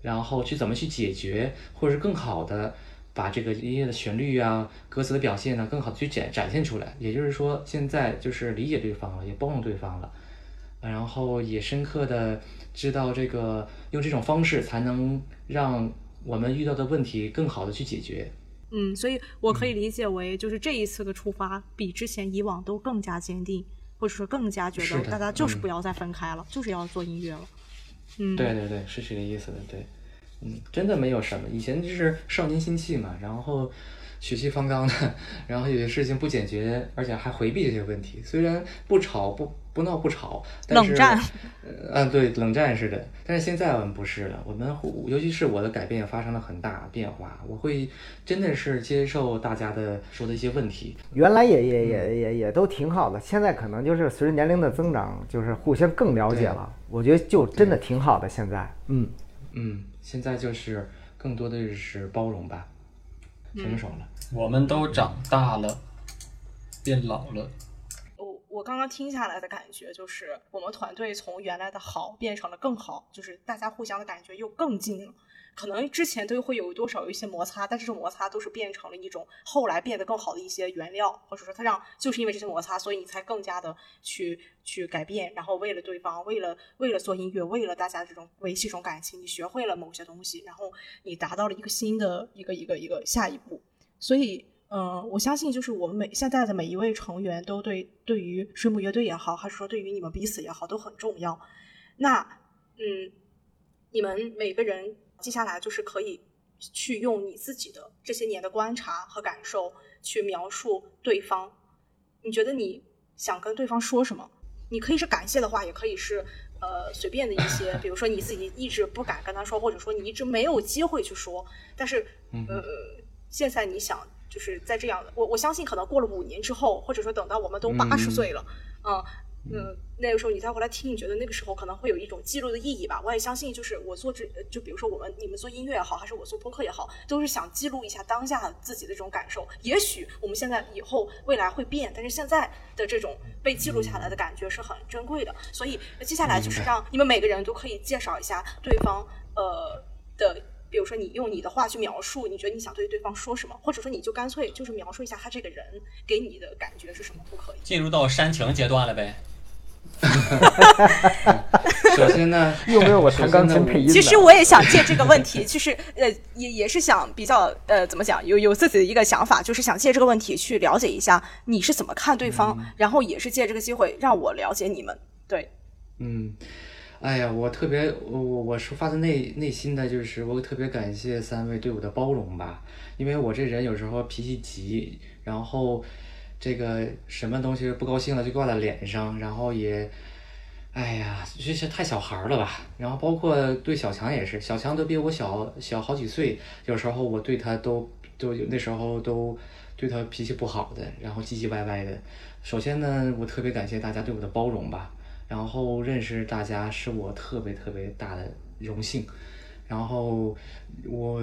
然后去怎么去解决，或者是更好的把这个音乐的旋律啊、歌词的表现呢，更好的去展展现出来。也就是说，现在就是理解对方了，也包容对方了，然后也深刻的知道这个用这种方式才能让我们遇到的问题更好的去解决。嗯，所以我可以理解为，就是这一次的出发比之前以往都更加坚定，或者说更加觉得大家就是嗯不要再分开了，就是要做音乐了。嗯，对对对，是这个意思的，对，嗯，真的没有什么，以前就是少年心气嘛，然后血气方刚的，然后有些事情不解决，而且还回避这些问题。虽然不吵不不闹不吵，但是冷战，嗯，啊对，冷战似的。但是现在我们不是了，我们尤其是我的改变发生了很大变化，我会真的是接受大家的说的一些问题，原来也也也也也都挺好的，现在可能就是随着年龄的增长，就是互相更了解了。我觉得就真的挺好的。现在，嗯，嗯，现在就是更多的是包容吧，成熟了。我们都长大了，变老了。刚刚听下来的感觉就是，我们团队从原来的好变成了更好，就是大家互相的感觉又更近了。可能之前都会有多少有一些摩擦，但这种摩擦都是变成了一种后来变得更好的一些原料，或者说它让就是因为这些摩擦，所以你才更加的去去改变，然后为了对方，为了为了做音乐，为了大家这种维系一种感情，你学会了某些东西，然后你达到了一个新的一个一个一个下一步。所以，嗯、我相信就是我们每现在的每一位成员都对对于水母乐队也好，还是说对于你们彼此也好，都很重要。那，嗯，你们每个人接下来就是可以去用你自己的这些年的观察和感受去描述对方。你觉得你想跟对方说什么？你可以是感谢的话，也可以是呃随便的一些，比如说你自己一直不敢跟他说，或者说你一直没有机会去说，但是呃现在你想就是在这样的，我我相信可能过了五年之后，或者说等到我们都八十岁了，嗯。嗯，那个时候你再回来听，你觉得那个时候可能会有一种记录的意义吧？我也相信，就是我做这，就比如说我们你们做音乐也好，还是我做播客也好，都是想记录一下当下自己的这种感受。也许我们现在以后未来会变，但是现在的这种被记录下来的感觉是很珍贵的。所以接下来就是让你们每个人都可以介绍一下对方呃的。比如说，你用你的话去描述，你觉得你想对对方说什么，或者说你就干脆就是描述一下他这个人给你的感觉是什么，不可以。进入到煽情阶段了呗。首先呢，又没有我弹钢琴配音。其实我也想借这个问题，就是呃，也也是想比较呃，怎么讲，有有自己的一个想法，就是想借这个问题去了解一下你是怎么看对方，然后也是借这个机会让我了解你们。对，嗯，哎呀，我特别，我我我是发自内内心的，就是我特别感谢三位对我的包容吧，因为我这人有时候脾气急，然后这个什么东西不高兴了就挂在脸上，然后也，哎呀，这是太小孩了吧。然后包括对小强也是，小强都比我小小好几岁，有时候我对他都都有那时候都对他脾气不好的，然后唧唧歪歪的。首先呢，我特别感谢大家对我的包容吧。然后认识大家是我特别特别大的荣幸，然后我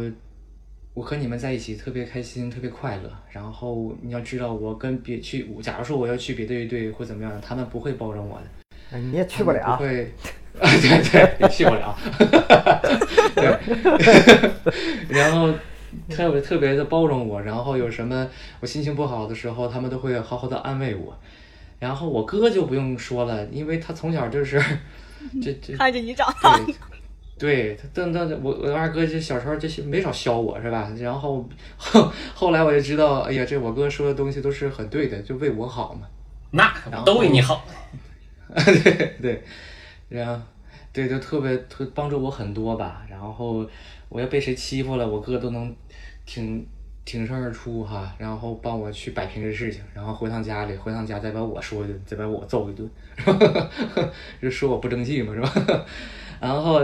我和你们在一起特别开心，特别快乐。然后你要知道，我跟别去，假如说我要去别的乐队或怎么样，他们不会包容我的，哎你也去不了不。会，啊对对，也去不了，对，然后。特别特别的包容我，然后有什么我心情不好的时候，他们都会好好的安慰我。然后我哥就不用说了，因为他从小就是，这这看着你长大，对，对他但但我我二哥这小时候就没少削我是吧？然后后 后来我就知道，哎呀，这我哥说的东西都是很对的，就为我好嘛。那都为你好。对对，然后对，就特别特帮助我很多吧。然后我要被谁欺负了，我哥都能挺挺身而出哈，然后帮我去摆平这事情，然后回趟家里，回趟家再把我说一顿，再把我揍一顿，就说我不争气嘛，是吧？然后。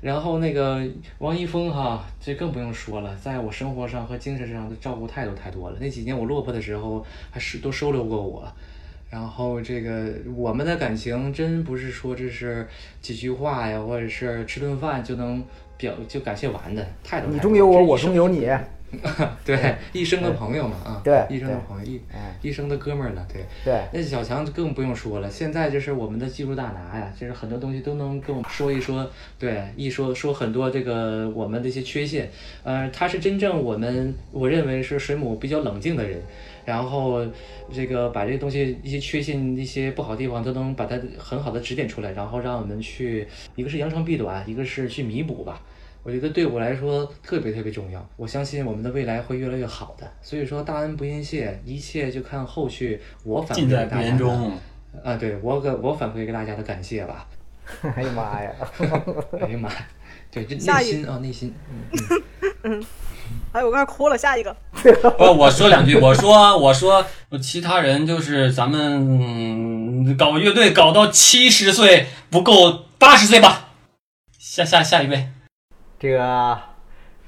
然后那个王一峰哈，这更不用说了，在我生活上和精神上的照顾太多太多了。那几年我落魄的时候，还是都收留过我，然后这个我们的感情真不是说这是几句话呀，或者是吃顿饭就能表就感谢完的，太多。你中有我，我中有你。对，一生的朋友嘛啊，对一生的朋友，一生的哥们儿了，对。对，那小强就更不用说了，现在就是我们的技术大拿呀，就是很多东西都能跟我们说一说，对，一说说很多这个我们的一些缺陷，呃，他是真正我们我认为是水母比较冷静的人，然后这个把这些东西一些缺陷、一些不好的地方都能把它很好的指点出来，然后让我们去，一个是扬长避短，一个是去弥补吧。我觉得对我来说特别特别重要，我相信我们的未来会越来越好的。所以说大恩不言谢，一切就看后续我反馈尽在不给大家中。啊，对我给我反馈给大家的感谢吧。哎呀妈呀！哎呀妈呀，对，这内心啊，内心，嗯，哎，我刚才哭了，下一个。不，我说两句，我说我说其他人就是咱们嗯搞乐队搞到七十岁不够八十岁吧。下下下一位，这个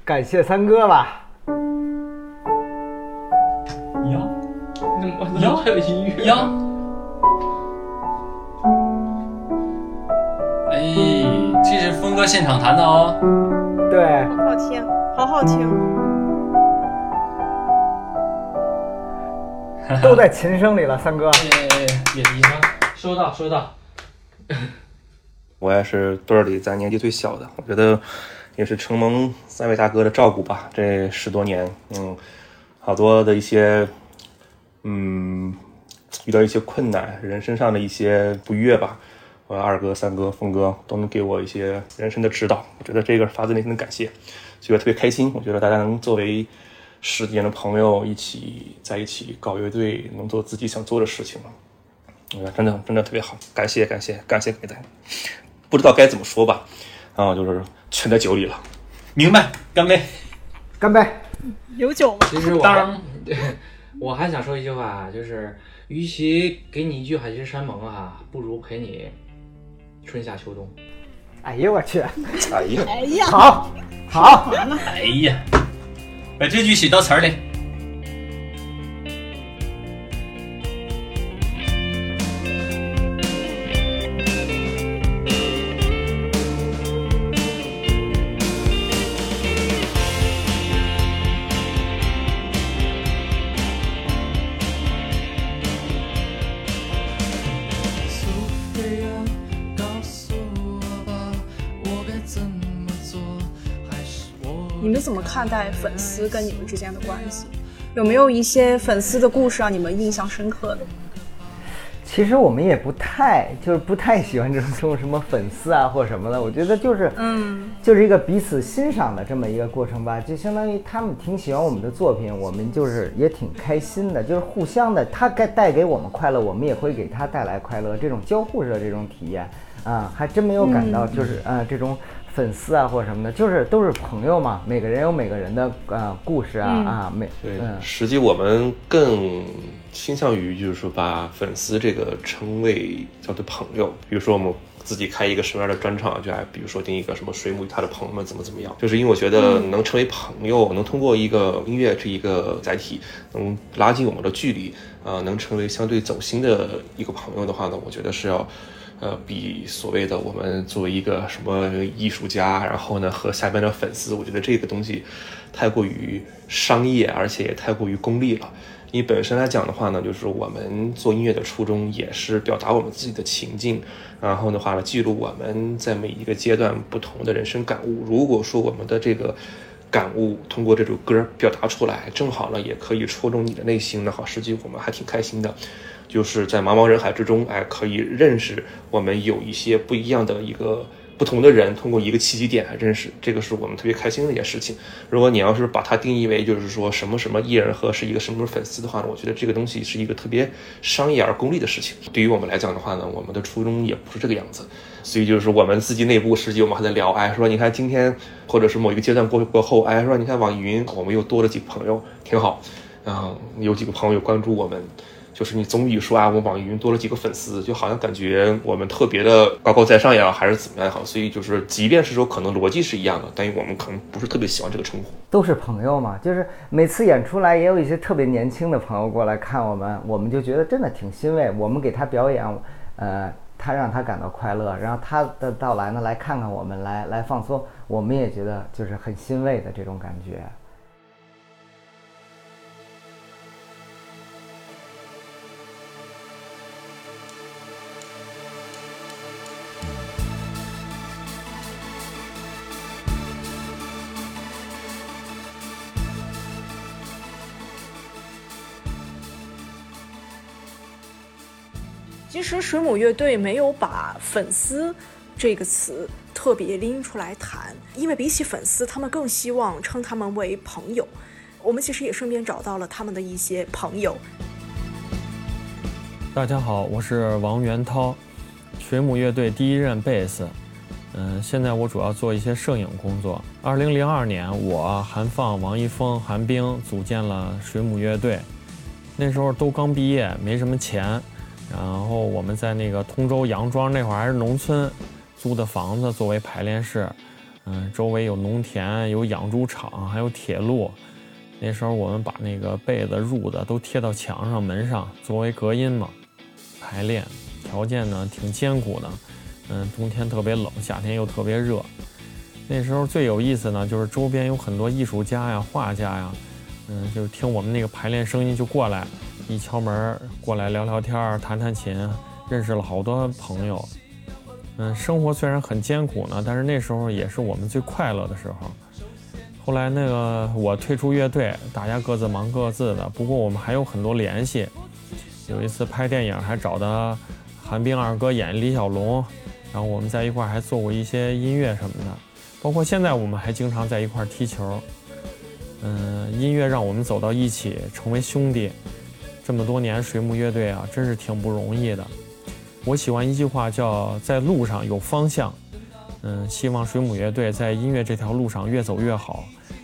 感谢三哥吧。呀呀，还有音乐呀，哎，这是峰哥现场弹的哦。对，好好听，好好听。都在琴声里了，三哥。耶，也一吗？收到，收到。我也是队里咱年纪最小的，我觉得也是承蒙三位大哥的照顾吧。这十多年，嗯，好多的一些，嗯，遇到一些困难，人身上的一些不悦吧，我二哥、三哥、峰哥都能给我一些人生的指导，我觉得这个发自内心的感谢，所以我特别开心。我觉得大家能作为十几年的朋友一起在一起搞乐队，能做自己想做的事情，我觉得真的真的特别好，感谢感谢感谢给大家。不知道该怎么说吧，然后，就是全在酒里了。明白，干杯！干杯！有酒吗？其实我当还对，我还想说一句话，就是与其给你一句海誓山盟啊，不如陪你春夏秋冬。哎呦我去！哎呀，哎呀，好，好，哎呀，把这句写到词儿里。看待粉丝跟你们之间的关系？有没有一些粉丝的故事让你们印象深刻的？其实我们也不太，就是不太喜欢这种 这种什么粉丝啊或什么的。我觉得就是，嗯，就是一个彼此欣赏的这么一个过程吧。就相当于他们挺喜欢我们的作品，我们就是也挺开心的，就是互相的，他该带给我们快乐，我们也会给他带来快乐，这种交互式的这种体验啊，还真没有感到就是呃这种粉丝啊或者什么的，就是都是朋友嘛，每个人有每个人的呃故事啊啊，每对，嗯实际我们更倾向于就是说把粉丝这个称谓叫做朋友。比如说我们自己开一个什么样的专场，就爱比如说定一个什么水母与他的朋友们怎么怎么样，就是因为我觉得能成为朋友，能通过一个音乐这一个载体，能拉近我们的距离，呃，能成为相对走心的一个朋友的话呢，我觉得是要。呃，比所谓的我们作为一个什么艺术家，然后呢和下边的粉丝，我觉得这个东西太过于商业，而且也太过于功利了。你本身来讲的话呢，就是我们做音乐的初衷也是表达我们自己的情境，然后的话呢，记录我们在每一个阶段不同的人生感悟。如果说我们的这个感悟通过这首歌表达出来，正好呢也可以戳中你的内心的话，实际我们还挺开心的。就是在茫茫人海之中，哎，可以认识我们有一些不一样的一个不同的人，通过一个契机点来认识，这个是我们特别开心的一件事情。如果你要是把它定义为就是说什么什么艺人和是一个什么粉丝的话呢，我觉得这个东西是一个特别商业而功利的事情。对于我们来讲的话呢，我们的初衷也不是这个样子。所以就是我们自己内部，实际我们还在聊，哎，说你看今天或者是某一个阶段过过后，哎，说你看网易云我们又多了几个朋友，挺好，嗯，有几个朋友关注我们。就是你综艺说啊，我网易云多了几个粉丝，就好像感觉我们特别的高高在上也好，还是怎么样也好。所以就是，即便是说可能逻辑是一样的，但是我们可能不是特别喜欢这个称呼。都是朋友嘛，就是每次演出来也有一些特别年轻的朋友过来看我们，我们就觉得真的挺欣慰。我们给他表演，呃，他让他感到快乐，然后他的到来呢，来看看我们，来来放松，我们也觉得就是很欣慰的这种感觉。其实水母乐队没有把粉丝这个词特别拎出来谈，因为比起粉丝，他们更希望称他们为朋友。我们其实也顺便找到了他们的一些朋友。大家好，我是王元涛，水母乐队第一任贝斯。嗯，现在我主要做一些摄影工作。二零零二年，我、韩放、王一峰、韩冰组建了水母乐队。那时候都刚毕业，没什么钱，然后我们在那个通州杨庄那会儿还是农村，租的房子作为排练室。嗯，周围有农田，有养猪场，还有铁路。那时候我们把那个被子、褥子都贴到墙上、门上，作为隔音嘛。排练条件呢挺艰苦的，嗯，冬天特别冷，夏天又特别热。那时候最有意思呢，就是周边有很多艺术家呀、画家呀，嗯，就听我们那个排练声音就过来，一敲门过来聊聊天儿、弹弹琴，认识了好多朋友。嗯，生活虽然很艰苦呢，但是那时候也是我们最快乐的时候。后来那个我退出乐队，大家各自忙各自的，不过我们还有很多联系。有一次拍电影还找的韩冰二哥演李小龙，然后我们在一块还做过一些音乐什么的，包括现在我们还经常在一块踢球。嗯，音乐让我们走到一起，成为兄弟。这么多年水母乐队啊，真是挺不容易的。我喜欢一句话叫“在路上有方向”。嗯，希望水母乐队在音乐这条路上越走越好。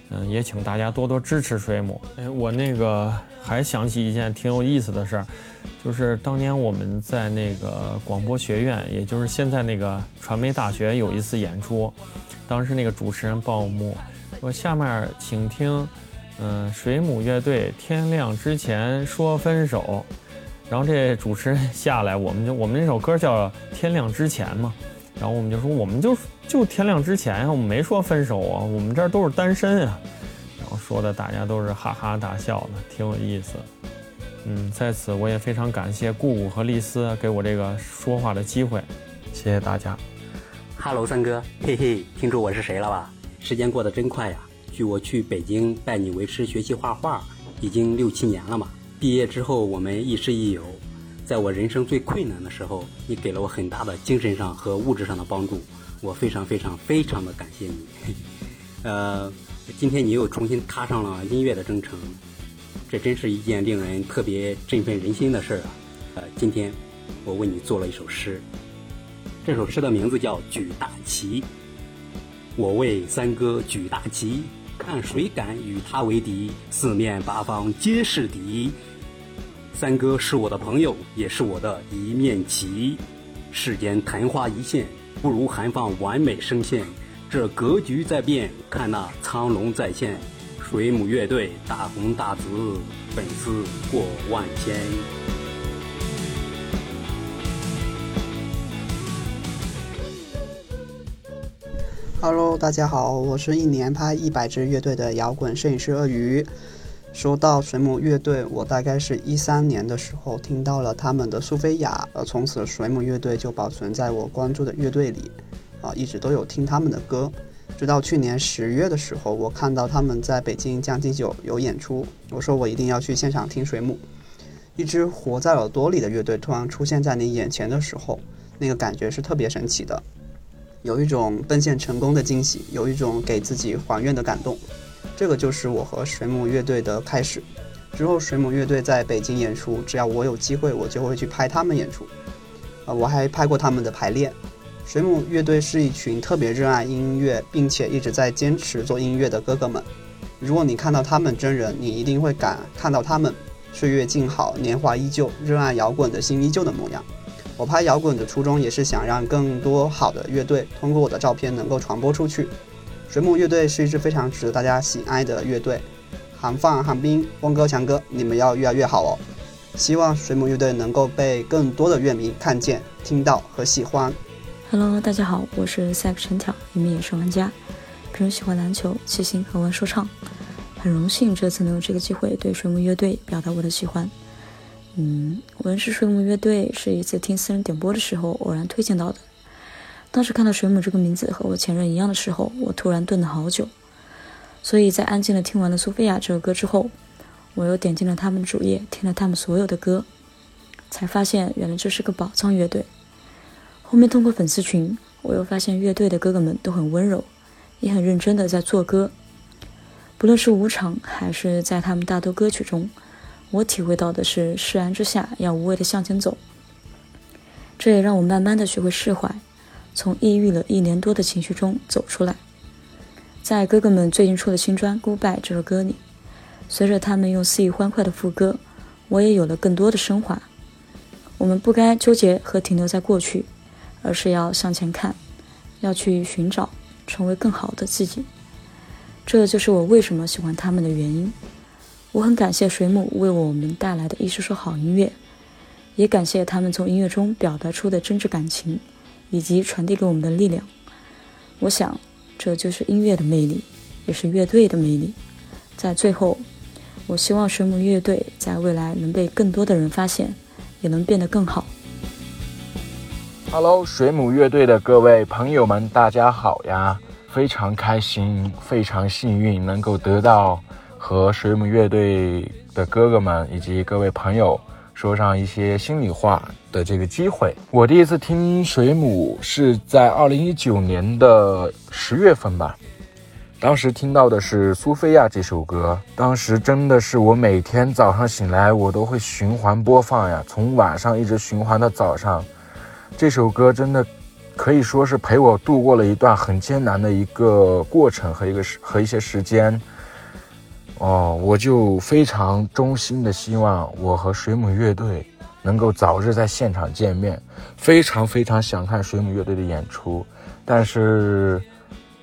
嗯，也请大家多多支持水母。哎，我那个还想起一件挺有意思的事儿，就是当年我们在那个广播学院，也就是现在那个传媒大学有一次演出，当时那个主持人报幕我：“下面请听，嗯，水母乐队天亮之前说分手。”然后这主持人下来，我们就我们那首歌叫《天亮之前》嘛，然后我们就说我们就就天亮之前呀，我们没说分手啊，我们这儿都是单身啊。然后说的大家都是哈哈大笑的，挺有意思。嗯，在此我也非常感谢顾顾和丽丝给我这个说话的机会，谢谢大家。哈喽，三哥，嘿嘿，听出我是谁了吧？时间过得真快呀！距我去北京拜你为师学习画画，已经六七年了嘛。毕业之后，我们亦师亦友。在我人生最困难的时候，你给了我很大的精神上和物质上的帮助，我非常非常非常的感谢你。呃，今天你又重新踏上了音乐的征程，这真是一件令人特别振奋人心的事儿啊！呃，今天我为你做了一首诗，这首诗的名字叫《举大旗》。我为三哥举大旗，看谁敢与他为敌，四面八方皆是敌。三哥是我的朋友，也是我的一面旗。世间昙花一现，不如韩放完美声线。这格局在变，看那苍龙在现。水母乐队大红大紫，粉丝过万千。Hello，大家好，我是一年拍一百支乐队的摇滚摄影师鳄鱼。说到水母乐队，我大概是一三年的时候听到了他们的《苏菲亚》，呃，从此水母乐队就保存在我关注的乐队里，啊，一直都有听他们的歌。直到去年十月的时候，我看到他们在北京将进酒有演出，我说我一定要去现场听水母。一支活在耳朵里的乐队突然出现在你眼前的时候，那个感觉是特别神奇的。有一种奔现成功的惊喜，有一种给自己还愿的感动。这个就是我和水母乐队的开始。之后，水母乐队在北京演出，只要我有机会，我就会去拍他们演出。啊，我还拍过他们的排练。水母乐队是一群特别热爱音乐，并且一直在坚持做音乐的哥哥们。如果你看到他们真人，你一定会感看到他们岁月静好，年华依旧，热爱摇滚的心依旧的模样。我拍摇滚的初衷也是想让更多好的乐队通过我的照片能够传播出去。水母乐队是一支非常值得大家喜爱的乐队，韩放、韩冰、汪哥、强哥，你们要越来越好哦！希望水母乐队能够被更多的乐迷看见、听到和喜欢。Hello，大家好，我是 s a p 陈挑，一名野生玩家，平时喜欢篮球、骑行和玩说唱。很荣幸这次能有这个机会对水母乐队表达我的喜欢。嗯，文氏水母乐队是一次听私人点播的时候偶然推荐到的。当时看到水母这个名字和我前任一样的时候，我突然顿了好久。所以在安静的听完了苏菲亚这首歌之后，我又点进了他们的主页，听了他们所有的歌，才发现原来这是个宝藏乐队。后面通过粉丝群，我又发现乐队的哥哥们都很温柔，也很认真的在做歌。不论是舞场还是在他们大多歌曲中，我体会到的是释然之下要无畏的向前走。这也让我慢慢的学会释怀，从抑郁了一年多的情绪中走出来。在哥哥们最近出的新专《Goodbye》这首歌里，随着他们用肆意欢快的副歌，我也有了更多的升华。我们不该纠结和停留在过去，而是要向前看，要去寻找，成为更好的自己。这就是我为什么喜欢他们的原因。我很感谢水母为我们带来的一首首好音乐，也感谢他们从音乐中表达出的真挚感情，以及传递给我们的力量。我想，这就是音乐的魅力，也是乐队的魅力。在最后，我希望水母乐队在未来能被更多的人发现，也能变得更好。Hello，水母乐队的各位朋友们，大家好呀！非常开心，非常幸运能够得到和水母乐队的哥哥们以及各位朋友说上一些心里话的这个机会。我第一次听水母是在二零一九年的十月份吧，当时听到的是《苏菲亚》这首歌，当时真的是我每天早上醒来我都会循环播放呀，从晚上一直循环到早上。这首歌真的可以说是陪我度过了一段很艰难的一个过程和一个和一些时间。哦，我就非常衷心的希望我和水母乐队能够早日在现场见面，非常非常想看水母乐队的演出，但是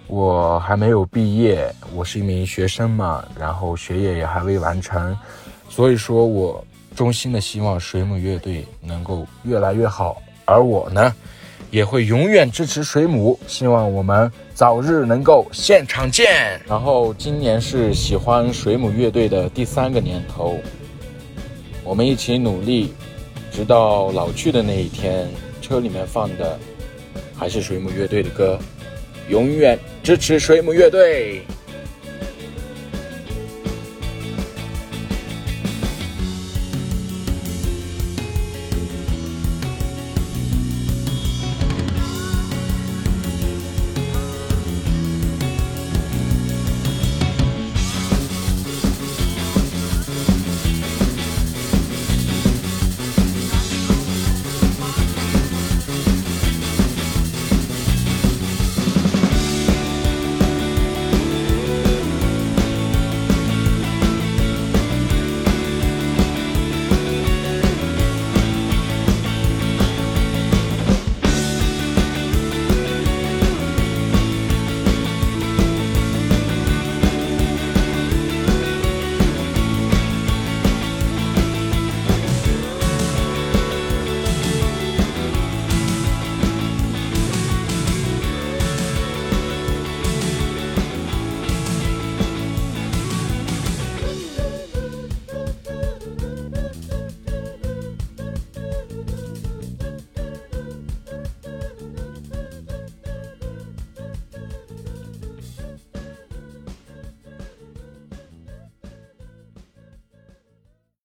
我还没有毕业，我是一名学生嘛，然后学业也还未完成，所以说我衷心的希望水母乐队能够越来越好。而我呢，也会永远支持水母，希望我们早日能够现场见。然后今年是喜欢水母乐队的第三个年头，我们一起努力，直到老去的那一天，车里面放的还是水母乐队的歌，永远支持水母乐队。